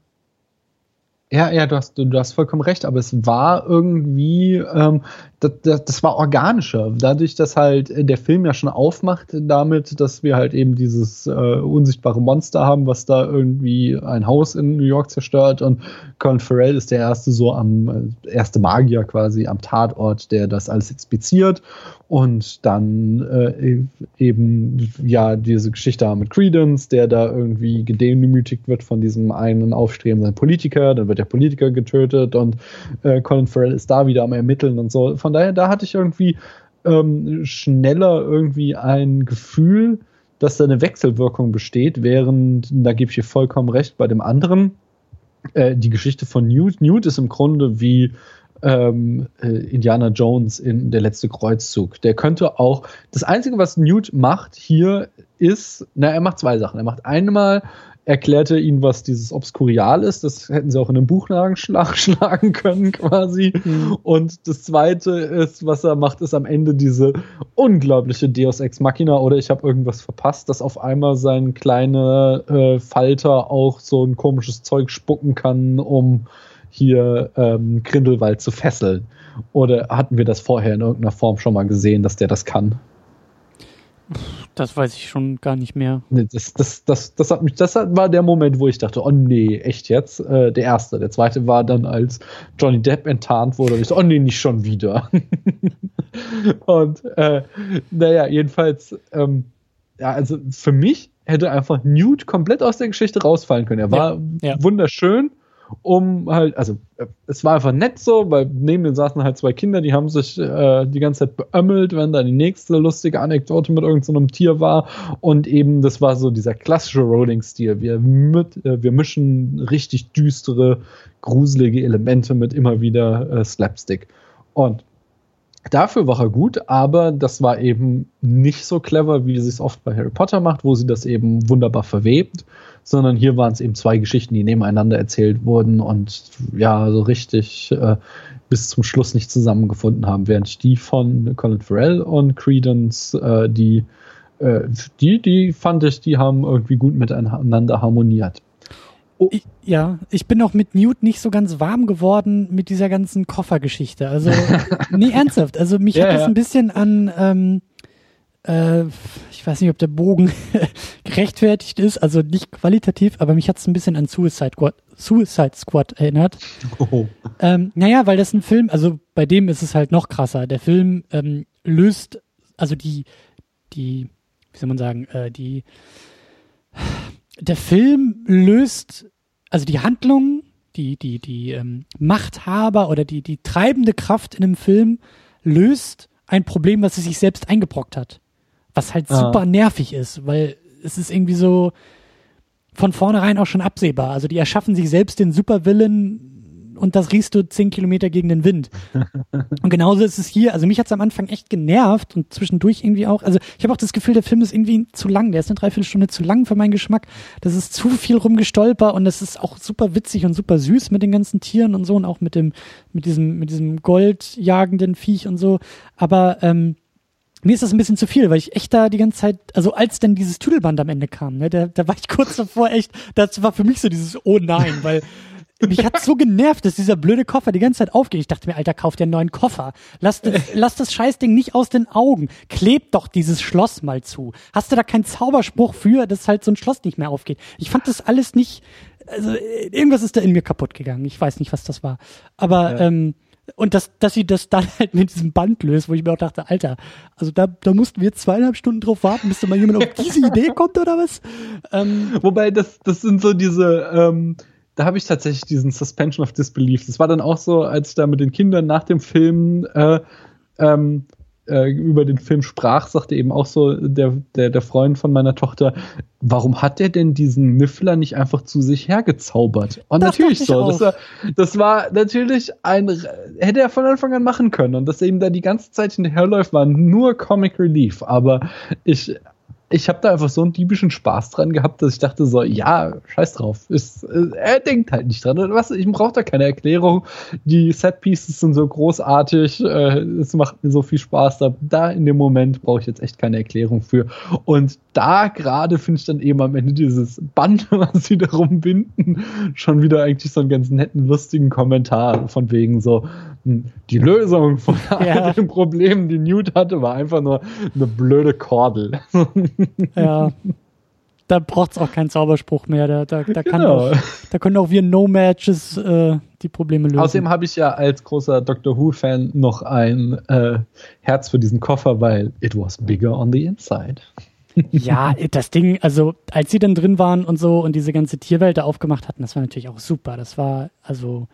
ja, ja, du hast, du, du hast vollkommen recht, aber es war irgendwie, ähm, das, das, das war organischer. Dadurch, dass halt der Film ja schon aufmacht damit, dass wir halt eben dieses äh, unsichtbare Monster haben, was da irgendwie ein Haus in New York zerstört und Colin Farrell ist der erste so am, äh, erste Magier quasi am Tatort, der das alles inspiziert Und dann äh, eben ja diese Geschichte mit Credence, der da irgendwie gedemütigt wird von diesem einen aufstrebenden Politiker, dann wird der Politiker getötet und äh, Colin Farrell ist da wieder am Ermitteln und so. Von daher, da hatte ich irgendwie ähm, schneller irgendwie ein Gefühl, dass da eine Wechselwirkung besteht, während, da gebe ich dir vollkommen recht, bei dem anderen, äh, die Geschichte von Newt. Newt ist im Grunde wie ähm, äh, Indiana Jones in Der letzte Kreuzzug. Der könnte auch, das Einzige, was Newt macht hier, ist, na, er macht zwei Sachen. Er macht einmal, erklärte ihnen, was dieses Obskurial ist. Das hätten sie auch in einem Buch nachschlagen können, quasi. Mhm. Und das zweite ist, was er macht, ist am Ende diese unglaubliche Deus Ex Machina oder ich habe irgendwas verpasst, dass auf einmal sein kleiner äh, Falter auch so ein komisches Zeug spucken kann, um hier ähm, Grindelwald zu fesseln? Oder hatten wir das vorher in irgendeiner Form schon mal gesehen, dass der das kann? Das weiß ich schon gar nicht mehr. Nee, das, das, das, das, hat mich, das war der Moment, wo ich dachte, oh nee, echt jetzt? Äh, der erste. Der zweite war dann, als Johnny Depp enttarnt wurde. Und ich so, oh nee, nicht schon wieder. und äh, naja, jedenfalls, ähm, ja, also für mich hätte einfach Newt komplett aus der Geschichte rausfallen können. Er war ja, ja. wunderschön um halt, also äh, es war einfach nett so, weil neben den saßen halt zwei Kinder, die haben sich äh, die ganze Zeit beömmelt, wenn da die nächste lustige Anekdote mit irgendeinem so Tier war und eben das war so dieser klassische Rolling-Stil. Wir, äh, wir mischen richtig düstere, gruselige Elemente mit immer wieder äh, Slapstick. Und Dafür war er gut, aber das war eben nicht so clever, wie sie es oft bei Harry Potter macht, wo sie das eben wunderbar verwebt, sondern hier waren es eben zwei Geschichten, die nebeneinander erzählt wurden und ja, so richtig äh, bis zum Schluss nicht zusammengefunden haben, während die von Colin Farrell und Credence, äh, die, äh, die, die fand ich, die haben irgendwie gut miteinander harmoniert. Oh. Ich, ja, ich bin auch mit Newt nicht so ganz warm geworden mit dieser ganzen Koffergeschichte. Also, nee, ernsthaft. Also mich ja, hat das ja. ein bisschen an, ähm, äh, ich weiß nicht, ob der Bogen gerechtfertigt ist, also nicht qualitativ, aber mich hat es ein bisschen an Suicide Squad, Suicide Squad erinnert. Oh. Ähm, naja, weil das ein Film, also bei dem ist es halt noch krasser. Der Film ähm, löst, also die, die, wie soll man sagen, äh, die, der Film löst, also die Handlung, die, die, die ähm, Machthaber oder die, die treibende Kraft in einem Film löst ein Problem, was sie sich selbst eingebrockt hat. Was halt ah. super nervig ist, weil es ist irgendwie so von vornherein auch schon absehbar. Also die erschaffen sich selbst den Supervillen und das riechst du zehn Kilometer gegen den Wind. und genauso ist es hier. Also mich hat es am Anfang echt genervt und zwischendurch irgendwie auch. Also ich habe auch das Gefühl, der Film ist irgendwie zu lang. Der ist eine Dreiviertelstunde zu lang für meinen Geschmack. Das ist zu viel rumgestolper und das ist auch super witzig und super süß mit den ganzen Tieren und so und auch mit dem, mit diesem, mit diesem goldjagenden Viech und so. Aber ähm, mir ist das ein bisschen zu viel, weil ich echt da die ganze Zeit, also als denn dieses Tüdelband am Ende kam, ne, da, da war ich kurz davor echt, das war für mich so dieses Oh nein, weil mich hat so genervt, dass dieser blöde Koffer die ganze Zeit aufgeht. Ich dachte mir, Alter, kauf dir einen neuen Koffer. Lass das, lass das Scheißding nicht aus den Augen. Kleb doch dieses Schloss mal zu. Hast du da keinen Zauberspruch für, dass halt so ein Schloss nicht mehr aufgeht? Ich fand das alles nicht, also irgendwas ist da in mir kaputt gegangen. Ich weiß nicht, was das war. Aber, ja. ähm, und dass, dass sie das dann halt mit diesem Band löst, wo ich mir auch dachte, Alter, also da, da mussten wir zweieinhalb Stunden drauf warten, bis da mal jemand auf diese Idee kommt oder was? Ähm, Wobei, das, das sind so diese, ähm, da habe ich tatsächlich diesen Suspension of Disbelief. Das war dann auch so, als ich da mit den Kindern nach dem Film äh, ähm, äh, über den Film sprach, sagte eben auch so der, der, der Freund von meiner Tochter, warum hat der denn diesen Niffler nicht einfach zu sich hergezaubert? Und das natürlich so. Das war, das war natürlich ein, hätte er von Anfang an machen können. Und dass er ihm da die ganze Zeit hinterherläuft, war nur Comic Relief. Aber ich ich habe da einfach so einen diebischen Spaß dran gehabt, dass ich dachte so, ja, scheiß drauf. Ist, äh, er denkt halt nicht dran. Was, ich brauche da keine Erklärung. Die Set-Pieces sind so großartig. Äh, es macht mir so viel Spaß. Da, da in dem Moment brauche ich jetzt echt keine Erklärung für. Und da gerade finde ich dann eben am Ende dieses Band, was sie darum binden, schon wieder eigentlich so einen ganz netten, lustigen Kommentar von wegen so, die Lösung von all den Problemen, die Newt hatte, war einfach nur eine blöde Kordel. Ja. da braucht es auch keinen Zauberspruch mehr. Da, da, da, genau. auch, da können auch wir No-Matches äh, die Probleme lösen. Außerdem habe ich ja als großer Doctor Who-Fan noch ein äh, Herz für diesen Koffer, weil it was bigger on the inside. ja, das Ding, also als sie dann drin waren und so und diese ganze Tierwelt da aufgemacht hatten, das war natürlich auch super. Das war also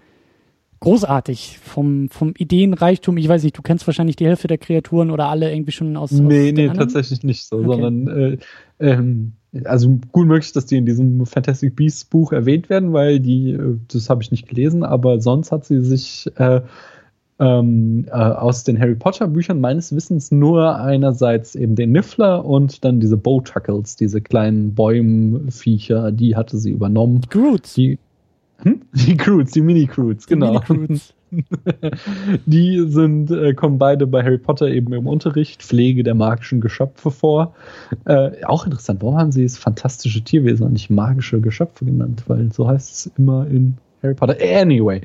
großartig vom, vom Ideenreichtum. Ich weiß nicht, du kennst wahrscheinlich die Hälfte der Kreaturen oder alle irgendwie schon aus. Nee, aus nee, tatsächlich nicht so, okay. sondern äh, ähm, also gut möglich, dass die in diesem Fantastic Beasts Buch erwähnt werden, weil die, äh, das habe ich nicht gelesen, aber sonst hat sie sich äh, ähm, äh, aus den Harry Potter Büchern meines Wissens nur einerseits eben den Niffler und dann diese Bowtuckles, diese kleinen Bäumviecher, die hatte sie übernommen. Groots. Die, hm? Die Croods, die Mini-Croods, genau. Mini die sind, äh, kommen beide bei Harry Potter eben im Unterricht, Pflege der magischen Geschöpfe vor. Äh, auch interessant, warum haben sie es fantastische Tierwesen und nicht magische Geschöpfe genannt? Weil so heißt es immer in Harry Potter. Anyway.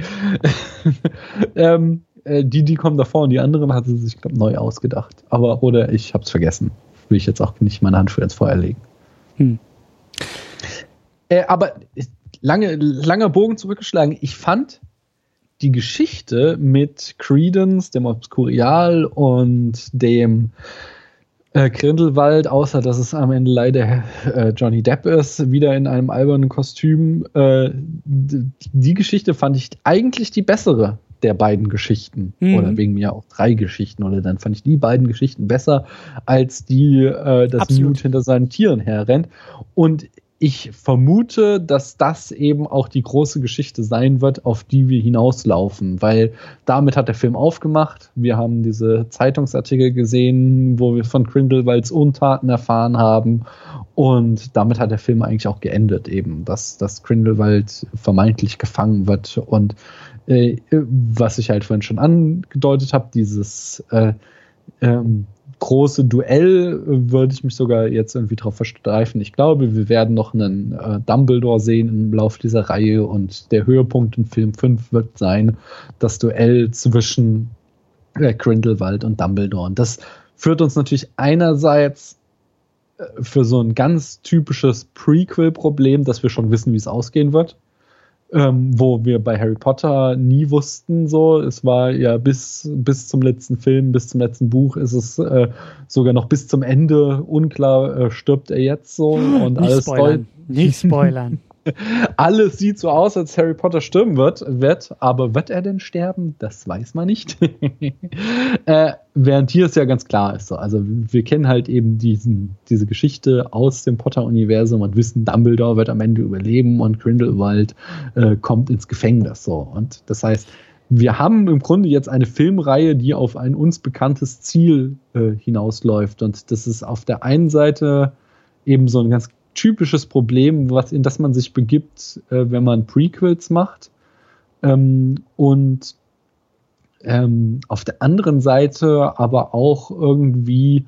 ähm, äh, die, die kommen davor und die anderen hat sie sich, glaube neu ausgedacht. Aber, oder ich habe es vergessen. Will ich jetzt auch nicht meine Hand für ins Feuer legen. Hm. Äh, aber lange, langer Bogen zurückgeschlagen. Ich fand die Geschichte mit Credence, dem Obscurial und dem äh, Grindelwald, außer dass es am Ende leider äh, Johnny Depp ist, wieder in einem albernen Kostüm. Äh, die Geschichte fand ich eigentlich die bessere der beiden Geschichten. Mhm. Oder wegen mir auch drei Geschichten. Oder dann fand ich die beiden Geschichten besser als die, äh, dass Absolut. Newt hinter seinen Tieren herrennt. Und ich vermute, dass das eben auch die große Geschichte sein wird, auf die wir hinauslaufen, weil damit hat der Film aufgemacht. Wir haben diese Zeitungsartikel gesehen, wo wir von Grindelwalds Untaten erfahren haben und damit hat der Film eigentlich auch geendet eben, dass, dass Grindelwald vermeintlich gefangen wird und äh, was ich halt vorhin schon angedeutet habe, dieses äh, ähm, große Duell würde ich mich sogar jetzt irgendwie drauf verstreifen. Ich glaube, wir werden noch einen äh, Dumbledore sehen im Laufe dieser Reihe und der Höhepunkt in Film 5 wird sein das Duell zwischen äh, Grindelwald und Dumbledore. Und das führt uns natürlich einerseits äh, für so ein ganz typisches Prequel-Problem, dass wir schon wissen, wie es ausgehen wird ähm, wo wir bei Harry Potter nie wussten, so. Es war ja bis, bis zum letzten Film, bis zum letzten Buch ist es äh, sogar noch bis zum Ende unklar, äh, stirbt er jetzt so und nicht alles spoilern. Nicht spoilern. Alles sieht so aus, als Harry Potter sterben wird, wird, aber wird er denn sterben? Das weiß man nicht. äh, während hier es ja ganz klar ist. So. Also wir kennen halt eben diesen, diese Geschichte aus dem Potter-Universum und wissen, Dumbledore wird am Ende überleben und Grindelwald äh, kommt ins Gefängnis. So. Und das heißt, wir haben im Grunde jetzt eine Filmreihe, die auf ein uns bekanntes Ziel äh, hinausläuft. Und das ist auf der einen Seite eben so ein ganz typisches Problem, was, in das man sich begibt, äh, wenn man Prequels macht. Ähm, und ähm, auf der anderen Seite aber auch irgendwie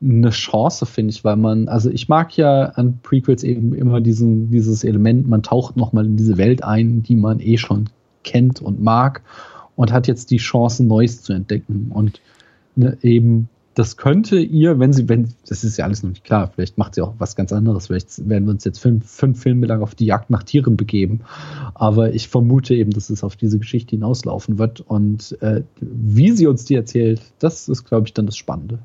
eine Chance, finde ich, weil man, also ich mag ja an Prequels eben immer diesen, dieses Element, man taucht nochmal in diese Welt ein, die man eh schon kennt und mag und hat jetzt die Chance, Neues zu entdecken und ne, eben das könnte ihr, wenn sie, wenn, das ist ja alles noch nicht klar, vielleicht macht sie auch was ganz anderes, vielleicht werden wir uns jetzt fünf, fünf Filme lang auf die Jagd nach Tieren begeben, aber ich vermute eben, dass es auf diese Geschichte hinauslaufen wird. Und äh, wie sie uns die erzählt, das ist, glaube ich, dann das Spannende.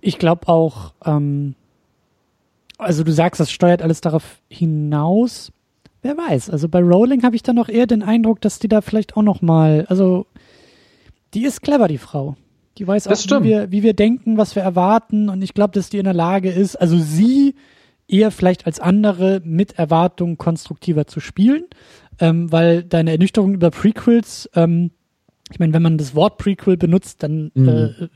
Ich glaube auch, ähm, also du sagst, das steuert alles darauf hinaus, wer weiß, also bei Rowling habe ich dann noch eher den Eindruck, dass die da vielleicht auch noch mal, also die ist clever, die Frau. Die weiß auch, wie wir, wie wir denken, was wir erwarten. Und ich glaube, dass die in der Lage ist, also sie eher vielleicht als andere mit Erwartungen konstruktiver zu spielen. Ähm, weil deine Ernüchterung über Prequels, ähm, ich meine, wenn man das Wort Prequel benutzt, dann mhm. äh,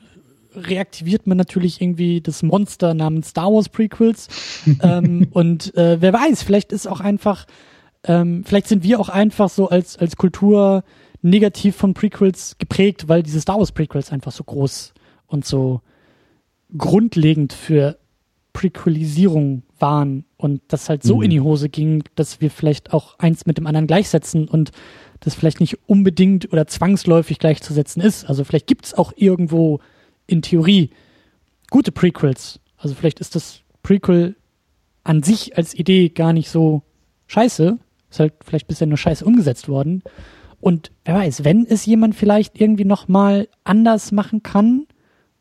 reaktiviert man natürlich irgendwie das Monster namens Star Wars Prequels. ähm, und äh, wer weiß, vielleicht ist auch einfach, ähm, vielleicht sind wir auch einfach so als, als Kultur negativ von Prequels geprägt, weil diese Star Wars Prequels einfach so groß und so grundlegend für Prequelisierung waren und das halt so mhm. in die Hose ging, dass wir vielleicht auch eins mit dem anderen gleichsetzen und das vielleicht nicht unbedingt oder zwangsläufig gleichzusetzen ist. Also vielleicht gibt es auch irgendwo in Theorie gute Prequels. Also vielleicht ist das Prequel an sich als Idee gar nicht so scheiße. Ist halt vielleicht bisher nur scheiße umgesetzt worden. Und wer weiß, wenn es jemand vielleicht irgendwie nochmal anders machen kann,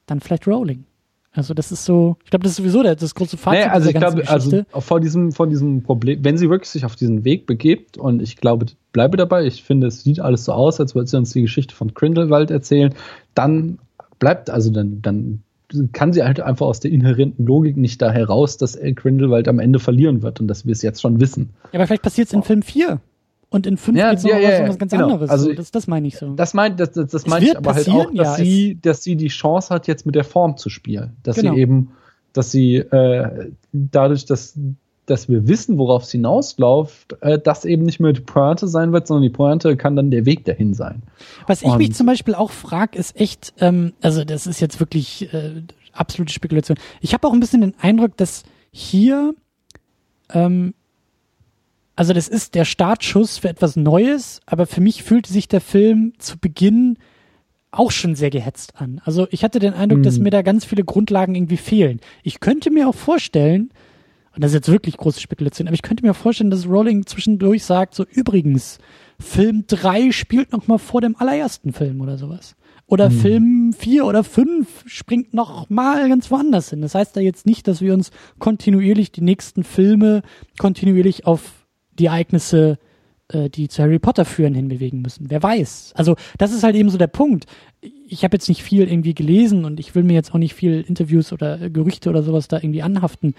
dann vielleicht Rowling. Also das ist so, ich glaube, das ist sowieso das, das große Fazit naja, also ich glaube, also vor diesem, vor diesem Problem, wenn sie wirklich sich auf diesen Weg begibt und ich glaube, bleibe dabei, ich finde, es sieht alles so aus, als würde sie uns die Geschichte von Grindelwald erzählen, dann bleibt, also dann, dann kann sie halt einfach aus der inhärenten Logik nicht da heraus, dass Grindelwald am Ende verlieren wird und dass wir es jetzt schon wissen. Ja, aber vielleicht passiert es in Film 4. Und in fünf ja, geht's noch ja, ja, was, was ganz genau. anderes. Also, das, das meine ich so. Das meine das, das, das mein ich aber halt auch, dass, ja, sie, dass sie die Chance hat, jetzt mit der Form zu spielen. Dass genau. sie eben, dass sie äh, dadurch, dass, dass wir wissen, worauf es hinausläuft, äh, das eben nicht mehr die Pointe sein wird, sondern die Pointe kann dann der Weg dahin sein. Was ich Und, mich zum Beispiel auch frage, ist echt, ähm, also das ist jetzt wirklich äh, absolute Spekulation. Ich habe auch ein bisschen den Eindruck, dass hier ähm, also das ist der Startschuss für etwas Neues, aber für mich fühlte sich der Film zu Beginn auch schon sehr gehetzt an. Also ich hatte den Eindruck, mhm. dass mir da ganz viele Grundlagen irgendwie fehlen. Ich könnte mir auch vorstellen, und das ist jetzt wirklich große Spekulation, aber ich könnte mir auch vorstellen, dass Rowling zwischendurch sagt, so übrigens, Film 3 spielt noch mal vor dem allerersten Film oder sowas. Oder mhm. Film 4 oder 5 springt noch mal ganz woanders hin. Das heißt da jetzt nicht, dass wir uns kontinuierlich die nächsten Filme kontinuierlich auf die Ereignisse, äh, die zu Harry Potter führen, hinbewegen müssen. Wer weiß. Also das ist halt eben so der Punkt. Ich habe jetzt nicht viel irgendwie gelesen und ich will mir jetzt auch nicht viel Interviews oder Gerüchte oder sowas da irgendwie anhaften.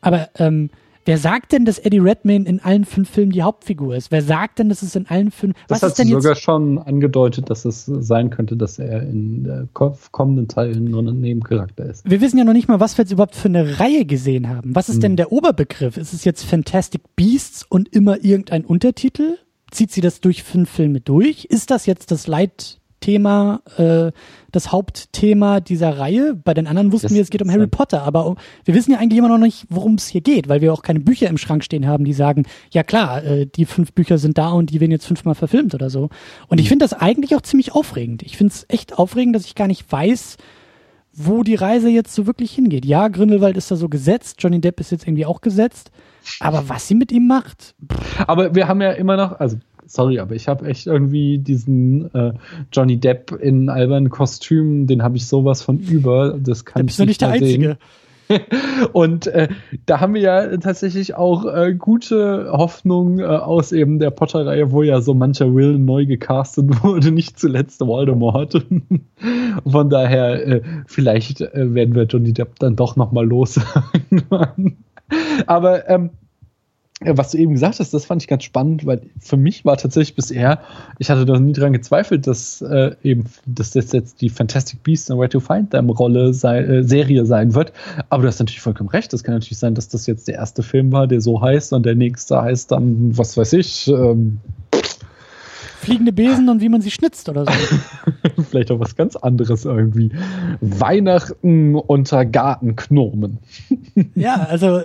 Aber ähm, Wer sagt denn, dass Eddie Redmayne in allen fünf Filmen die Hauptfigur ist? Wer sagt denn, dass es in allen fünf? Das was hat ist denn sogar jetzt? schon angedeutet, dass es sein könnte, dass er in der kommenden Teilen nur ein Nebencharakter ist. Wir wissen ja noch nicht mal, was wir jetzt überhaupt für eine Reihe gesehen haben. Was ist hm. denn der Oberbegriff? Ist es jetzt Fantastic Beasts und immer irgendein Untertitel? Zieht sie das durch fünf Filme durch? Ist das jetzt das Leit Thema, äh, das Hauptthema dieser Reihe. Bei den anderen wussten das wir, es geht um Harry Potter, aber wir wissen ja eigentlich immer noch nicht, worum es hier geht, weil wir auch keine Bücher im Schrank stehen haben, die sagen, ja klar, äh, die fünf Bücher sind da und die werden jetzt fünfmal verfilmt oder so. Und ich mhm. finde das eigentlich auch ziemlich aufregend. Ich finde es echt aufregend, dass ich gar nicht weiß, wo die Reise jetzt so wirklich hingeht. Ja, Grindelwald ist da so gesetzt, Johnny Depp ist jetzt irgendwie auch gesetzt, aber was sie mit ihm macht. Pff. Aber wir haben ja immer noch, also sorry, aber ich habe echt irgendwie diesen äh, Johnny Depp in albernen Kostümen, den habe ich sowas von über. Das kann da bist ich nicht, nicht der Einzige. Und äh, da haben wir ja tatsächlich auch äh, gute Hoffnung äh, aus eben der Potter-Reihe, wo ja so mancher Will neu gecastet wurde, nicht zuletzt Voldemort. Von daher, äh, vielleicht äh, werden wir Johnny Depp dann doch nochmal los. Aber ähm, was du eben gesagt hast, das fand ich ganz spannend, weil für mich war tatsächlich bisher, ich hatte da nie dran gezweifelt, dass äh, eben, dass das jetzt die Fantastic Beasts and Where to Find Them Rolle sei, äh, Serie sein wird. Aber du hast natürlich vollkommen recht. Das kann natürlich sein, dass das jetzt der erste Film war, der so heißt und der nächste heißt dann, was weiß ich, ähm, Fliegende Besen und wie man sie schnitzt oder so. Vielleicht auch was ganz anderes irgendwie. Weihnachten unter Gartenknomen. ja, also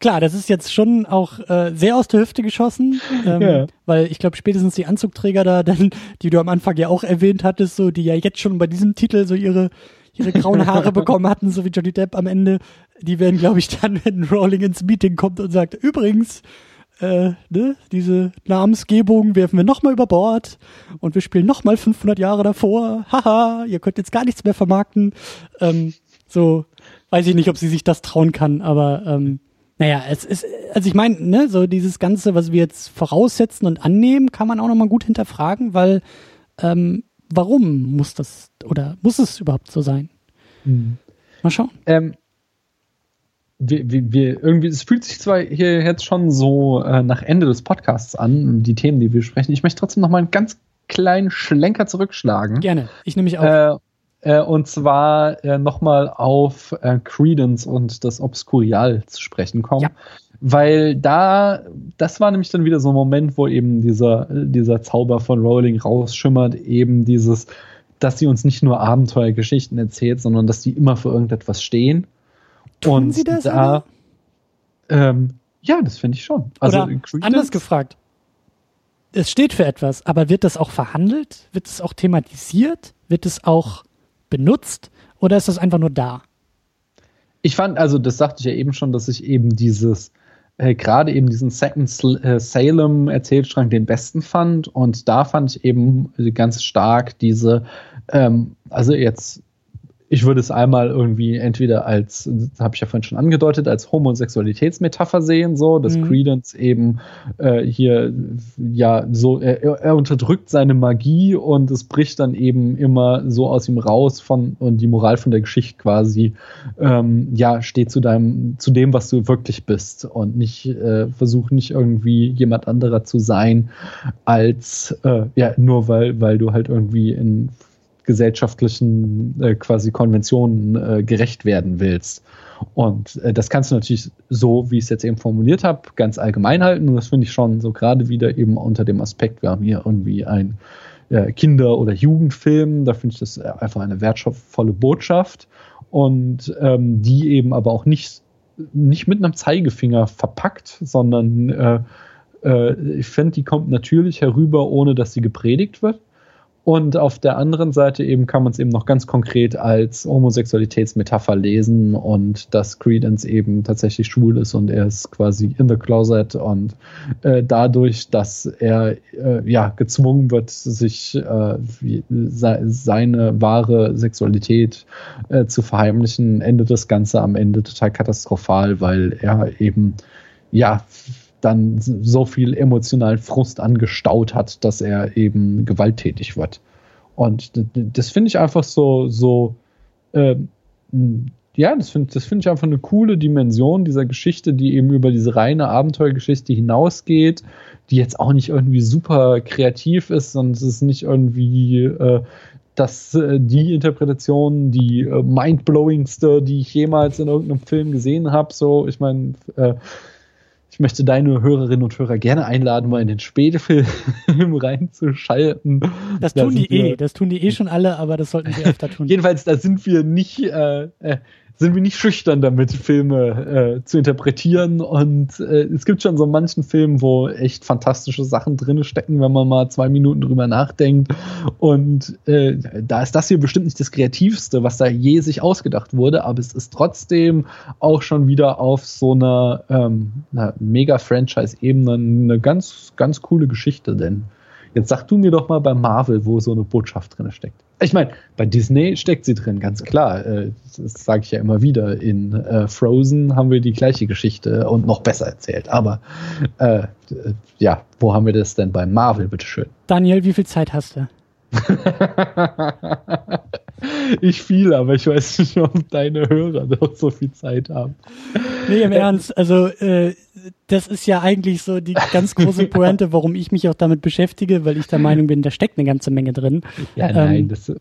klar, das ist jetzt schon auch äh, sehr aus der Hüfte geschossen, ähm, ja. weil ich glaube spätestens die Anzugträger da, dann, die du am Anfang ja auch erwähnt hattest, so die ja jetzt schon bei diesem Titel so ihre ihre grauen Haare bekommen hatten, so wie Johnny Depp am Ende, die werden, glaube ich, dann, wenn Rowling ins Meeting kommt und sagt, übrigens, äh, ne, diese Namensgebung werfen wir nochmal über Bord und wir spielen nochmal 500 Jahre davor. Haha, ihr könnt jetzt gar nichts mehr vermarkten. Ähm, so, weiß ich nicht, ob sie sich das trauen kann, aber ähm, naja, es ist, also ich meine, ne, so dieses Ganze, was wir jetzt voraussetzen und annehmen, kann man auch nochmal gut hinterfragen, weil ähm, warum muss das oder muss es überhaupt so sein? Mhm. Mal schauen. Ähm, wir, wir, wir, irgendwie, es fühlt sich zwar hier jetzt schon so äh, nach Ende des Podcasts an, die Themen, die wir sprechen. Ich möchte trotzdem noch mal einen ganz kleinen Schlenker zurückschlagen. Gerne. Ich nehme mich auch. Äh, äh, und zwar äh, nochmal auf äh, Credence und das Obskurial zu sprechen kommen. Ja. Weil da, das war nämlich dann wieder so ein Moment, wo eben dieser, dieser Zauber von Rowling rausschimmert, eben dieses, dass sie uns nicht nur Abenteuergeschichten erzählt, sondern dass die immer für irgendetwas stehen. Tun und sie das? Da, ähm, ja, das finde ich schon. Also Oder anders gefragt. Es steht für etwas, aber wird das auch verhandelt? Wird es auch thematisiert? Wird es auch benutzt oder ist das einfach nur da? Ich fand, also das sagte ich ja eben schon, dass ich eben dieses, äh, gerade eben diesen Second äh, Salem Erzählstrang den besten fand. Und da fand ich eben ganz stark diese, ähm, also jetzt ich würde es einmal irgendwie entweder als, habe ich ja vorhin schon angedeutet, als Homosexualitätsmetapher sehen, so, dass mhm. Credence eben äh, hier ja so, er, er, unterdrückt seine Magie und es bricht dann eben immer so aus ihm raus von und die Moral von der Geschichte quasi, ähm, ja, steht zu deinem, zu dem, was du wirklich bist und nicht äh, versuch nicht irgendwie jemand anderer zu sein, als äh, ja, nur weil, weil du halt irgendwie in gesellschaftlichen äh, quasi Konventionen äh, gerecht werden willst. Und äh, das kannst du natürlich so, wie ich es jetzt eben formuliert habe, ganz allgemein halten. Und das finde ich schon so gerade wieder eben unter dem Aspekt, wir haben hier irgendwie ein äh, Kinder- oder Jugendfilm, da finde ich das einfach eine wertvolle Botschaft und ähm, die eben aber auch nicht, nicht mit einem Zeigefinger verpackt, sondern äh, äh, ich finde, die kommt natürlich herüber, ohne dass sie gepredigt wird. Und auf der anderen Seite eben kann man es eben noch ganz konkret als Homosexualitätsmetapher lesen und dass Credence eben tatsächlich schwul ist und er ist quasi in the closet und äh, dadurch, dass er äh, ja gezwungen wird, sich äh, se seine wahre Sexualität äh, zu verheimlichen, endet das Ganze am Ende total katastrophal, weil er eben ja dann so viel emotionalen Frust angestaut hat, dass er eben gewalttätig wird. Und das finde ich einfach so, so, äh, ja, das finde das find ich einfach eine coole Dimension dieser Geschichte, die eben über diese reine Abenteuergeschichte hinausgeht, die jetzt auch nicht irgendwie super kreativ ist, sondern es ist nicht irgendwie äh, das, äh, die Interpretation, die äh, mindblowingste, die ich jemals in irgendeinem Film gesehen habe. So, ich meine, äh, ich möchte deine Hörerinnen und Hörer gerne einladen, mal in den Spätefilm reinzuschalten. Das tun die eh, das tun die eh schon alle, aber das sollten sie öfter tun. Jedenfalls, da sind wir nicht, äh, äh, sind wir nicht schüchtern damit, Filme äh, zu interpretieren. Und äh, es gibt schon so manchen Filmen, wo echt fantastische Sachen drin stecken, wenn man mal zwei Minuten drüber nachdenkt. Und äh, da ist das hier bestimmt nicht das Kreativste, was da je sich ausgedacht wurde, aber es ist trotzdem auch schon wieder auf so einer, ähm, einer Mega-Franchise-Ebene eine ganz, ganz coole Geschichte, denn Jetzt sag du mir doch mal bei Marvel, wo so eine Botschaft drin steckt. Ich meine, bei Disney steckt sie drin, ganz klar. Äh, das sage ich ja immer wieder. In äh, Frozen haben wir die gleiche Geschichte und noch besser erzählt. Aber äh, ja, wo haben wir das denn bei Marvel, bitteschön? Daniel, wie viel Zeit hast du? ich viel, aber ich weiß nicht, ob deine Hörer noch so viel Zeit haben. Nee, im Ernst. Also äh, das ist ja eigentlich so die ganz große Pointe, warum ich mich auch damit beschäftige, weil ich der Meinung bin, da steckt eine ganze Menge drin. Ja, nein, ähm, das ja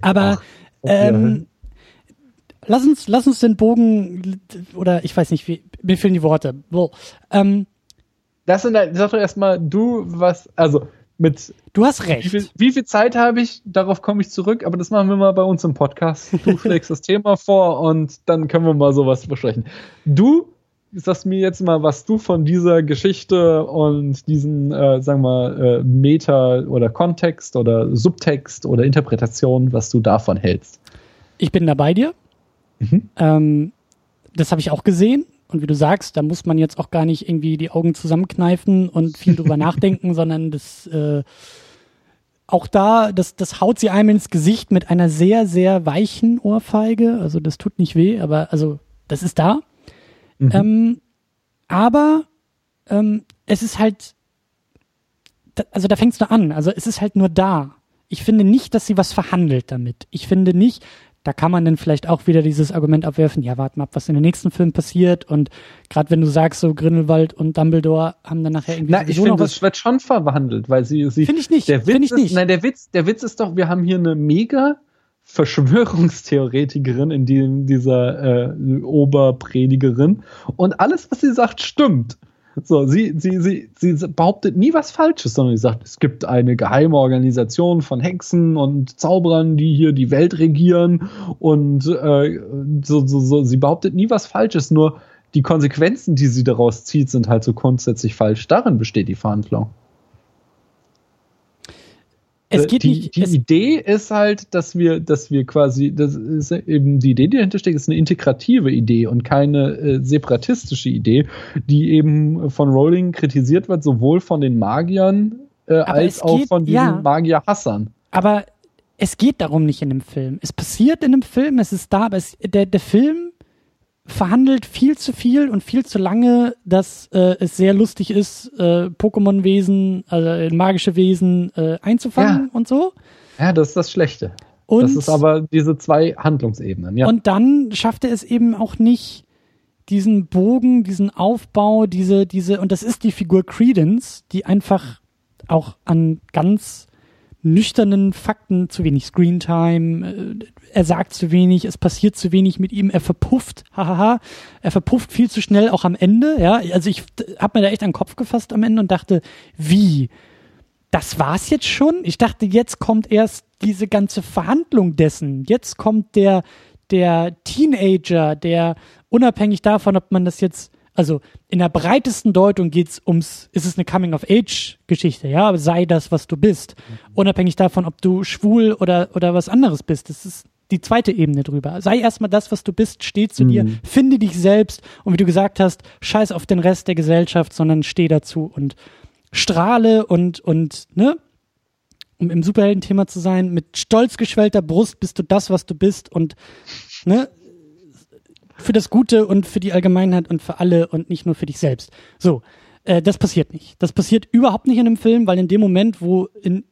Aber auch, ähm, lass uns, lass uns den Bogen oder ich weiß nicht, wie, mir fehlen die Worte. Wo, ähm, das sind halt, sag doch erstmal du, was, also mit. Du hast recht. Wie viel, wie viel Zeit habe ich? Darauf komme ich zurück, aber das machen wir mal bei uns im Podcast. Du schlägst das Thema vor und dann können wir mal sowas besprechen. Du sagst mir jetzt mal, was du von dieser Geschichte und diesen, äh, sagen wir mal, äh, Meta oder Kontext oder Subtext oder Interpretation, was du davon hältst. Ich bin da bei dir. Mhm. Ähm, das habe ich auch gesehen. Und wie du sagst, da muss man jetzt auch gar nicht irgendwie die Augen zusammenkneifen und viel drüber nachdenken, sondern das äh, auch da, das, das haut sie einem ins Gesicht mit einer sehr, sehr weichen Ohrfeige. Also das tut nicht weh, aber also das ist da. Mhm. Ähm, aber ähm, es ist halt, da, also da fängt es nur an. Also es ist halt nur da. Ich finde nicht, dass sie was verhandelt damit. Ich finde nicht, da kann man dann vielleicht auch wieder dieses Argument abwerfen, ja, warte mal ab, was in den nächsten Filmen passiert. Und gerade wenn du sagst, so Grindelwald und Dumbledore haben dann nachher irgendwie. Na, ich finde, das wird schon verwandelt, weil sie. sie finde ich nicht. Der Witz ich ist, nicht. Nein, der Witz, der Witz ist doch, wir haben hier eine mega Verschwörungstheoretikerin, in dem dieser äh, Oberpredigerin. Und alles, was sie sagt, stimmt. So, sie, sie, sie, sie behauptet nie was Falsches, sondern sie sagt, es gibt eine geheime Organisation von Hexen und Zauberern, die hier die Welt regieren. Und äh, so, so, so, sie behauptet nie was Falsches, nur die Konsequenzen, die sie daraus zieht, sind halt so grundsätzlich falsch. Darin besteht die Verhandlung. Es geht die, nicht, die Idee ist halt, dass wir, dass wir quasi, das ist eben die Idee, die dahinter steckt, ist eine integrative Idee und keine äh, separatistische Idee, die eben von Rowling kritisiert wird, sowohl von den Magiern äh, als auch geht, von diesen ja. Magier-Hassern. aber es geht darum nicht in dem Film. Es passiert in dem Film, es ist da, aber es, der, der Film verhandelt viel zu viel und viel zu lange, dass äh, es sehr lustig ist, äh, Pokémon-Wesen, also magische Wesen äh, einzufangen und so. Ja, das ist das Schlechte. Und, das ist aber diese zwei Handlungsebenen, ja. und dann schafft er es eben auch nicht, diesen Bogen, diesen Aufbau, diese, diese, und das ist die Figur Credence, die einfach auch an ganz nüchternen Fakten zu wenig Screentime, äh, er sagt zu wenig, es passiert zu wenig mit ihm, er verpufft, hahaha, er verpufft viel zu schnell auch am Ende, ja, also ich habe mir da echt an den Kopf gefasst am Ende und dachte, wie? Das war's jetzt schon? Ich dachte, jetzt kommt erst diese ganze Verhandlung dessen. Jetzt kommt der, der Teenager, der unabhängig davon, ob man das jetzt also in der breitesten Deutung geht's ums, ist es eine Coming-of-Age-Geschichte, ja, aber sei das, was du bist. Unabhängig davon, ob du schwul oder, oder was anderes bist. Das ist die zweite Ebene drüber. Sei erstmal das, was du bist, steh zu dir, finde dich selbst und wie du gesagt hast, scheiß auf den Rest der Gesellschaft, sondern steh dazu und strahle und, und, ne? Um im Superhelden-Thema zu sein, mit stolz geschwellter Brust bist du das, was du bist und, ne? Für das Gute und für die Allgemeinheit und für alle und nicht nur für dich selbst. So, äh, das passiert nicht. Das passiert überhaupt nicht in dem Film, weil in dem Moment, wo in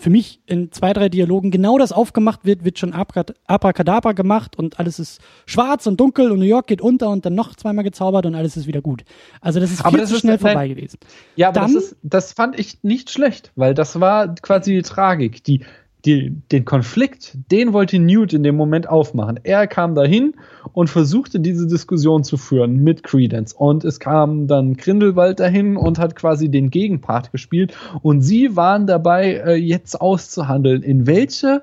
für mich in zwei, drei Dialogen genau das aufgemacht wird, wird schon Abra- Abracadabra gemacht und alles ist schwarz und dunkel und New York geht unter und dann noch zweimal gezaubert und alles ist wieder gut. Also das ist Aber viel das zu ist- schnell nein. vorbei gewesen. Ja, aber Dann- das, ist, das fand ich nicht schlecht, weil das war quasi die Tragik. Die, die, den Konflikt, den wollte Newt in dem Moment aufmachen. Er kam dahin und versuchte diese Diskussion zu führen mit Credence. Und es kam dann Grindelwald dahin und hat quasi den Gegenpart gespielt. Und sie waren dabei, äh, jetzt auszuhandeln, in welche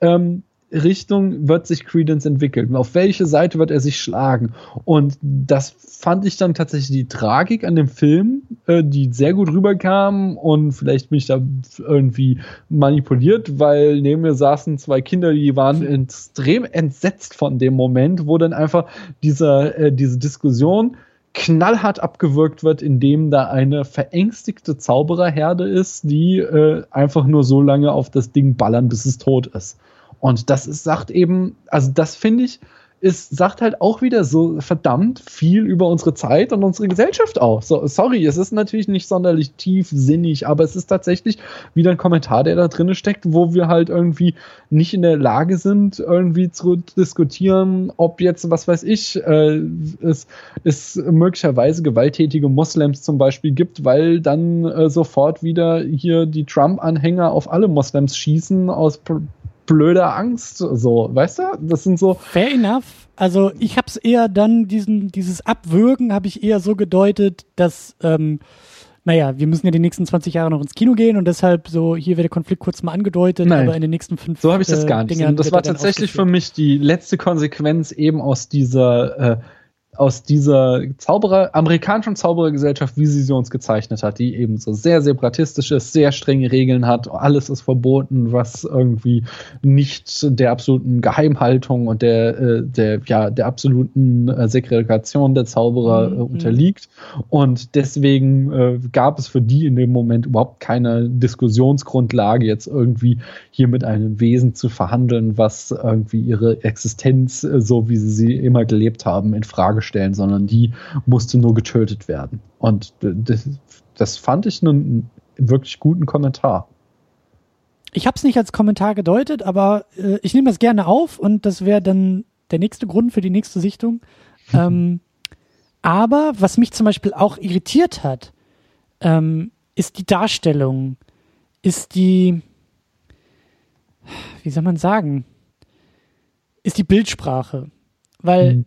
ähm, Richtung wird sich Credence entwickeln? Auf welche Seite wird er sich schlagen? Und das fand ich dann tatsächlich die Tragik an dem Film, äh, die sehr gut rüberkam und vielleicht bin ich da irgendwie manipuliert, weil neben mir saßen zwei Kinder, die waren extrem entsetzt von dem Moment, wo dann einfach dieser, äh, diese Diskussion knallhart abgewürgt wird, indem da eine verängstigte Zaubererherde ist, die äh, einfach nur so lange auf das Ding ballern, bis es tot ist. Und das ist, sagt eben, also das finde ich, ist, sagt halt auch wieder so verdammt viel über unsere Zeit und unsere Gesellschaft aus. So, sorry, es ist natürlich nicht sonderlich tiefsinnig, aber es ist tatsächlich wieder ein Kommentar, der da drin steckt, wo wir halt irgendwie nicht in der Lage sind, irgendwie zu diskutieren, ob jetzt, was weiß ich, äh, es, es möglicherweise gewalttätige Moslems zum Beispiel gibt, weil dann äh, sofort wieder hier die Trump-Anhänger auf alle Moslems schießen aus blöder Angst, so, weißt du? Das sind so, Fair enough. Also ich habe es eher dann, diesen, dieses Abwürgen habe ich eher so gedeutet, dass, ähm, naja, wir müssen ja die nächsten 20 Jahre noch ins Kino gehen und deshalb so, hier wird der Konflikt kurz mal angedeutet, Nein. aber in den nächsten fünf So habe ich das äh, gar nicht. Dingern Und das war tatsächlich für mich die letzte Konsequenz eben aus dieser, äh, aus dieser Zauberer, amerikanischen Zauberergesellschaft, wie sie sie uns gezeichnet hat, die eben so sehr separatistisch ist, sehr strenge Regeln hat, alles ist verboten, was irgendwie nicht der absoluten Geheimhaltung und der, äh, der, ja, der absoluten äh, Segregation der Zauberer äh, Mhm. unterliegt. Und deswegen gab es für die in dem Moment überhaupt keine Diskussionsgrundlage, jetzt irgendwie hier mit einem Wesen zu verhandeln, was irgendwie ihre Existenz, so wie sie sie immer gelebt haben, in Frage stellen, sondern die musste nur getötet werden. Und das, das fand ich einen wirklich guten Kommentar. Ich habe es nicht als Kommentar gedeutet, aber äh, ich nehme das gerne auf und das wäre dann der nächste Grund für die nächste Sichtung. ähm, aber was mich zum Beispiel auch irritiert hat, ähm, ist die Darstellung, ist die, wie soll man sagen, ist die Bildsprache. Weil Mhm.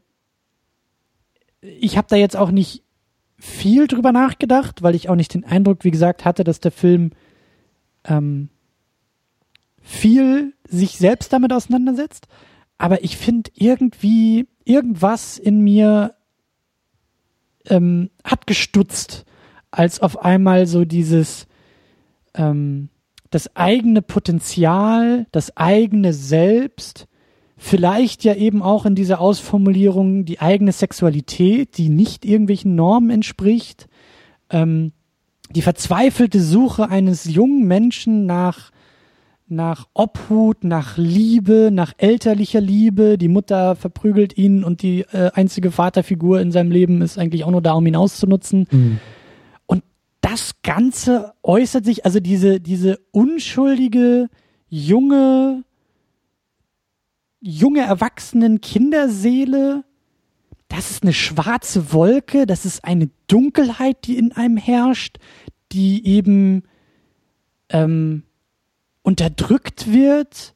Ich habe da jetzt auch nicht viel drüber nachgedacht, weil ich auch nicht den Eindruck, wie gesagt, hatte, dass der Film ähm, viel sich selbst damit auseinandersetzt. Aber ich finde irgendwie, irgendwas in mir ähm, hat gestutzt, als auf einmal so dieses, ähm, das eigene Potenzial, das eigene Selbst, vielleicht ja eben auch in dieser Ausformulierung die eigene Sexualität, die nicht irgendwelchen Normen entspricht, ähm, die verzweifelte Suche eines jungen Menschen nach nach Obhut, nach Liebe, nach elterlicher Liebe. Die Mutter verprügelt ihn und die äh, einzige Vaterfigur in seinem Leben ist eigentlich auch nur da, um ihn auszunutzen. Mhm. Und das Ganze äußert sich, also diese, diese unschuldige, junge, junge erwachsenen Kinderseele, das ist eine schwarze Wolke, das ist eine Dunkelheit, die in einem herrscht, die eben ähm, unterdrückt wird,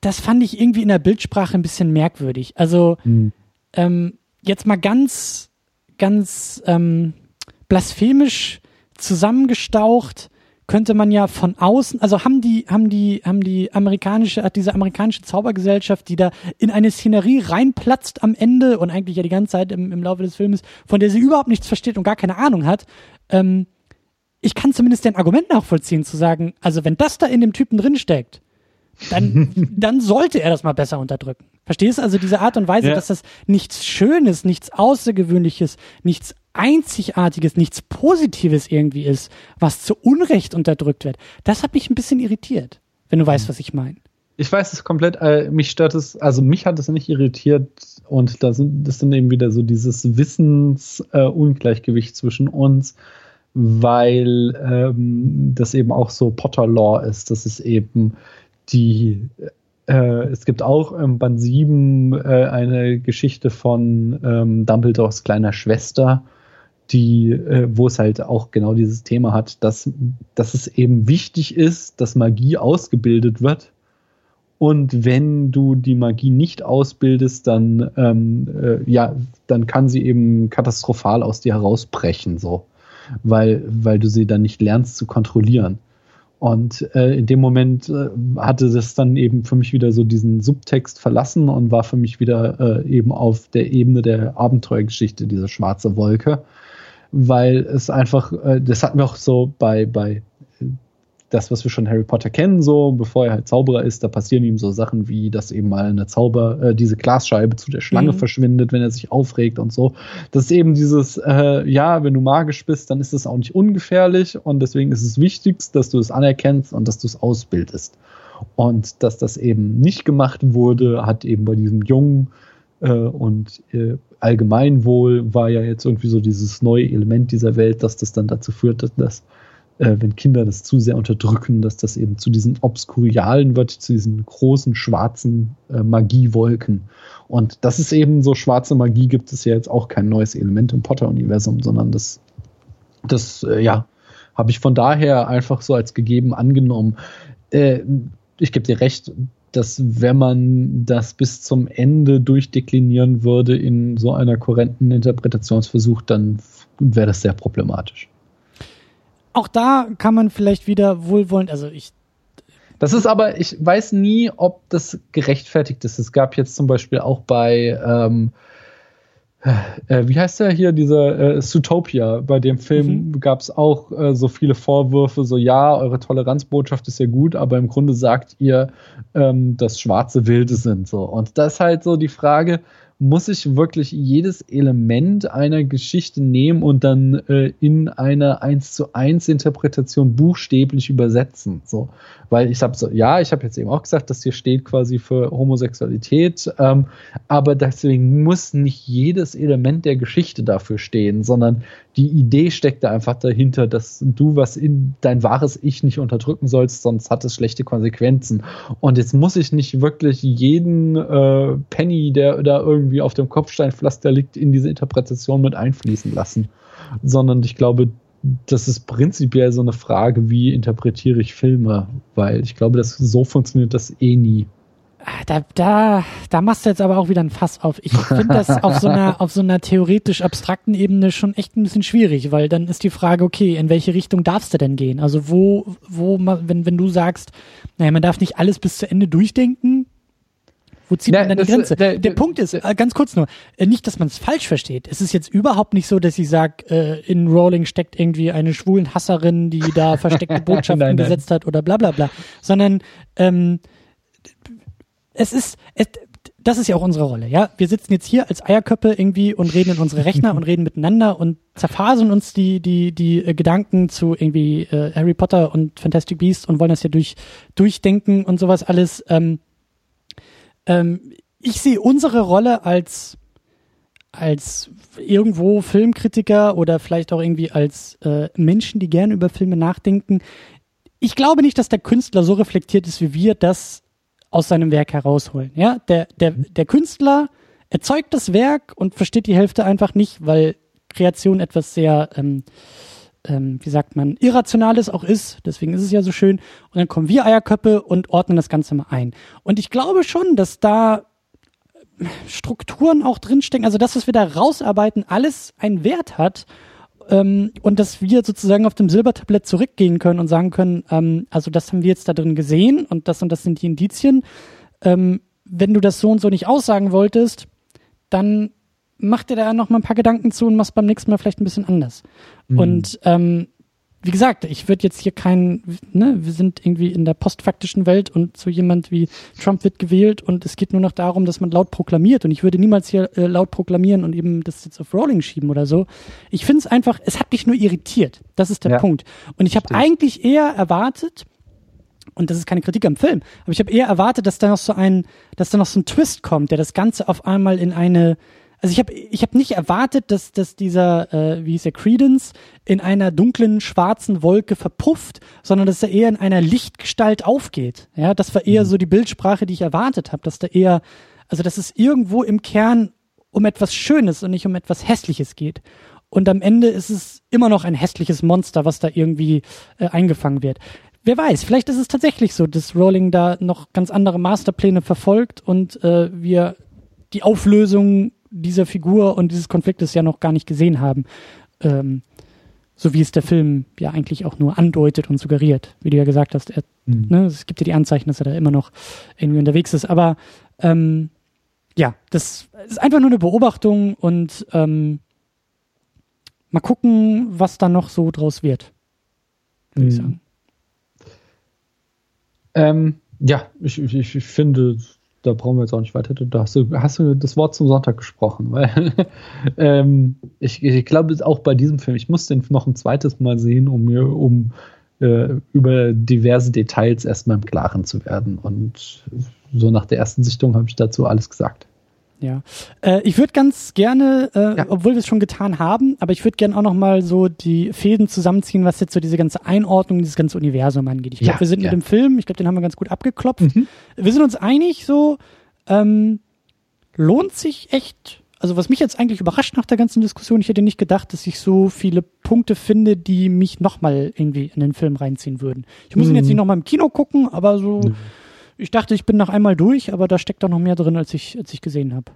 das fand ich irgendwie in der Bildsprache ein bisschen merkwürdig. Also mhm. ähm, jetzt mal ganz, ganz ähm, blasphemisch zusammengestaucht könnte man ja von außen, also haben die, haben die, haben die amerikanische, hat diese amerikanische Zaubergesellschaft, die da in eine Szenerie reinplatzt am Ende und eigentlich ja die ganze Zeit im, im Laufe des Filmes, von der sie überhaupt nichts versteht und gar keine Ahnung hat, ähm, ich kann zumindest dein Argument nachvollziehen, zu sagen, also wenn das da in dem Typen drinsteckt, dann, dann sollte er das mal besser unterdrücken. Verstehst du? Also diese Art und Weise, ja. dass das nichts Schönes, nichts Außergewöhnliches, nichts Einzigartiges, nichts Positives irgendwie ist, was zu Unrecht unterdrückt wird, das hat mich ein bisschen irritiert, wenn du weißt, was ich meine. Ich weiß es komplett, äh, mich stört es, also mich hat es nicht irritiert und da sind, das dann eben wieder so dieses Wissensungleichgewicht äh, zwischen uns weil ähm, das eben auch so Potter-Law ist. Das ist eben die, äh, es gibt auch im Band 7 äh, eine Geschichte von ähm, Dumbledores kleiner Schwester, die, äh, wo es halt auch genau dieses Thema hat, dass, dass es eben wichtig ist, dass Magie ausgebildet wird. Und wenn du die Magie nicht ausbildest, dann, ähm, äh, ja, dann kann sie eben katastrophal aus dir herausbrechen, so weil, weil du sie dann nicht lernst zu kontrollieren. Und äh, in dem Moment äh, hatte das dann eben für mich wieder so diesen Subtext verlassen und war für mich wieder äh, eben auf der Ebene der Abenteuergeschichte, diese schwarze Wolke. Weil es einfach, äh, das hatten wir auch so bei, bei das, was wir schon Harry Potter kennen, so bevor er halt Zauberer ist, da passieren ihm so Sachen wie, dass eben mal eine Zauber, äh, diese Glasscheibe zu der Schlange mhm. verschwindet, wenn er sich aufregt und so. Das ist eben dieses, äh, ja, wenn du magisch bist, dann ist es auch nicht ungefährlich und deswegen ist es wichtig, dass du es anerkennst und dass du es ausbildest. Und dass das eben nicht gemacht wurde, hat eben bei diesem Jungen äh, und äh, Allgemeinwohl war ja jetzt irgendwie so dieses neue Element dieser Welt, dass das dann dazu führt, dass äh, wenn Kinder das zu sehr unterdrücken, dass das eben zu diesen Obskurialen wird, zu diesen großen schwarzen äh, Magiewolken. Und das ist eben so, schwarze Magie gibt es ja jetzt auch kein neues Element im Potter-Universum, sondern das, das, äh, ja, habe ich von daher einfach so als gegeben angenommen. Äh, ich gebe dir recht, dass wenn man das bis zum Ende durchdeklinieren würde in so einer kohärenten Interpretationsversuch, dann wäre das sehr problematisch auch da kann man vielleicht wieder wohlwollend, also ich. Das ist aber, ich weiß nie, ob das gerechtfertigt ist. Es gab jetzt zum Beispiel auch bei, ähm, äh, wie heißt der hier, dieser äh, Zootopia, bei dem Film mhm. gab es auch äh, so viele Vorwürfe, so ja, eure Toleranzbotschaft ist ja gut, aber im Grunde sagt ihr, ähm, dass schwarze Wilde sind so. Und das ist halt so die Frage, muss ich wirklich jedes Element einer Geschichte nehmen und dann äh, in eine 1 zu 1 Interpretation buchstäblich übersetzen. So. Weil ich habe so, ja, ich habe jetzt eben auch gesagt, dass hier steht quasi für Homosexualität, ähm, aber deswegen muss nicht jedes Element der Geschichte dafür stehen, sondern die Idee steckt da einfach dahinter, dass du was in dein wahres Ich nicht unterdrücken sollst, sonst hat es schlechte Konsequenzen. Und jetzt muss ich nicht wirklich jeden äh, Penny, der da irgendwie auf dem Kopfsteinpflaster liegt, in diese Interpretation mit einfließen lassen. Sondern ich glaube, das ist prinzipiell so eine Frage, wie interpretiere ich Filme, weil ich glaube, dass so funktioniert das eh nie. Ah, da, da, da machst du jetzt aber auch wieder ein Fass auf. Ich finde das auf so einer, auf so einer theoretisch abstrakten Ebene schon echt ein bisschen schwierig, weil dann ist die Frage, okay, in welche Richtung darfst du denn gehen? Also wo, wo, wenn, wenn du sagst, naja, man darf nicht alles bis zu Ende durchdenken, Wo zieht ja, man dann die Grenze? Der, der, der, Punkt ist, äh, ganz kurz nur, äh, nicht, dass man es falsch versteht. Es ist jetzt überhaupt nicht so, dass ich sage, äh, in Rowling steckt irgendwie eine schwulen Hasserin, die da versteckte Botschaften nein, nein. gesetzt hat oder bla bla bla. Sondern ähm, es ist, es, das ist ja auch unsere Rolle, ja. Wir sitzen jetzt hier als Eierköppe irgendwie und reden in unsere Rechner und reden miteinander und zerfasen uns die, die, die äh, Gedanken zu irgendwie äh, Harry Potter und Fantastic Beasts und wollen das ja durch, durchdenken und sowas alles. Ähm, ähm, ich sehe unsere Rolle als, als irgendwo Filmkritiker oder vielleicht auch irgendwie als äh, Menschen, die gerne über Filme nachdenken. Ich glaube nicht, dass der Künstler so reflektiert ist, wie wir das aus seinem Werk herausholen. Ja, der, der, der Künstler erzeugt das Werk und versteht die Hälfte einfach nicht, weil Kreation etwas sehr, ähm, ähm, wie sagt man, Irrationales auch ist. Deswegen ist es ja so schön. Und dann kommen wir Eierköppe und ordnen das Ganze mal ein. Und ich glaube schon, dass da Strukturen auch drinstecken, also das, was wir da rausarbeiten, alles einen Wert hat ähm, und dass wir sozusagen auf dem Silbertablett zurückgehen können und sagen können, ähm, also das haben wir jetzt da drin gesehen und das und das sind die Indizien. Ähm, wenn du das so und so nicht aussagen wolltest, dann mach dir da noch mal ein paar Gedanken zu und machst beim nächsten Mal vielleicht ein bisschen anders. Mhm. Und ähm, wie gesagt, ich würde jetzt hier kein, ne, wir sind irgendwie in der postfaktischen Welt und so jemand wie Trump wird gewählt und es geht nur noch darum, dass man laut proklamiert und ich würde niemals hier äh, laut proklamieren und eben das jetzt auf Rolling schieben oder so. Ich finde es einfach, es hat mich nur irritiert. Das ist der ja. Punkt. Und ich habe eigentlich eher erwartet, und das ist keine Kritik am Film, aber ich habe eher erwartet, dass da noch so ein, dass da noch so ein Twist kommt, der das Ganze auf einmal in eine also ich habe ich hab nicht erwartet, dass, dass dieser, äh, wie hieß der, Credence in einer dunklen, schwarzen Wolke verpufft, sondern dass er eher in einer Lichtgestalt aufgeht. Ja, das war eher mhm. so die Bildsprache, die ich erwartet habe, dass da eher, also dass es irgendwo im Kern um etwas Schönes und nicht um etwas Hässliches geht. Und am Ende ist es immer noch ein hässliches Monster, was da irgendwie äh, eingefangen wird. Wer weiß, vielleicht ist es tatsächlich so, dass Rowling da noch ganz andere Masterpläne verfolgt und äh, wir die Auflösung dieser Figur und dieses Konfliktes ja noch gar nicht gesehen haben. Ähm, so wie es der Film ja eigentlich auch nur andeutet und suggeriert, wie du ja gesagt hast. Er, mhm. ne, es gibt ja die Anzeichen, dass er da immer noch irgendwie unterwegs ist. Aber ähm, ja, das ist einfach nur eine Beobachtung und ähm, mal gucken, was da noch so draus wird, würde mhm. ich sagen. Ähm, ja, ich, ich, ich finde, da brauchen wir jetzt auch nicht weiter. Da hast du, hast du das Wort zum Sonntag gesprochen, weil ähm, ich, ich glaube auch bei diesem Film, ich muss den noch ein zweites Mal sehen, um mir um äh, über diverse Details erstmal im Klaren zu werden. Und so nach der ersten Sichtung habe ich dazu alles gesagt. Ja, äh, ich würde ganz gerne, äh, ja. obwohl wir es schon getan haben, aber ich würde gerne auch noch mal so die Fäden zusammenziehen, was jetzt so diese ganze Einordnung, dieses ganze Universum angeht. Ich glaube, ja, wir sind ja. mit dem Film, ich glaube, den haben wir ganz gut abgeklopft. Mhm. Wir sind uns einig, so ähm, lohnt sich echt. Also was mich jetzt eigentlich überrascht nach der ganzen Diskussion, ich hätte nicht gedacht, dass ich so viele Punkte finde, die mich noch mal irgendwie in den Film reinziehen würden. Ich muss mhm. ihn jetzt nicht noch mal im Kino gucken, aber so. Mhm ich dachte, ich bin noch einmal durch, aber da steckt doch noch mehr drin, als ich, als ich gesehen habe.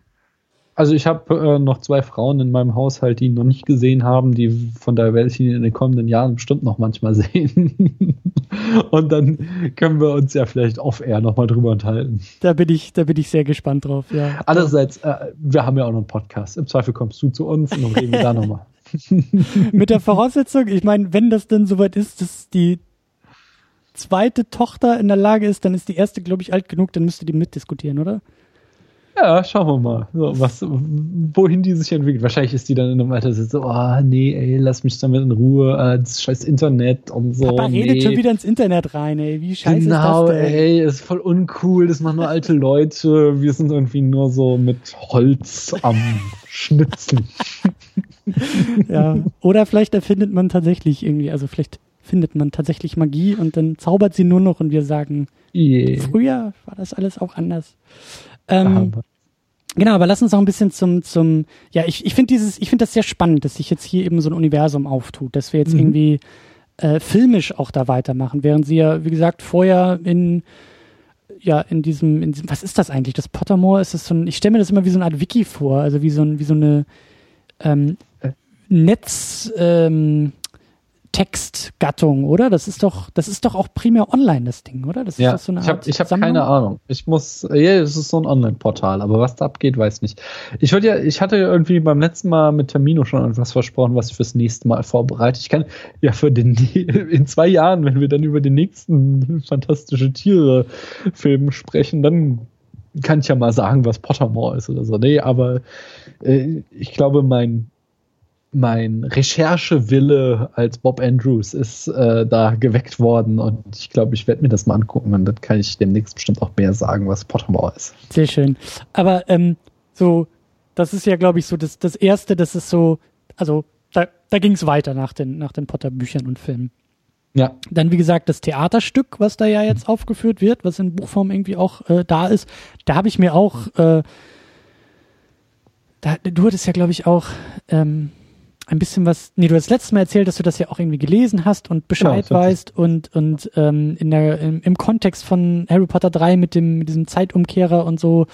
Also ich habe äh, noch zwei Frauen in meinem Haushalt, die ihn noch nicht gesehen haben, die von der Welt in den kommenden Jahren bestimmt noch manchmal sehen. Und dann können wir uns ja vielleicht off-air nochmal drüber unterhalten. Da bin ich, da bin ich sehr gespannt drauf, ja. Andererseits, äh, wir haben ja auch noch einen Podcast. Im Zweifel kommst du zu uns und dann reden wir da nochmal. Mit der Voraussetzung, ich meine, wenn das denn soweit ist, dass die zweite Tochter in der Lage ist, dann ist die erste, glaube ich, alt genug, dann müsste die mitdiskutieren, oder? Ja, schauen wir mal, so, was, wohin die sich entwickelt. Wahrscheinlich ist die dann in einem Alter so, oh nee, ey, lass mich damit in Ruhe, äh, das scheiß Internet und so. Papa nee. redet schon wieder ins Internet rein, ey, wie scheiße genau, ist das denn? ey, ist voll uncool, das machen nur alte Leute, wir sind irgendwie nur so mit Holz am Schnitzen. ja, oder vielleicht erfindet man tatsächlich irgendwie, also vielleicht findet man tatsächlich Magie und dann zaubert sie nur noch und wir sagen, yeah. früher war das alles auch anders. Ähm, genau, aber lass uns auch ein bisschen zum, zum, ja, ich, ich finde dieses, ich finde das sehr spannend, dass sich jetzt hier eben so ein Universum auftut, dass wir jetzt mhm. irgendwie äh, filmisch auch da weitermachen, während sie ja, wie gesagt, vorher in ja, in diesem, in diesem, was ist das eigentlich? Das Pottermore ist das so ein, ich stelle mir das immer wie so eine Art Wiki vor, also wie so ein, wie so eine ähm, äh. Netz, ähm, Textgattung, oder? Das ist doch, das ist doch auch primär online, das Ding, oder? Das ist ja, so eine Art ich habe hab keine Ahnung. Ich muss, ja, es ist so ein Online-Portal, aber was da abgeht, weiß nicht. Ich wollte ja, ich hatte irgendwie beim letzten Mal mit Termino schon etwas versprochen, was ich fürs nächste Mal vorbereite. Ich kann ja für den, in zwei Jahren, wenn wir dann über den nächsten fantastische Tiere-Film sprechen, dann kann ich ja mal sagen, was Pottermore ist oder so. Nee, aber äh, ich glaube, mein mein Recherchewille als Bob Andrews ist äh, da geweckt worden und ich glaube, ich werde mir das mal angucken und dann kann ich demnächst bestimmt auch mehr sagen, was Pottermore ist. Sehr schön. Aber ähm, so, das ist ja, glaube ich, so das, das Erste, das ist so, also da, da ging es weiter nach den, nach den Potter-Büchern und Filmen. Ja. Dann, wie gesagt, das Theaterstück, was da ja jetzt aufgeführt wird, was in Buchform irgendwie auch äh, da ist, da habe ich mir auch, äh, da, du hattest ja, glaube ich, auch ähm, ein bisschen was, nee, du hast letztes Mal erzählt, dass du das ja auch irgendwie gelesen hast und Bescheid genau, weißt und, und ähm, in der, im, im Kontext von Harry Potter 3 mit dem, mit diesem Zeitumkehrer und so,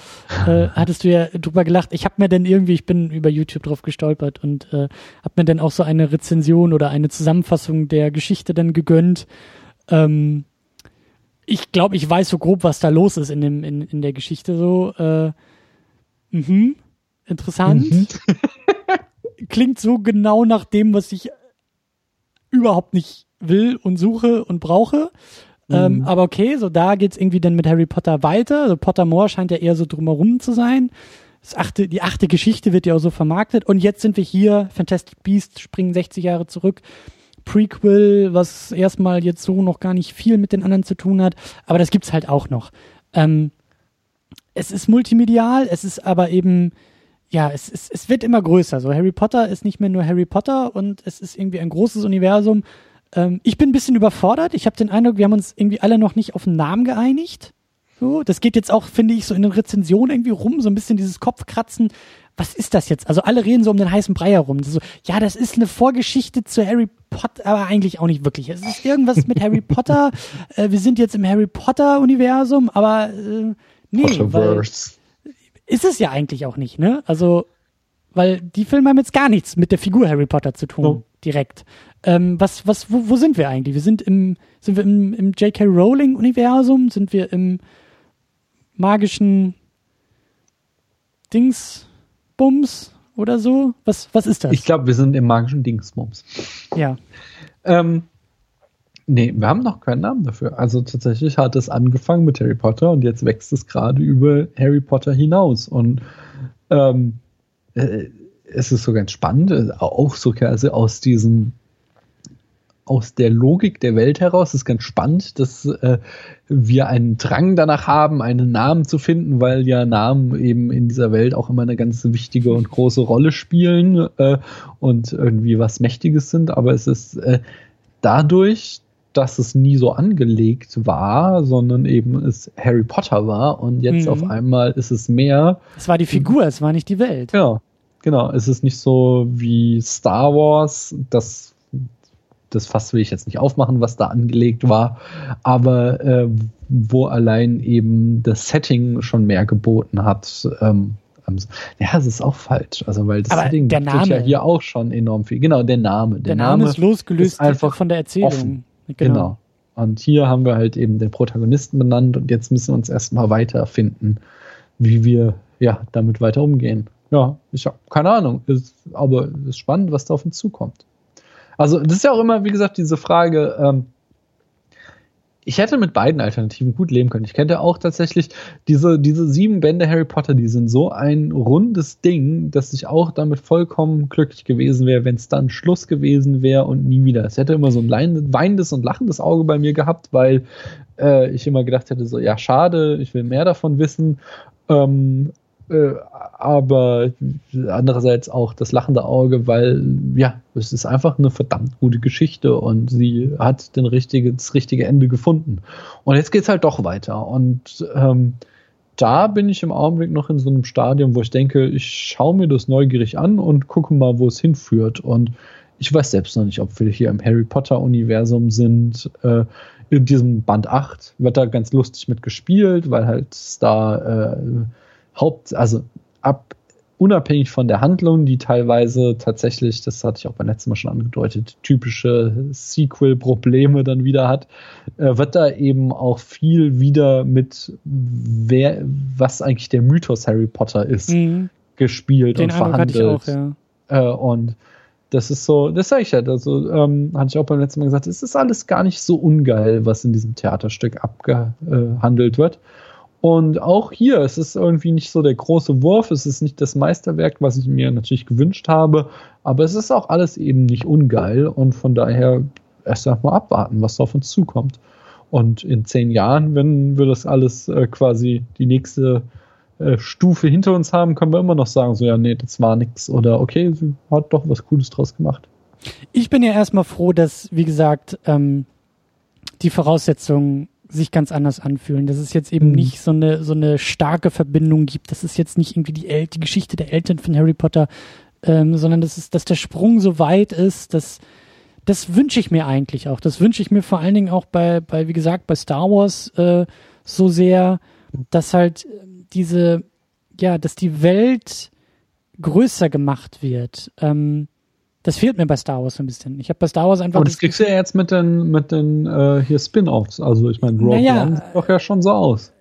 äh, hattest du ja drüber gelacht. Ich habe mir dann irgendwie, ich bin über YouTube drauf gestolpert und äh, habe mir dann auch so eine Rezension oder eine Zusammenfassung der Geschichte dann gegönnt. Ähm, ich glaube, ich weiß so grob, was da los ist in, dem, in, in der Geschichte so. Äh, mhm, interessant. Mhm. klingt so genau nach dem, was ich überhaupt nicht will und suche und brauche. Mhm. Ähm, aber okay, so da geht's irgendwie dann mit Harry Potter weiter. Also Pottermore scheint ja eher so drumherum zu sein. Das achte, die achte Geschichte wird ja auch so vermarktet. Und jetzt sind wir hier, Fantastic Beasts springen 60 Jahre zurück. Prequel, was erstmal jetzt so noch gar nicht viel mit den anderen zu tun hat. Aber das gibt's halt auch noch. Ähm, es ist multimedial, es ist aber eben ja, es, es, es wird immer größer. So Harry Potter ist nicht mehr nur Harry Potter und es ist irgendwie ein großes Universum. Ähm, ich bin ein bisschen überfordert. Ich habe den Eindruck, wir haben uns irgendwie alle noch nicht auf einen Namen geeinigt. So, das geht jetzt auch, finde ich, so in den Rezensionen irgendwie rum, so ein bisschen dieses Kopfkratzen. Was ist das jetzt? Also alle reden so um den heißen Brei herum. So, ja, das ist eine Vorgeschichte zu Harry Potter, aber eigentlich auch nicht wirklich. Es ist irgendwas mit Harry Potter. Äh, wir sind jetzt im Harry Potter Universum, aber äh, nee, Potterverse. Ist es ja eigentlich auch nicht, ne? Also, weil die Filme haben jetzt gar nichts mit der Figur Harry Potter zu tun, oh. direkt. Ähm, was, was, wo, wo sind wir eigentlich? Wir sind im, sind wir im, im J.K. Rowling-Universum? Sind wir im magischen Dingsbums oder so? Was, was ist das? Ich glaube, wir sind im magischen Dingsbums. Ja. Ähm, Nee, wir haben noch keinen Namen dafür. Also tatsächlich hat es angefangen mit Harry Potter und jetzt wächst es gerade über Harry Potter hinaus. Und ähm, äh, es ist so ganz spannend, äh, auch so also aus diesem aus der Logik der Welt heraus ist ganz spannend, dass äh, wir einen Drang danach haben, einen Namen zu finden, weil ja Namen eben in dieser Welt auch immer eine ganz wichtige und große Rolle spielen äh, und irgendwie was Mächtiges sind. Aber es ist äh, dadurch, dass es nie so angelegt war, sondern eben es Harry Potter war und jetzt mhm. auf einmal ist es mehr. Es war die Figur, es war nicht die Welt. Genau, genau. Es ist nicht so wie Star Wars, das das Fass will ich jetzt nicht aufmachen, was da angelegt war, aber äh, wo allein eben das Setting schon mehr geboten hat. Ähm, ja, es ist auch falsch. Also, weil das aber Setting ja hier auch schon enorm viel. Genau, der Name. Der, der Name, Name, ist losgelöst ist einfach von der Erzählung. Offen. Genau. genau. Und hier haben wir halt eben den Protagonisten benannt und jetzt müssen wir uns erstmal weiterfinden, wie wir ja damit weiter umgehen. Ja, ich habe keine Ahnung, ist, aber es ist spannend, was da auf uns zukommt. Also, das ist ja auch immer, wie gesagt, diese Frage, ähm, ich hätte mit beiden Alternativen gut leben können. Ich kenne auch tatsächlich diese, diese sieben Bände Harry Potter, die sind so ein rundes Ding, dass ich auch damit vollkommen glücklich gewesen wäre, wenn es dann Schluss gewesen wäre und nie wieder. Es hätte immer so ein weinendes und lachendes Auge bei mir gehabt, weil äh, ich immer gedacht hätte, so, ja, schade, ich will mehr davon wissen. Ähm, äh, aber andererseits auch das lachende Auge, weil ja, es ist einfach eine verdammt gute Geschichte und sie hat den richtige, das richtige Ende gefunden. Und jetzt geht es halt doch weiter. Und ähm, da bin ich im Augenblick noch in so einem Stadium, wo ich denke, ich schaue mir das neugierig an und gucke mal, wo es hinführt. Und ich weiß selbst noch nicht, ob wir hier im Harry Potter-Universum sind. Äh, in diesem Band 8 wird da ganz lustig mit gespielt, weil halt da äh, Haupt, also ab unabhängig von der Handlung, die teilweise tatsächlich, das hatte ich auch beim letzten Mal schon angedeutet, typische Sequel-Probleme dann wieder hat, äh, wird da eben auch viel wieder mit wer, was eigentlich der Mythos Harry Potter ist, mhm. gespielt Den und Eindruck verhandelt. Auch, ja. äh, und das ist so, das sage ich ja, also ähm, hatte ich auch beim letzten Mal gesagt, es ist alles gar nicht so ungeil, was in diesem Theaterstück abgehandelt wird. Und auch hier, es ist irgendwie nicht so der große Wurf, es ist nicht das Meisterwerk, was ich mir natürlich gewünscht habe, aber es ist auch alles eben nicht ungeil und von daher erst einmal abwarten, was auf uns zukommt. Und in zehn Jahren, wenn wir das alles äh, quasi die nächste äh, Stufe hinter uns haben, können wir immer noch sagen, so ja, nee, das war nix oder okay, sie hat doch was Cooles draus gemacht. Ich bin ja erstmal froh, dass, wie gesagt, ähm, die Voraussetzungen sich ganz anders anfühlen. Dass es jetzt eben mhm. nicht so eine, so eine starke Verbindung gibt. Das ist jetzt nicht irgendwie die, El die Geschichte der Eltern von Harry Potter, ähm, sondern das ist, dass der Sprung so weit ist, dass das wünsche ich mir eigentlich auch. Das wünsche ich mir vor allen Dingen auch bei, bei wie gesagt, bei Star Wars äh, so sehr, dass halt diese, ja, dass die Welt größer gemacht wird. Ähm, das fehlt mir bei Star Wars ein bisschen. Ich habe bei Star Wars einfach. Und das, das kriegst du ja jetzt mit den, mit den äh, hier Spin-offs. Also ich meine, Rogue naja, One sieht doch ja schon so aus.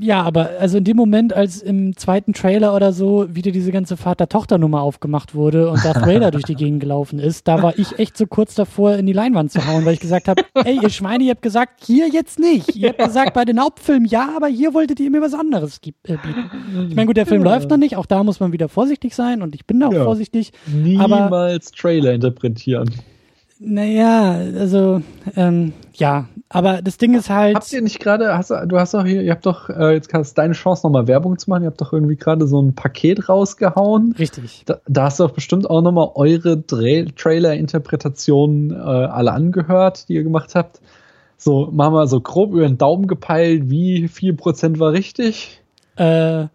Ja, aber also in dem Moment, als im zweiten Trailer oder so wieder diese ganze Vater-Tochter-Nummer aufgemacht wurde und Darth Vader durch die Gegend gelaufen ist, da war ich echt so kurz davor, in die Leinwand zu hauen, weil ich gesagt habe, ey, ihr Schweine, ihr habt gesagt, hier jetzt nicht. Ihr habt gesagt, bei den Hauptfilmen ja, aber hier wolltet ihr mir was anderes äh, bieten. Ich meine, gut, der Film ja. läuft noch nicht, auch da muss man wieder vorsichtig sein und ich bin da auch ja. vorsichtig. Niemals Trailer interpretieren. Naja, also ähm, ja, aber das Ding ist halt. Habt ihr nicht gerade, hast, du hast doch hier, ihr habt doch, äh, jetzt kannst deine Chance nochmal Werbung zu machen, ihr habt doch irgendwie gerade so ein Paket rausgehauen. Richtig. Da, da hast du doch bestimmt auch nochmal eure Trailer-Interpretationen äh, alle angehört, die ihr gemacht habt. So, machen wir so grob über den Daumen gepeilt, wie viel Prozent war richtig? Äh,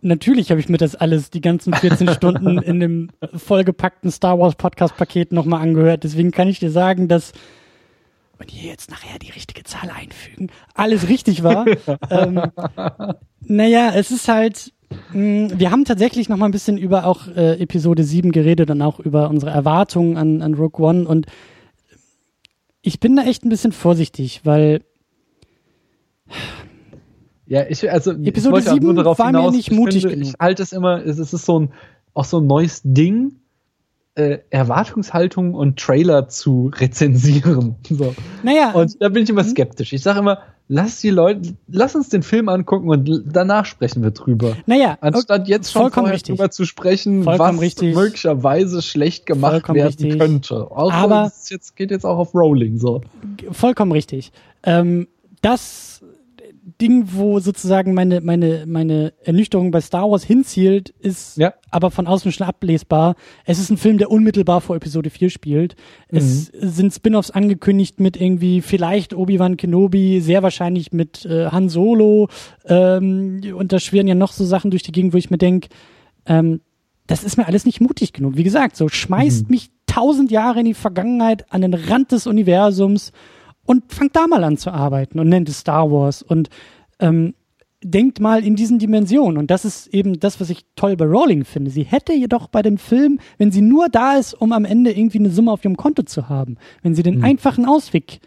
natürlich habe ich mir das alles, die ganzen 14 Stunden in dem vollgepackten Star Wars Podcast Paket nochmal angehört. Deswegen kann ich dir sagen, dass wenn ihr jetzt nachher die richtige Zahl einfügen, alles richtig war. ähm, naja, es ist halt, mh, mm, wir haben tatsächlich noch mal ein bisschen über auch äh, Episode 7 geredet und auch über unsere Erwartungen an, an Rogue One und ich bin da echt ein bisschen vorsichtig, weil ja, ich, also, Episode ich 7 war hinaus, mir nicht mutig finde, genug. Ich halte es immer, es ist so ein, auch so ein neues Ding, äh, Erwartungshaltung und Trailer zu rezensieren. So. Naja. Und da bin ich immer mhm. skeptisch. Ich sage immer, lass die Leute, lass uns den Film angucken und danach sprechen wir drüber. Naja. Anstatt jetzt schon vorher richtig. drüber zu sprechen, vollkommen was richtig. möglicherweise schlecht gemacht vollkommen werden richtig. könnte. Auch Aber es jetzt, geht jetzt auch auf Rolling so. Vollkommen richtig. Ähm, das Ding, wo sozusagen meine, meine, meine Ernüchterung bei Star Wars hinzielt, ist ja. aber von außen schon ablesbar. Es ist ein Film, der unmittelbar vor Episode 4 spielt. Mhm. Es sind Spin-offs angekündigt mit irgendwie vielleicht Obi-Wan Kenobi, sehr wahrscheinlich mit äh, Han Solo. Ähm, und da schwirren ja noch so Sachen durch die Gegend, wo ich mir denke, ähm, das ist mir alles nicht mutig genug. Wie gesagt, so schmeißt mhm. mich tausend Jahre in die Vergangenheit an den Rand des Universums und fangt da mal an zu arbeiten und nennt es Star Wars und ähm, denkt mal in diesen Dimensionen. Und das ist eben das, was ich toll bei Rowling finde. Sie hätte jedoch bei dem Film, wenn sie nur da ist, um am Ende irgendwie eine Summe auf ihrem Konto zu haben, wenn sie den mhm. einfachen Ausweg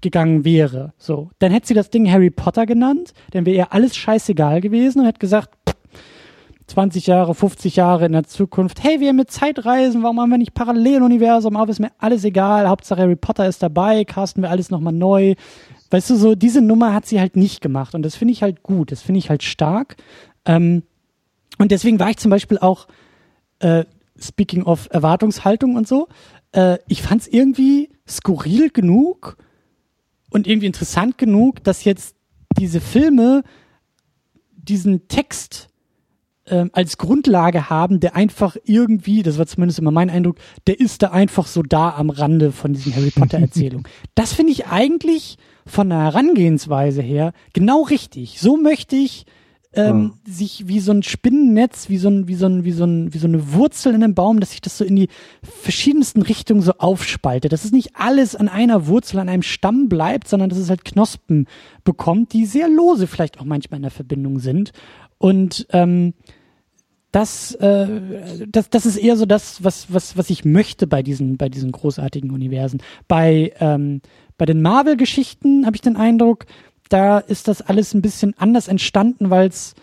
gegangen wäre, so, dann hätte sie das Ding Harry Potter genannt, dann wäre ihr alles scheißegal gewesen und hätte gesagt, 20 Jahre, 50 Jahre in der Zukunft, hey, wir haben mit Zeitreisen, warum haben wir nicht Paralleluniversum, aber ist mir alles egal, Hauptsache Harry Potter ist dabei, casten wir alles nochmal neu. Weißt du, so diese Nummer hat sie halt nicht gemacht. Und das finde ich halt gut, das finde ich halt stark. Ähm, und deswegen war ich zum Beispiel auch, äh, speaking of Erwartungshaltung und so, äh, ich fand es irgendwie skurril genug und irgendwie interessant genug, dass jetzt diese Filme diesen Text ähm, als Grundlage haben, der einfach irgendwie, das war zumindest immer mein Eindruck, der ist da einfach so da am Rande von diesen Harry Potter Erzählungen. das finde ich eigentlich von der Herangehensweise her genau richtig. So möchte ich ähm, ja. sich wie so ein Spinnennetz, wie so ein, wie so ein, wie so ein, wie so eine Wurzel in einem Baum, dass sich das so in die verschiedensten Richtungen so aufspaltet. Dass es nicht alles an einer Wurzel, an einem Stamm bleibt, sondern dass es halt Knospen bekommt, die sehr lose vielleicht auch manchmal in der Verbindung sind. Und ähm, das, äh, das, das ist eher so das, was, was, was ich möchte bei diesen, bei diesen großartigen Universen. Bei, ähm, bei den Marvel-Geschichten habe ich den Eindruck, da ist das alles ein bisschen anders entstanden, weil es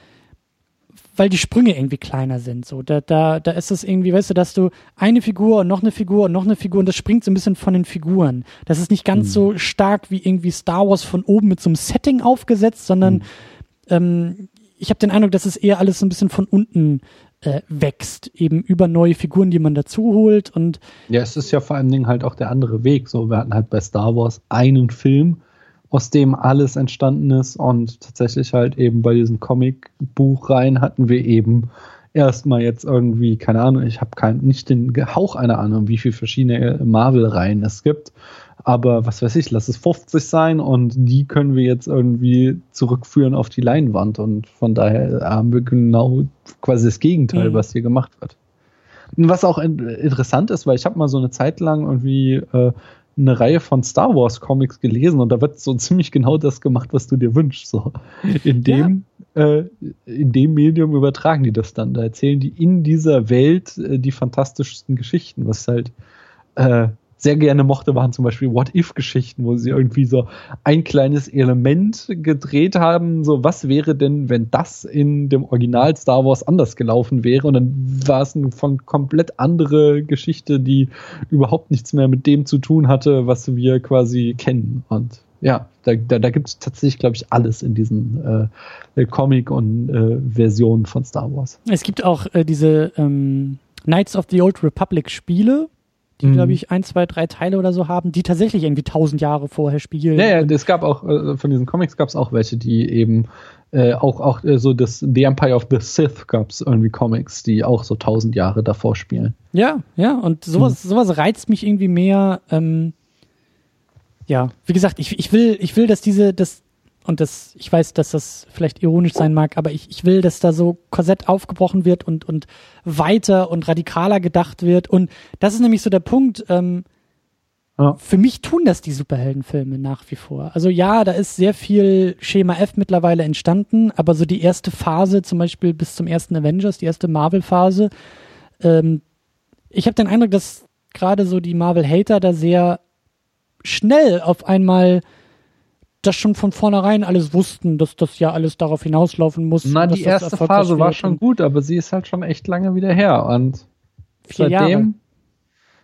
weil die Sprünge irgendwie kleiner sind. So, da, da, da ist es irgendwie, weißt du, dass du eine Figur und noch eine Figur und noch eine Figur und das springt so ein bisschen von den Figuren. Das ist nicht ganz mhm. so stark wie irgendwie Star Wars von oben mit so einem Setting aufgesetzt, sondern mhm. ähm, ich habe den Eindruck, dass es eher alles so ein bisschen von unten äh, wächst, eben über neue Figuren, die man dazu holt und ja, es ist ja vor allen Dingen halt auch der andere Weg. So, wir hatten halt bei Star Wars einen Film, aus dem alles entstanden ist. Und tatsächlich halt eben bei diesem Comic-Buchreihen hatten wir eben erstmal jetzt irgendwie, keine Ahnung, ich habe nicht den Hauch einer Ahnung, wie viele verschiedene Marvel-Reihen es gibt. Aber was weiß ich, lass es 50 sein und die können wir jetzt irgendwie zurückführen auf die Leinwand. Und von daher haben wir genau quasi das Gegenteil, mhm. was hier gemacht wird. Und was auch interessant ist, weil ich habe mal so eine Zeit lang irgendwie äh, eine Reihe von Star Wars Comics gelesen und da wird so ziemlich genau das gemacht, was du dir wünschst. So. In dem, ja. äh, in dem Medium übertragen die das dann. Da erzählen die in dieser Welt äh, die fantastischsten Geschichten, was halt äh, sehr gerne mochte, waren zum Beispiel What-If-Geschichten, wo sie irgendwie so ein kleines Element gedreht haben. So, was wäre denn, wenn das in dem Original Star Wars anders gelaufen wäre? Und dann war es eine von komplett andere Geschichte, die überhaupt nichts mehr mit dem zu tun hatte, was wir quasi kennen. Und ja, da, da, da gibt es tatsächlich, glaube ich, alles in diesen äh, Comic- und äh, Versionen von Star Wars. Es gibt auch äh, diese ähm, Knights of the Old Republic Spiele, die, mhm. glaube ich, ein, zwei, drei Teile oder so haben, die tatsächlich irgendwie tausend Jahre vorher spielen. Ja, ja, es gab auch, äh, von diesen Comics gab es auch welche, die eben äh, auch, auch äh, so das The Empire of the Sith gab es irgendwie Comics, die auch so tausend Jahre davor spielen. Ja, ja, und sowas, mhm. sowas reizt mich irgendwie mehr. Ähm, ja, wie gesagt, ich, ich will, ich will, dass diese, dass und das, ich weiß, dass das vielleicht ironisch sein mag, aber ich, ich will, dass da so Korsett aufgebrochen wird und, und weiter und radikaler gedacht wird. Und das ist nämlich so der Punkt, ähm, ja. für mich tun das die Superheldenfilme nach wie vor. Also ja, da ist sehr viel Schema F mittlerweile entstanden, aber so die erste Phase, zum Beispiel bis zum ersten Avengers, die erste Marvel-Phase, ähm, ich habe den Eindruck, dass gerade so die Marvel-Hater da sehr schnell auf einmal das schon von vornherein alles wussten, dass das ja alles darauf hinauslaufen muss. Na, die erste Phase war schon gut, aber sie ist halt schon echt lange wieder her und vier seitdem. Jahre.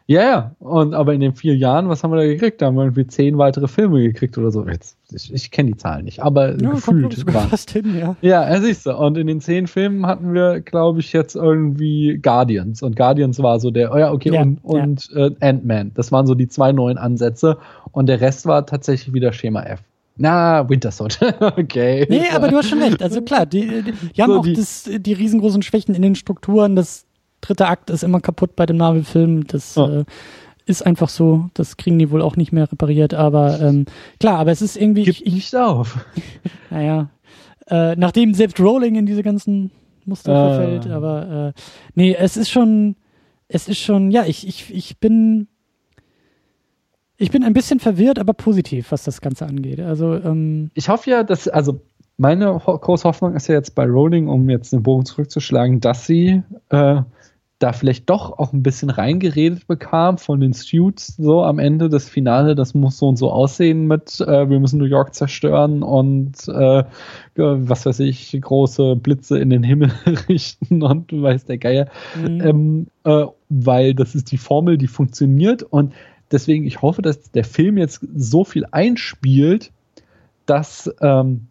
Ja, ja. Und aber in den vier Jahren, was haben wir da gekriegt? Da haben wir irgendwie zehn weitere Filme gekriegt oder so. Jetzt, ich, ich kenne die Zahlen nicht, aber ja, gefühlt war. Fast hin, ja. Ja, ja, siehst du. Und in den zehn Filmen hatten wir, glaube ich, jetzt irgendwie Guardians. Und Guardians war so der, oh ja, okay, ja, und, und äh, Ant-Man. Das waren so die zwei neuen Ansätze. Und der Rest war tatsächlich wieder Schema F. Na, Wintersort. okay. Nee, aber du hast schon recht. Also klar, die, die, die haben so auch die, das, die riesengroßen Schwächen in den Strukturen. Das dritte Akt ist immer kaputt bei den Marvel-Filmen. Das oh. äh, ist einfach so. Das kriegen die wohl auch nicht mehr repariert. Aber ähm, klar, aber es ist irgendwie. Gib ich, nicht auf. naja. Äh, nachdem selbst Rowling in diese ganzen Muster uh. verfällt. Aber äh, nee, es ist schon. Es ist schon, ja, ich, ich, ich bin ich bin ein bisschen verwirrt, aber positiv, was das Ganze angeht. Also ähm ich hoffe ja, dass also meine große Hoffnung ist ja jetzt bei Rowling, um jetzt den Bogen zurückzuschlagen, dass sie äh, da vielleicht doch auch ein bisschen reingeredet bekam von den Suits so am Ende des Finale, das muss so und so aussehen mit äh, wir müssen New York zerstören und äh, was weiß ich, große Blitze in den Himmel richten und weiß der Geier. Mhm. Ähm, äh, weil das ist die Formel, die funktioniert und deswegen, ich hoffe, dass der Film jetzt so viel einspielt, dass ähm,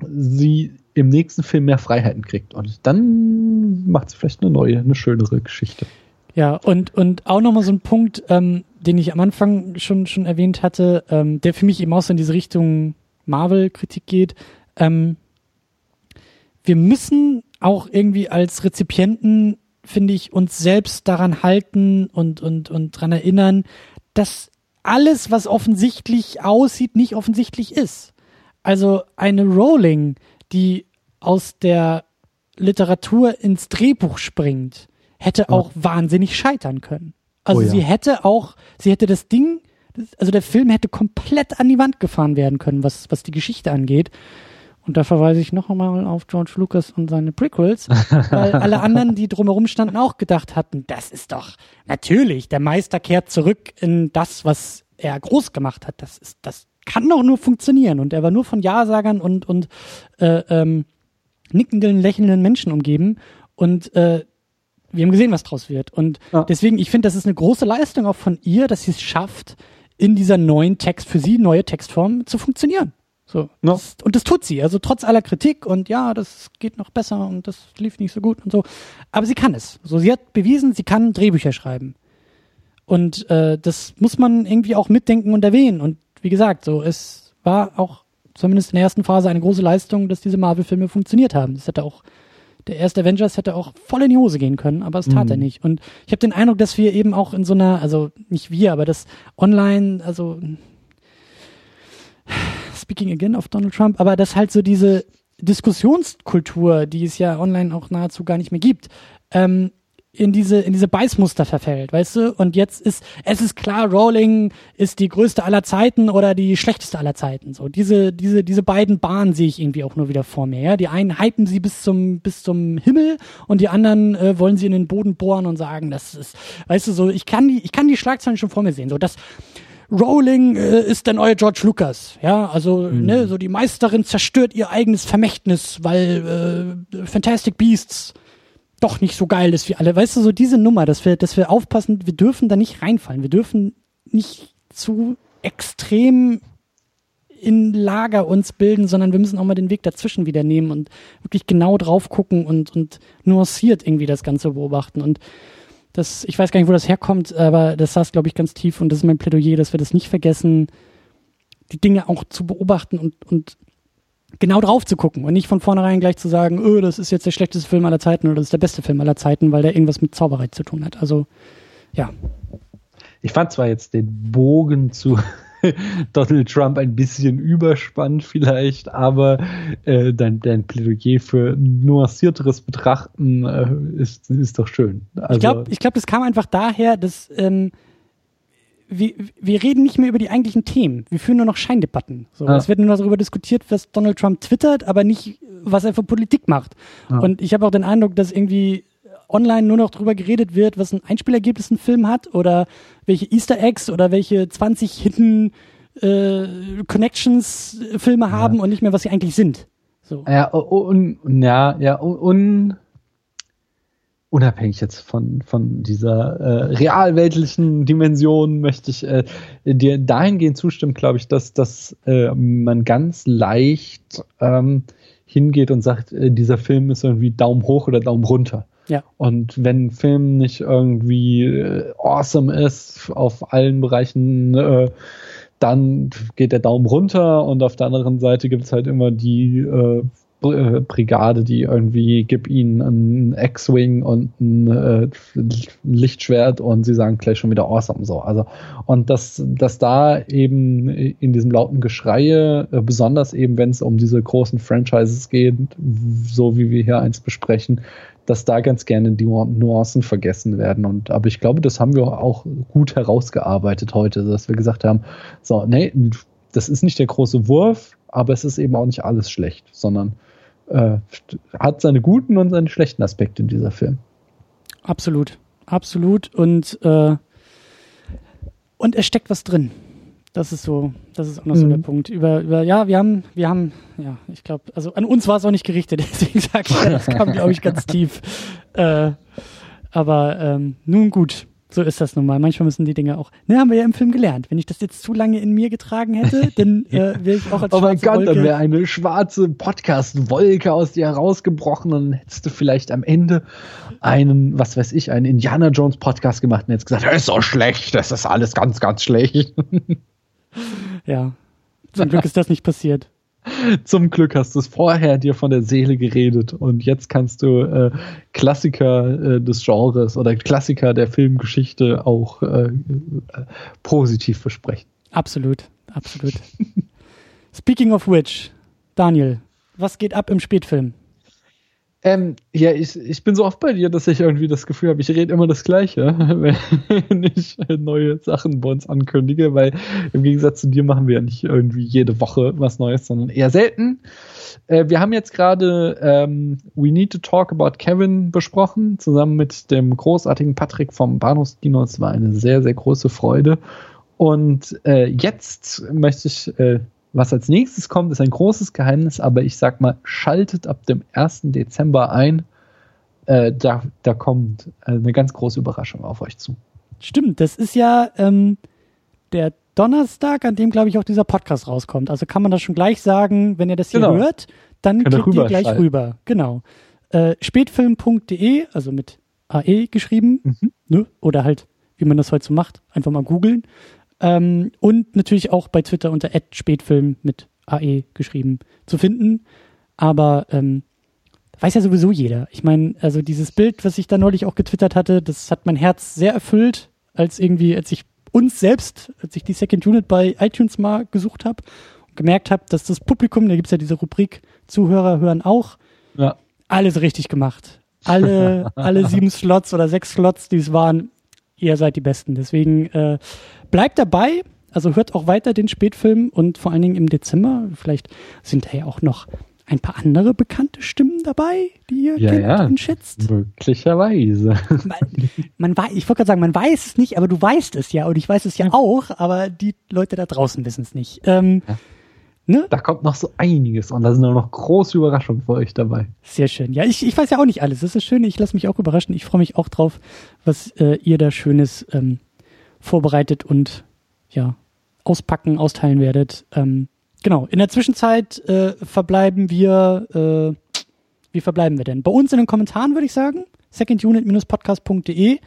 sie im nächsten Film mehr Freiheiten kriegt. Und dann macht sie vielleicht eine neue, eine schönere Geschichte. Ja, und, und auch nochmal so ein Punkt, ähm, den ich am Anfang schon, schon erwähnt hatte, ähm, der für mich eben auch so in diese Richtung Marvel-Kritik geht. Ähm, wir müssen auch irgendwie als Rezipienten, finde ich, uns selbst daran halten und, und, und daran erinnern, dass alles, was offensichtlich aussieht, nicht offensichtlich ist. Also eine Rowling, die aus der Literatur ins Drehbuch springt, hätte ja. auch wahnsinnig scheitern können. Also oh ja. sie hätte auch, sie hätte das Ding, also der Film hätte komplett an die Wand gefahren werden können, was, was die Geschichte angeht. Und da verweise ich noch einmal auf George Lucas und seine Prequels, weil alle anderen, die drumherum standen, auch gedacht hatten, das ist doch natürlich, der Meister kehrt zurück in das, was er groß gemacht hat. Das ist, das kann doch nur funktionieren. Und er war nur von Ja-Sagern und, und äh, ähm, nickenden, lächelnden Menschen umgeben. Und äh, wir haben gesehen, was draus wird. Und ja. deswegen, ich finde, das ist eine große Leistung auch von ihr, dass sie es schafft, in dieser neuen Text, für sie neue Textform zu funktionieren. So. No. Und das tut sie. Also trotz aller Kritik und ja, das geht noch besser und das lief nicht so gut und so. Aber sie kann es. So, sie hat bewiesen, sie kann Drehbücher schreiben. Und äh, das muss man irgendwie auch mitdenken und erwähnen. Und wie gesagt, so, es war auch zumindest in der ersten Phase eine große Leistung, dass diese Marvel-Filme funktioniert haben. Das hätte auch, der erste Avengers hätte auch voll in die Hose gehen können, aber es tat mhm. er nicht. Und ich habe den Eindruck, dass wir eben auch in so einer, also nicht wir, aber das online, also speaking again of Donald Trump, aber dass halt so diese Diskussionskultur, die es ja online auch nahezu gar nicht mehr gibt, ähm, in diese in diese Beißmuster verfällt, weißt du? Und jetzt ist es ist klar, Rowling ist die größte aller Zeiten oder die schlechteste aller Zeiten. So diese diese diese beiden Bahnen sehe ich irgendwie auch nur wieder vor mir. Ja, die einen hypen sie bis zum bis zum Himmel und die anderen äh, wollen sie in den Boden bohren und sagen, das ist, weißt du, so ich kann die ich kann die Schlagzeilen schon vor mir sehen. So das Rowling äh, ist der neue George Lucas. Ja, also mhm. ne, so die Meisterin zerstört ihr eigenes Vermächtnis, weil äh, Fantastic Beasts doch nicht so geil ist wie alle. Weißt du, so diese Nummer, dass wir, dass wir aufpassen, wir dürfen da nicht reinfallen. Wir dürfen nicht zu extrem in Lager uns bilden, sondern wir müssen auch mal den Weg dazwischen wieder nehmen und wirklich genau drauf gucken und, und nuanciert irgendwie das Ganze beobachten. Und das, ich weiß gar nicht, wo das herkommt, aber das saß, glaube ich, ganz tief und das ist mein Plädoyer, dass wir das nicht vergessen, die Dinge auch zu beobachten und, und genau drauf zu gucken und nicht von vornherein gleich zu sagen, oh, das ist jetzt der schlechteste Film aller Zeiten oder das ist der beste Film aller Zeiten, weil der irgendwas mit Zauberei zu tun hat. Also, ja. Ich fand zwar jetzt den Bogen zu Donald Trump ein bisschen überspannt vielleicht, aber äh, dein, dein Plädoyer für nuancierteres Betrachten äh, ist, ist doch schön. Also, ich glaube, ich glaub, das kam einfach daher, dass ähm, wir, wir reden nicht mehr über die eigentlichen Themen. Wir führen nur noch Scheindebatten. So, ah. Es wird nur darüber diskutiert, was Donald Trump twittert, aber nicht, was er für Politik macht. Ah. Und ich habe auch den Eindruck, dass irgendwie online nur noch darüber geredet wird, was ein Einspielergebnis ein Film hat oder welche Easter Eggs oder welche 20 Hidden äh, Connections Filme haben ja. und nicht mehr, was sie eigentlich sind. So. Ja, und, ja, ja, und unabhängig jetzt von, von dieser äh, realweltlichen Dimension möchte ich äh, dir dahingehend zustimmen, glaube ich, dass, dass äh, man ganz leicht ähm, hingeht und sagt, äh, dieser Film ist irgendwie Daumen hoch oder Daumen runter. Ja. Und wenn ein Film nicht irgendwie äh, awesome ist auf allen Bereichen, äh, dann geht der Daumen runter und auf der anderen Seite gibt es halt immer die äh, äh, Brigade, die irgendwie gibt ihnen ein X-Wing und ein äh, Lichtschwert und sie sagen gleich schon wieder awesome so. Also und dass, dass da eben in diesem lauten Geschreie, äh, besonders eben wenn es um diese großen Franchises geht, so wie wir hier eins besprechen, dass da ganz gerne die Nuancen vergessen werden. Und aber ich glaube, das haben wir auch gut herausgearbeitet heute, dass wir gesagt haben, so, nee, das ist nicht der große Wurf, aber es ist eben auch nicht alles schlecht, sondern äh, hat seine guten und seine schlechten Aspekte in dieser Film. Absolut, absolut. Und, äh, und es steckt was drin. Das ist so, das ist auch noch mhm. so der Punkt. Über, über, ja, wir haben, wir haben, ja, ich glaube, also an uns war es auch nicht gerichtet, deswegen sage ich, das kam, glaube ich, ganz tief. Äh, aber ähm, nun gut, so ist das nun mal. Manchmal müssen die Dinge auch. Ne, haben wir ja im Film gelernt. Wenn ich das jetzt zu lange in mir getragen hätte, dann äh, wäre ich auch als Oh mein Gott, Wolke dann wäre eine schwarze Podcast-Wolke aus dir herausgebrochen und hättest du vielleicht am Ende einen, was weiß ich, einen Indiana Jones Podcast gemacht und hättest gesagt, das ist so schlecht, das ist alles ganz, ganz schlecht. ja. Zum Glück ist das nicht passiert. Zum Glück hast du es vorher dir von der Seele geredet und jetzt kannst du äh, Klassiker äh, des Genres oder Klassiker der Filmgeschichte auch äh, positiv besprechen. Absolut, absolut. Speaking of which, Daniel, was geht ab im Spätfilm? Ähm, ja, ich, ich bin so oft bei dir, dass ich irgendwie das Gefühl habe, ich rede immer das Gleiche, wenn ich neue Sachen bei uns ankündige, weil im Gegensatz zu dir machen wir ja nicht irgendwie jede Woche was Neues, sondern eher selten. Äh, wir haben jetzt gerade ähm, We Need to Talk About Kevin besprochen, zusammen mit dem großartigen Patrick vom Bahnhofskino. Es war eine sehr, sehr große Freude. Und äh, jetzt möchte ich äh, was als nächstes kommt, ist ein großes Geheimnis, aber ich sag mal, schaltet ab dem 1. Dezember ein. Äh, da, da kommt eine ganz große Überraschung auf euch zu. Stimmt, das ist ja ähm, der Donnerstag, an dem, glaube ich, auch dieser Podcast rauskommt. Also kann man das schon gleich sagen, wenn ihr das hier genau. hört, dann Könnt klickt ihr gleich rüber. Genau. Äh, spätfilm.de, also mit AE geschrieben, mhm. ne? oder halt, wie man das heute so macht, einfach mal googeln. Ähm, und natürlich auch bei Twitter unter @spätfilm mit AE geschrieben zu finden. Aber ähm, weiß ja sowieso jeder. Ich meine, also dieses Bild, was ich da neulich auch getwittert hatte, das hat mein Herz sehr erfüllt, als irgendwie, als ich uns selbst, als ich die Second Unit bei iTunes mal gesucht habe und gemerkt habe, dass das Publikum, da gibt's ja diese Rubrik Zuhörer hören auch, ja. alles richtig gemacht. Alle, alle sieben Slots oder sechs Slots, die es waren, ihr seid die Besten. Deswegen äh, bleibt dabei, also hört auch weiter den Spätfilm und vor allen Dingen im Dezember. Vielleicht sind da ja auch noch ein paar andere bekannte Stimmen dabei, die ihr ja, kennt ja, und schätzt. Möglicherweise. Man, man weiß, ich wollte gerade sagen, man weiß es nicht, aber du weißt es ja und ich weiß es ja, ja. auch, aber die Leute da draußen wissen es nicht. Ähm, ja. Ne? Da kommt noch so einiges und da sind auch noch große Überraschungen für euch dabei. Sehr schön. Ja, ich, ich weiß ja auch nicht alles. Das ist das Schöne. Ich lasse mich auch überraschen. Ich freue mich auch drauf, was äh, ihr da Schönes ähm, vorbereitet und ja, auspacken, austeilen werdet. Ähm, genau. In der Zwischenzeit äh, verbleiben wir, äh, wie verbleiben wir denn? Bei uns in den Kommentaren würde ich sagen, secondunit-podcast.de.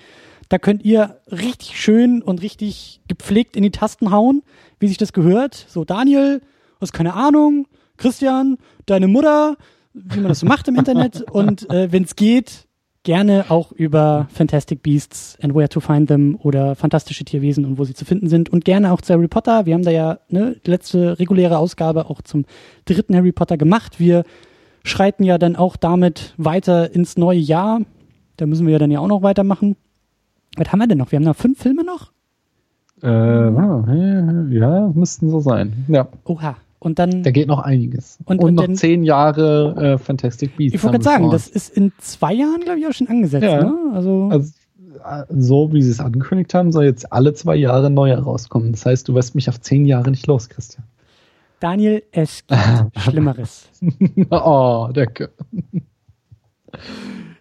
Da könnt ihr richtig schön und richtig gepflegt in die Tasten hauen, wie sich das gehört. So, Daniel, hast keine Ahnung, Christian, deine Mutter, wie man das so macht im Internet. Und äh, wenn es geht, gerne auch über Fantastic Beasts and Where to Find Them oder fantastische Tierwesen und wo sie zu finden sind. Und gerne auch zu Harry Potter. Wir haben da ja ne, letzte reguläre Ausgabe auch zum dritten Harry Potter gemacht. Wir schreiten ja dann auch damit weiter ins neue Jahr. Da müssen wir ja dann ja auch noch weitermachen. Was haben wir denn noch? Wir haben noch fünf Filme noch? Äh, ja, müssten so sein. Ja. Oha. Und dann. Da geht noch einiges. Und, und, und noch dann, zehn Jahre äh, Fantastic Beasts. Ich wollte gerade sagen, das ist in zwei Jahren, glaube ich, auch schon angesetzt. Ja. Ne? Also, also, äh, so wie sie es angekündigt haben, soll jetzt alle zwei Jahre neu rauskommen. Das heißt, du wirst mich auf zehn Jahre nicht los, Christian. Daniel, es gibt Schlimmeres. oh, danke.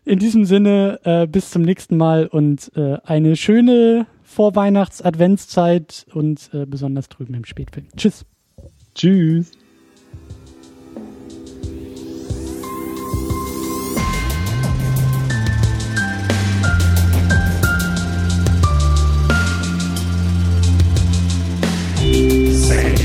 In diesem Sinne, äh, bis zum nächsten Mal und äh, eine schöne Vorweihnachts-Adventszeit und äh, besonders drüben im Spätfilm. Tschüss. Tschüss. Same.